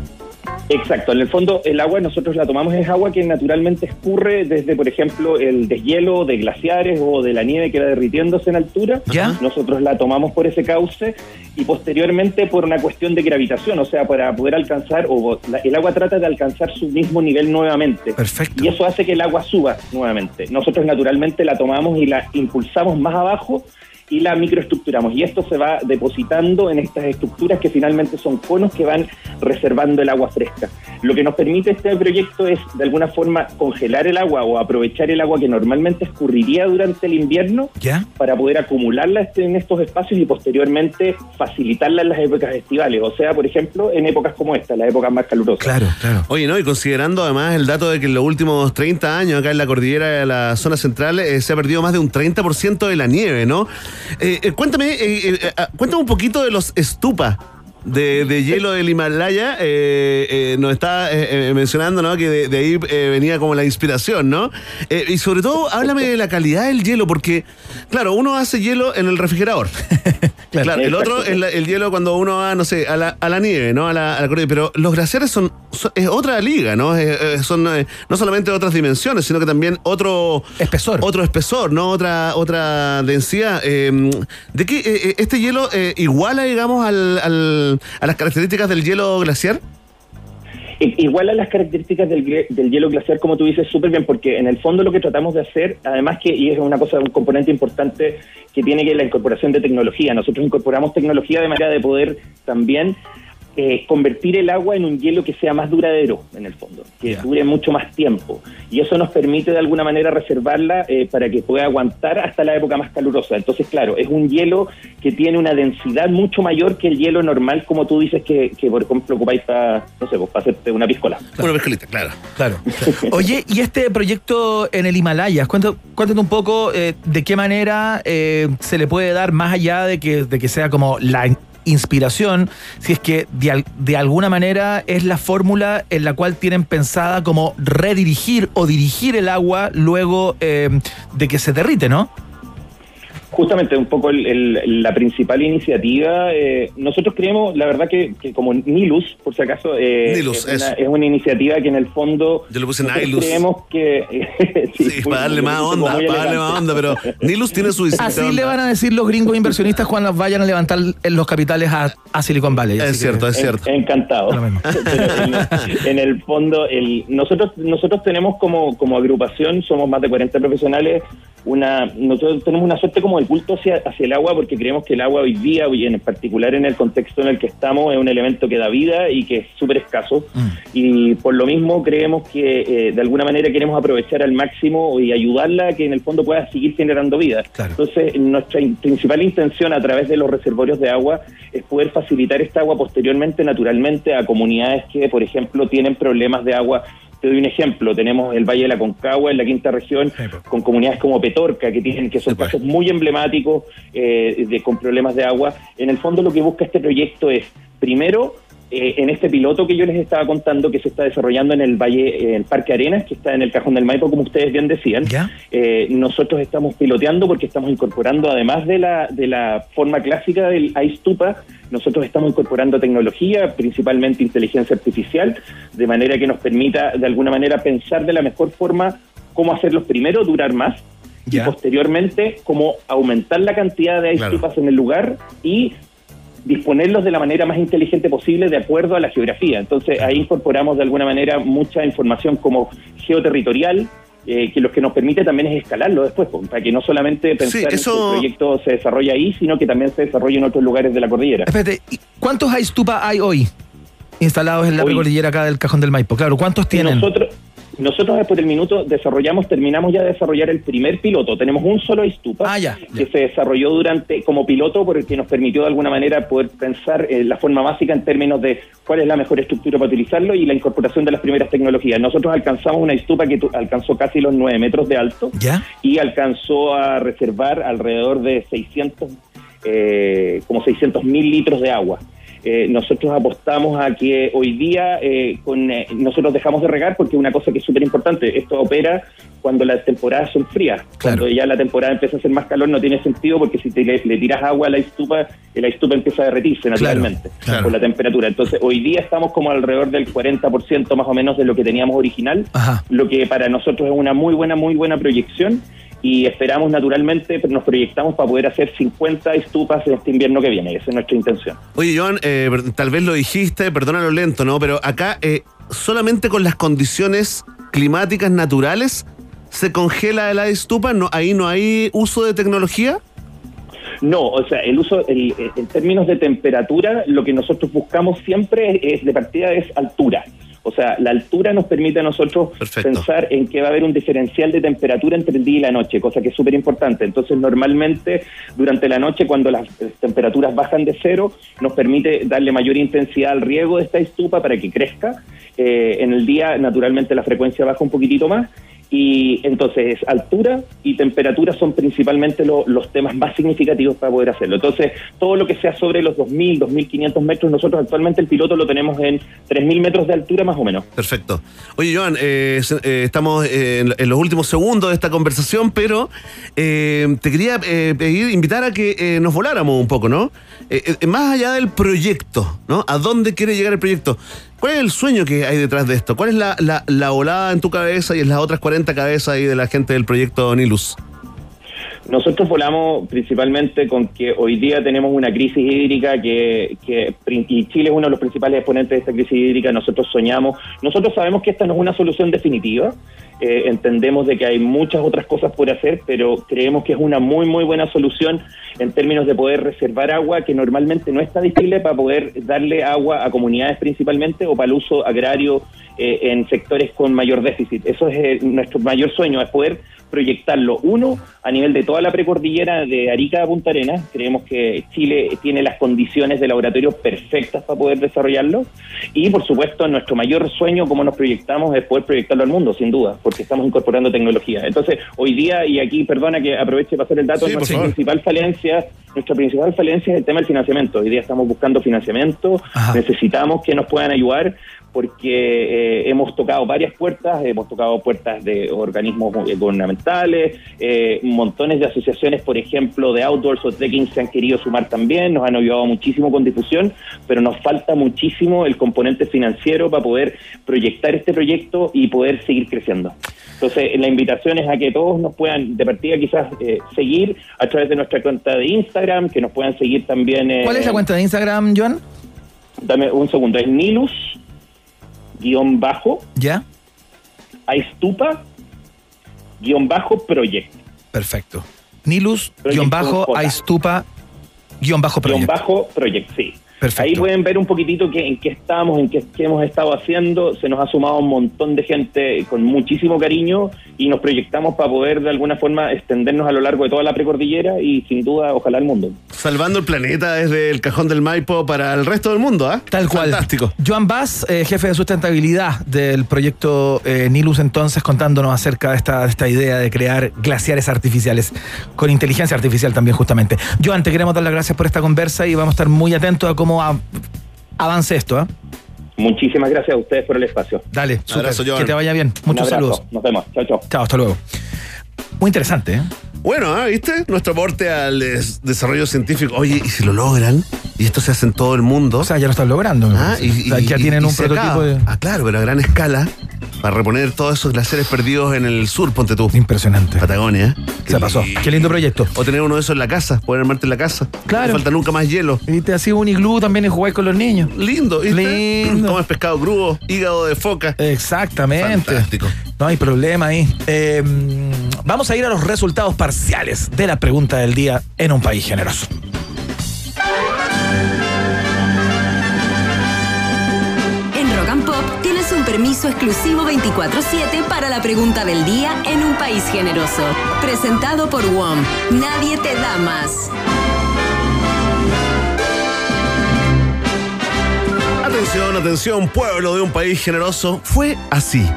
Speaker 24: Exacto, en el fondo el agua nosotros la tomamos es agua que naturalmente escurre desde, por ejemplo, el deshielo de glaciares o de la nieve que va derritiéndose en altura.
Speaker 1: ¿Ya?
Speaker 24: Nosotros la tomamos por ese cauce y posteriormente por una cuestión de gravitación, o sea, para poder alcanzar, o la- el agua trata de alcanzar su mismo nivel nuevamente.
Speaker 1: Perfecto.
Speaker 24: Y eso hace que el agua suba nuevamente. Nosotros naturalmente la tomamos y la impulsamos más abajo y la microestructuramos. Y esto se va depositando en estas estructuras que finalmente son conos que van reservando el agua fresca. Lo que nos permite este proyecto es, de alguna forma, congelar el agua o aprovechar el agua que normalmente escurriría durante el invierno
Speaker 1: ¿Ya?
Speaker 24: para poder acumularla este- en estos espacios y posteriormente facilitarla en las épocas estivales. O sea, por ejemplo, en épocas como esta, las épocas más calurosas.
Speaker 1: Claro, claro.
Speaker 2: Oye, ¿no? Y considerando además el dato de que en los últimos 30 años acá en la cordillera de la zona central eh, se ha perdido más de un 30% de la nieve, ¿no? Eh, eh, cuéntame, eh, ah, cuéntame un poquito de los estupa. De, de hielo del Himalaya, eh, eh, nos está eh, eh, mencionando ¿no? que de, de ahí eh, venía como la inspiración, ¿no? Y sobre todo, háblame de la calidad del hielo, porque, claro, uno hace hielo en el refrigerador. Claro, el otro es la- el hielo cuando uno va, no sé, a la, a la nieve, ¿no? A la, a la. Pero los glaciares son, son- es otra liga, ¿no? Es- son eh, no solamente otras dimensiones, sino que también otro
Speaker 1: espesor,
Speaker 2: otro espesor, ¿no? Otra otra densidad. Eh, ¿De qué este hielo iguala, digamos, al, al- a las características del hielo glaciar?
Speaker 24: Igual a las características del, del hielo glaciar, como tú dices, súper bien, porque en el fondo lo que tratamos de hacer, además que, y es una cosa, un componente importante que tiene que la incorporación de tecnología. Nosotros incorporamos tecnología de manera de poder también eh, convertir el agua en un hielo que sea más duradero, en el fondo, que dure mucho más tiempo. Y eso nos permite de alguna manera reservarla eh, para que pueda aguantar hasta la época más calurosa. Entonces, claro, es un hielo que tiene una densidad mucho mayor que el hielo normal, como tú dices que, que por ejemplo, ocupáis para, no sé, pues, para hacerte una piscola.
Speaker 2: Una piscolita, claro.
Speaker 1: Claro. Oye, y este proyecto en el Himalaya, cuéntanos, cuéntanos un poco eh, de qué manera eh, se le puede dar más allá de que, de que sea como la inspiración, si es que de, al- de alguna manera es la fórmula en la cual tienen pensada como redirigir o dirigir el agua luego eh, de que se derrite, ¿no?
Speaker 24: Justamente un poco el- el- la principal iniciativa, eh, nosotros creemos, la verdad que, que como Nilus, por si acaso, eh,
Speaker 2: Nilus,
Speaker 24: es, una, es una iniciativa que en el fondo
Speaker 2: Yo le puse Nilus.
Speaker 24: creemos que...
Speaker 2: Sí, para darle más onda, para darle más onda, pero Nilus tiene su
Speaker 1: Así le van a decir los gringos inversionistas cuando vayan a levantar los capitales a, a Silicon Valley. Así que-
Speaker 24: En- Encantado. Pero en, en el fondo, el, nosotros nosotros tenemos como, como agrupación, somos más de 40 profesionales, una nosotros tenemos una suerte como de culto hacia, hacia el agua porque creemos que el agua hoy día, y en particular en el contexto en el que estamos, es un elemento que da vida y que es súper escaso. Y por lo mismo creemos que eh, de alguna manera queremos aprovechar al máximo y ayudarla a que en el fondo pueda seguir generando vida. Entonces, nuestra in- principal intención a través de los reservorios de agua es poder facilitar esta agua posteriormente, naturalmente, a comunidades que, por ejemplo, tienen problemas de agua. Te doy un ejemplo, tenemos el Valle de la Concagua en la quinta región, con comunidades como Petorca, que tienen que son casos muy emblemáticos eh, de, con problemas de agua. En el fondo lo que busca este proyecto es, primero, eh, en este piloto que yo les estaba contando que se está desarrollando en el Valle, en el Parque Arenas, que está en el Cajón del Maipo, como ustedes bien decían, eh, nosotros estamos piloteando porque estamos incorporando, además de la, de la forma clásica del iStupa, nosotros estamos incorporando tecnología, principalmente inteligencia artificial, de manera que nos permita, de alguna manera, pensar de la mejor forma cómo hacerlos primero durar más y posteriormente cómo aumentar la cantidad de
Speaker 2: Claro.
Speaker 24: iStupas en el lugar y disponerlos de la manera más inteligente posible de acuerdo a la geografía. Entonces ahí incorporamos de alguna manera mucha información como geoterritorial, eh, que lo que nos permite también es escalarlo después, para que no solamente pensar
Speaker 1: eso-
Speaker 24: que el proyecto se desarrolla ahí, sino que también se desarrolla en otros lugares de la cordillera.
Speaker 1: Espérate, ¿y ¿cuántos iStupa hay hoy instalados en la
Speaker 24: Hoy.
Speaker 1: precordillera acá del Cajón del Maipo? Claro, ¿cuántos tienen?
Speaker 24: Nosotros, nosotros después del minuto desarrollamos, terminamos ya de desarrollar el primer piloto. Tenemos un solo Istupa que se desarrolló durante como piloto porque nos permitió de alguna manera poder pensar eh, la forma básica en términos de cuál es la mejor estructura para utilizarlo y la incorporación de las primeras tecnologías. Nosotros alcanzamos una Istupa que alcanzó casi los 9 metros de alto
Speaker 1: ¿Ya?
Speaker 24: y alcanzó a reservar alrededor de 600, eh, como 600 mil litros de agua. Eh, nosotros apostamos a que hoy día eh, con, eh, nosotros dejamos de regar porque una cosa que es súper importante, esto opera cuando las temporadas son frías. Cuando ya la temporada empieza a hacer más calor no tiene sentido porque si te, le, le tiras agua a la estupa, eh, la estupa empieza a derretirse naturalmente
Speaker 1: claro.
Speaker 24: por la temperatura. Entonces hoy día estamos como alrededor del 40% más o menos de lo que teníamos original
Speaker 1: Ajá.
Speaker 24: lo que para nosotros es una muy buena, muy buena proyección y esperamos naturalmente, pero nos proyectamos para poder hacer 50 estupas en este invierno que viene, esa es nuestra intención.
Speaker 2: Oye, Joan, eh, tal vez lo dijiste, perdona lo lento, ¿no? Pero acá, eh, solamente con las condiciones climáticas naturales, ¿se congela el estupa? ¿No, ¿Ahí no hay uso de tecnología?
Speaker 24: No, o sea, el uso, el- en términos de temperatura, lo que nosotros buscamos siempre es, de partida es altura. O sea, la altura nos permite a nosotros pensar en que va a haber un diferencial de temperatura entre el día y la noche, cosa que es súper importante. Entonces, normalmente, durante la noche, cuando las eh, temperaturas bajan de cero, nos permite darle mayor intensidad al riego de esta estupa para que crezca. Eh, en el día, naturalmente, la frecuencia baja un poquitito más. Y entonces, altura y temperatura son principalmente lo- los temas más significativos para poder hacerlo. Entonces, todo lo que sea sobre los 2.000, 2.500 metros, nosotros actualmente el piloto lo tenemos en 3.000 metros de altura más o menos.
Speaker 2: Perfecto. Oye, Joan, eh, eh, estamos en, los últimos segundos de esta conversación, pero eh, te quería eh, pedir, invitar a que nos voláramos un poco, ¿no? Más allá del proyecto, ¿no? ¿A dónde quiere llegar el proyecto? ¿Cuál es el sueño que hay detrás de esto? ¿Cuál es la, la, la volada en tu cabeza y en las otras 40 cabezas ahí de la gente del proyecto Nilus?
Speaker 24: Nosotros volamos principalmente con que hoy día tenemos una crisis hídrica que, que y Chile es uno de los principales exponentes de esta crisis hídrica. Nosotros soñamos, nosotros sabemos que esta no es una solución definitiva. Eh, entendemos de que hay muchas otras cosas por hacer, pero creemos que es una muy muy buena solución en términos de poder reservar agua que normalmente no está disponible para poder darle agua a comunidades principalmente o para el uso agrario eh, en sectores con mayor déficit. Eso es eh, nuestro mayor sueño, es poder proyectarlo. Uno, a nivel de toda la precordillera de Arica a Punta Arenas, creemos que Chile tiene las condiciones de laboratorio perfectas para poder desarrollarlo. Y, por supuesto, nuestro mayor sueño, como nos proyectamos, es poder proyectarlo al mundo, sin duda, porque estamos incorporando tecnología. Entonces, hoy día, y aquí, perdona que aproveche para hacer el dato,
Speaker 2: Sí,
Speaker 24: nuestra principal falencia, nuestra principal falencia es el tema del financiamiento. Hoy día estamos buscando financiamiento, necesitamos que nos puedan ayudar porque eh, hemos tocado varias puertas, hemos tocado puertas de organismos eh, gubernamentales, eh, montones de asociaciones, por ejemplo, de outdoors o trekking se han querido sumar también, nos han ayudado muchísimo con difusión, pero nos falta muchísimo el componente financiero para poder proyectar este proyecto y poder seguir creciendo. Entonces, la invitación es a que todos nos puedan, de partida quizás, eh, seguir a través de nuestra cuenta de Instagram, que nos puedan seguir también...
Speaker 1: ¿Cuál es la cuenta de Instagram, Joan?
Speaker 24: Dame un segundo, es Nilus, guion bajo,
Speaker 1: ¿Ya?
Speaker 24: Aistupa, guion bajo, project.
Speaker 1: Perfecto. Nilus, guion bajo,
Speaker 24: J.
Speaker 1: Aistupa, guion bajo
Speaker 24: Guión
Speaker 1: proyecto.
Speaker 24: bajo, project, sí.
Speaker 1: Perfecto.
Speaker 24: Ahí pueden ver un poquitito que, en qué estamos, en qué, qué hemos estado haciendo. Se nos ha sumado un montón de gente con muchísimo cariño y nos proyectamos para poder de alguna forma extendernos a lo largo de toda la precordillera y sin duda, ojalá el mundo.
Speaker 2: Salvando el planeta desde el cajón del Maipo para el resto del mundo, ¿ah?
Speaker 1: Tal cual.
Speaker 2: Fantástico.
Speaker 1: Joan Bass, eh, jefe de sustentabilidad del proyecto eh, Nilus, entonces contándonos acerca de esta, de esta idea de crear glaciares artificiales, con inteligencia artificial también justamente. Joan, te queremos dar las gracias por esta conversa y vamos a estar muy atentos a cómo avance esto. ¿ah?
Speaker 24: Muchísimas gracias a ustedes por el espacio.
Speaker 1: Dale.
Speaker 2: Abrazo,
Speaker 1: que te vaya bien. Muchos saludos.
Speaker 24: Nos vemos. Chao, chao.
Speaker 1: Chao, hasta luego. Muy interesante, ¿eh?
Speaker 2: Bueno, ¿ah? ¿viste? Nuestro aporte al des- desarrollo científico. Oye, ¿y si lo logran? Y esto se hace en todo el mundo.
Speaker 1: O sea, ya lo están logrando.
Speaker 2: Ah, y,
Speaker 1: O sea,
Speaker 2: y-
Speaker 1: ya tienen
Speaker 2: y
Speaker 1: un prototipo de...
Speaker 2: Ah, claro, pero a gran escala para reponer todos esos glaciares perdidos en el sur, ponte tú.
Speaker 1: Impresionante.
Speaker 2: Patagonia.
Speaker 1: Se pasó. Qué lindo proyecto.
Speaker 2: O tener uno de esos en la casa, poder armarte en la casa.
Speaker 1: Claro.
Speaker 2: No falta nunca más hielo.
Speaker 1: Y te hacía un iglú también y jugar con los niños.
Speaker 2: Lindo, ¿viste?
Speaker 1: Lindo.
Speaker 2: Comes pescado crudo, hígado de foca.
Speaker 1: Exactamente.
Speaker 2: Fantástico.
Speaker 1: No hay problema ahí. Eh, vamos a ir a los resultados parciales de la pregunta del día en un país generoso.
Speaker 12: Permiso exclusivo 24-7 para la pregunta del día en un país generoso. Presentado por WOM. Nadie te da más.
Speaker 2: Atención, atención, pueblo de un país generoso. Fue así.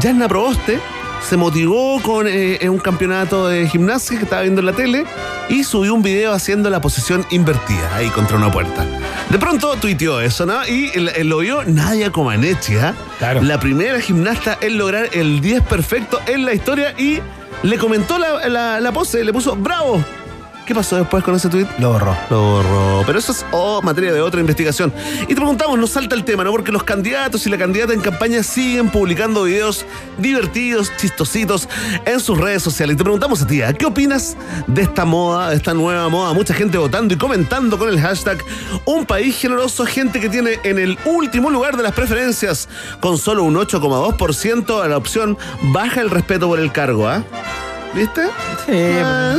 Speaker 2: Yanna Proboste se motivó con eh, en un campeonato de gimnasia que estaba viendo en la tele y subió un video haciendo la posición invertida ahí contra una puerta. De pronto tuiteó eso, ¿no? Y lo vio Nadia Comaneci, ¿ah? La primera gimnasta en lograr el 10 perfecto en la historia y le comentó la, la- la pose, le puso ¡Bravo! ¿Qué pasó después con ese tweet?
Speaker 1: Lo borró.
Speaker 2: Lo borró. Pero eso es oh, materia de otra investigación. Y te preguntamos, nos salta el tema, ¿no? Porque los candidatos y la candidata en campaña siguen publicando videos divertidos, chistositos en sus redes sociales. Y te preguntamos a ti, ¿ah? ¿qué opinas de esta moda, de esta nueva moda? Mucha gente votando y comentando con el hashtag Un país generoso, gente que tiene en el último lugar de las preferencias, con solo un 8,2% a la opción baja el respeto por el cargo, ¿ah? ¿Viste? Ah,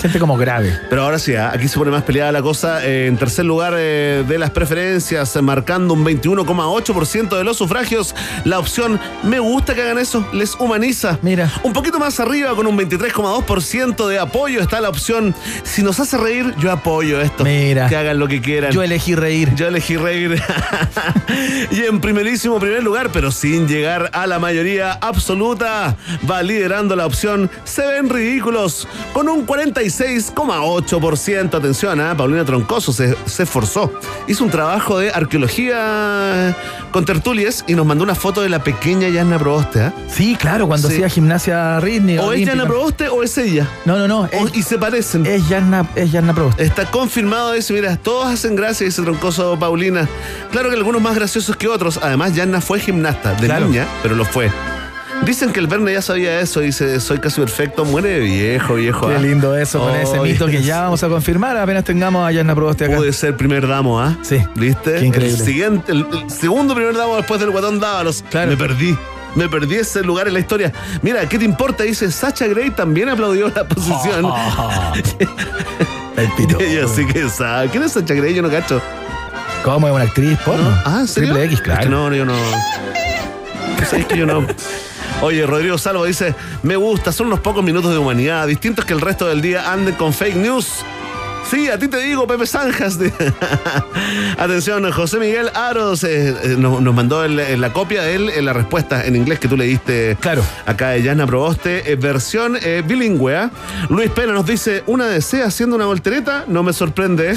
Speaker 1: Gente como grave.
Speaker 2: Pero ahora sí, ¿ah? aquí se pone más peleada la cosa. Eh, en tercer lugar eh, de las preferencias, eh, marcando un 21,8% de los sufragios, la opción me gusta que hagan eso, les humaniza.
Speaker 1: Mira.
Speaker 2: Un poquito más arriba, con un 23,2% de apoyo, está la opción si nos hace reír, yo apoyo esto.
Speaker 1: Mira.
Speaker 2: Que hagan lo que quieran.
Speaker 1: Yo elegí reír.
Speaker 2: Yo elegí reír. y en primerísimo primer lugar, pero sin llegar a la mayoría absoluta, va liderando la opción Se ven ridículos con un 46,8%. Atención, ¿ah? Paulina Troncoso se, se esforzó. Hizo un trabajo de arqueología con tertulias y nos mandó una foto de la pequeña Yanna Proboste. ¿ah?
Speaker 1: Sí, claro, cuando
Speaker 2: Sí.
Speaker 1: hacía gimnasia rítmica.
Speaker 2: O es. Yanna Proboste o es ella.
Speaker 1: No, no, no.
Speaker 2: O-
Speaker 1: Es,
Speaker 2: y se parecen.
Speaker 1: es Yanna, es Yanna Proboste.
Speaker 2: Está confirmado eso, mira, todos hacen gracia, dice Troncoso Paulina. Claro que algunos más graciosos que otros. Además, Yanna fue gimnasta de
Speaker 1: Claro.
Speaker 2: niña, pero lo fue. Dicen que el Verne ya sabía eso, dice, soy casi perfecto, muere de viejo, viejo.
Speaker 1: Qué
Speaker 2: ah.
Speaker 1: lindo eso con ese mito que ya vamos a confirmar apenas tengamos a Yarna Proboste acá.
Speaker 2: Puede ser primer damo, ¿ah?
Speaker 1: Sí.
Speaker 2: ¿Viste?
Speaker 1: Qué increíble.
Speaker 2: El siguiente, el, el segundo primer damo después del guatón Dávalos. Me perdí. Me perdí ese lugar en la historia. Mira, ¿qué te importa? Dice Sacha Grey también aplaudió la posición.
Speaker 1: El pito.
Speaker 2: Y así que sabe. ¿Quién es Sacha Grey? Yo no cacho.
Speaker 1: ¿Cómo es una actriz porno?
Speaker 2: Ah, ¿en serio?
Speaker 1: Triple X,
Speaker 2: Es
Speaker 1: claro.
Speaker 2: que no, yo no. Es que yo no. Oye, Rodrigo Salvo dice, me gusta, son unos pocos minutos de humanidad, distintos que el resto del día anden con fake news. Sí, a ti te digo, Pepe Zanjas. Atención, José Miguel Aros eh, eh, nos, nos mandó el- eh, la copia de él en la respuesta en inglés que tú leíste
Speaker 1: Claro.
Speaker 2: acá de Yana Proboste, eh, versión eh, bilingüe. Luis Pena nos dice, una DC haciendo una voltereta, no me sorprende.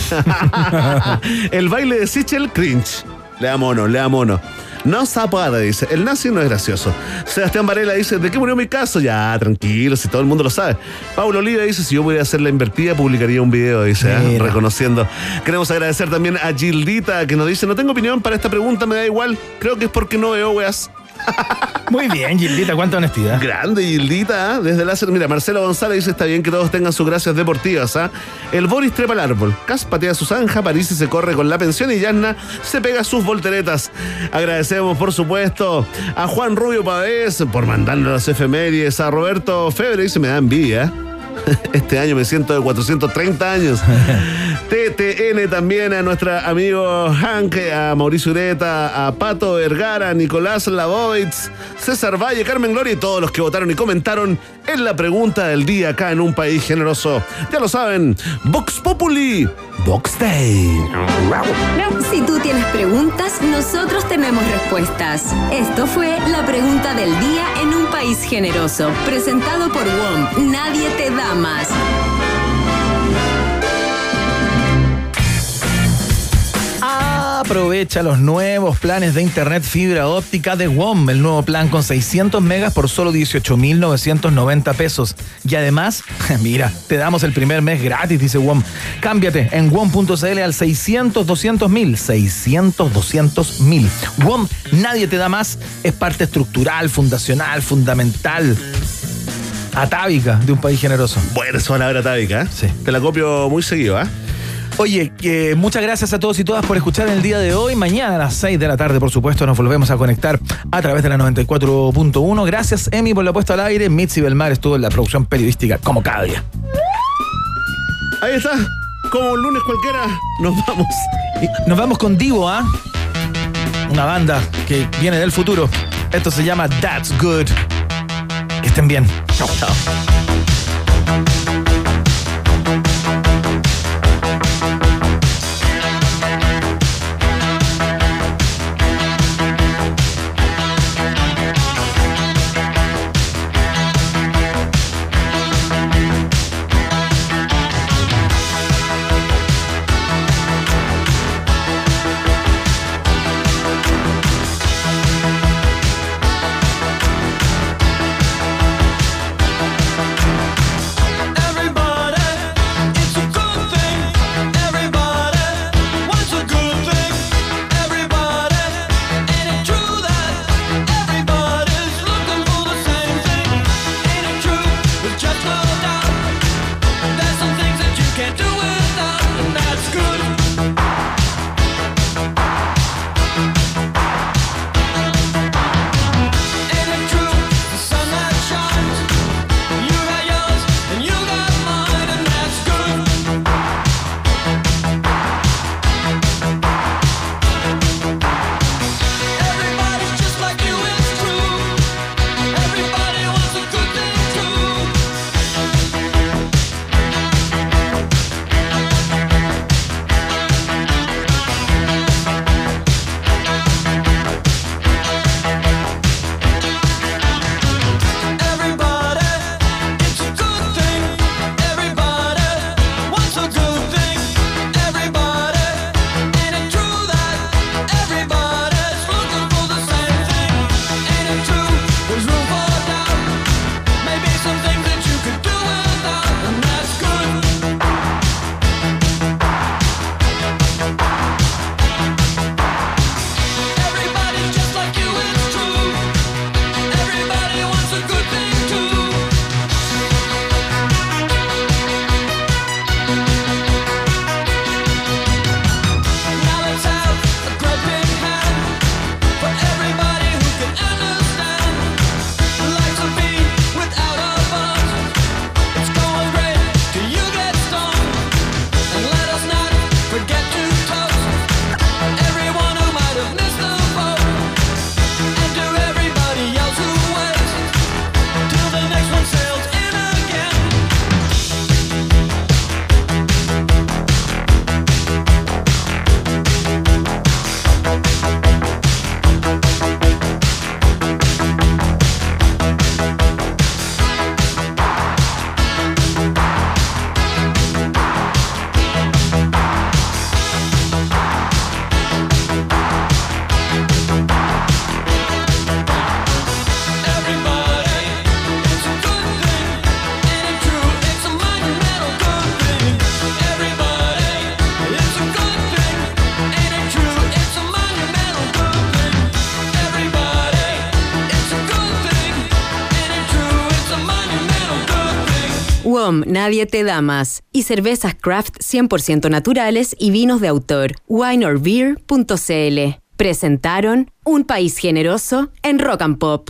Speaker 2: el baile de Sichel, cringe. Le da mono, le da mono. No zapada, dice. El nazi no es gracioso. Sebastián Varela dice, ¿de qué murió mi caso? Ya, tranquilo, si todo el mundo lo sabe. Pablo Oliva dice, si yo pudiera hacer la invertida, publicaría un video, dice.
Speaker 1: Mira.
Speaker 2: reconociendo. Queremos agradecer también a Gildita, que nos dice, no tengo opinión para esta pregunta, me da igual. Creo que es porque no veo, weas.
Speaker 1: Muy bien, Gildita, cuánta honestidad.
Speaker 2: Grande Gildita, ¿ah? desde láser. Mira, Marcelo González dice: Está bien que todos tengan sus gracias deportivas. ¿ah? El Boris trepa al árbol. Cas patea su zanja, París se corre con la pensión y Yanna se pega sus volteretas. Agradecemos, por supuesto, a Juan Rubio Pavés por mandarnos las efemérides. A Roberto Febre dice: Me da envidia. Este año me siento de 430 años. TTN también a nuestro amigo Hank, a Mauricio Ureta, a Pato Vergara, a Nicolás Lavoitz, César Valle, Carmen Gloria y todos los que votaron y comentaron en la pregunta del día acá en un país generoso. Ya lo saben, Vox Populi, Vox Day.
Speaker 12: Si tú tienes preguntas, nosotros tenemos respuestas. Esto fue la pregunta del día en un país generoso, presentado por WOM. Nadie te da más.
Speaker 1: Aprovecha los nuevos planes de internet fibra óptica de WOM, el nuevo plan con 600 megas por solo 18,990 pesos. Y además, mira, te damos el primer mes gratis, dice WOM. Cámbiate en WOM.cl al 600 200 mil. 600 200 mil. WOM, nadie te da más, es parte estructural, fundacional, fundamental, atávica de un país generoso.
Speaker 2: Buena esa palabra tábica, ¿eh?
Speaker 1: Sí.
Speaker 2: Te la copio muy seguido, ¿ah?
Speaker 1: Oye, muchas gracias a todos y todas por escuchar en el día de hoy. Mañana a las 6 de la tarde, por supuesto, nos volvemos a conectar a través de la 94.1. Gracias, Emi, por la puesta al aire. Mitzi Belmar estuvo en la producción periodística, como cada día.
Speaker 2: Ahí está, como un lunes cualquiera, nos vamos.
Speaker 1: Nos vamos con Divo, ¿ah? Una banda que viene del futuro. Esto se llama That's Good. Que estén bien. Chao, chao.
Speaker 12: Nadie te da más. Y cervezas craft 100% naturales y vinos de autor. wineorbeer.cl. Presentaron Un país generoso en Rock and Pop.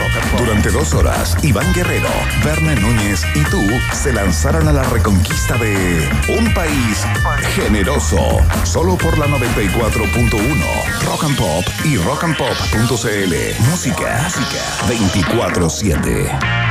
Speaker 5: Durante dos horas, Iván Guerrero, Verne Núñez y tú se lanzaron a la reconquista de un país generoso. Solo por la 94.1 Rock and Pop y rockandpop.cl. Música, música 24-7.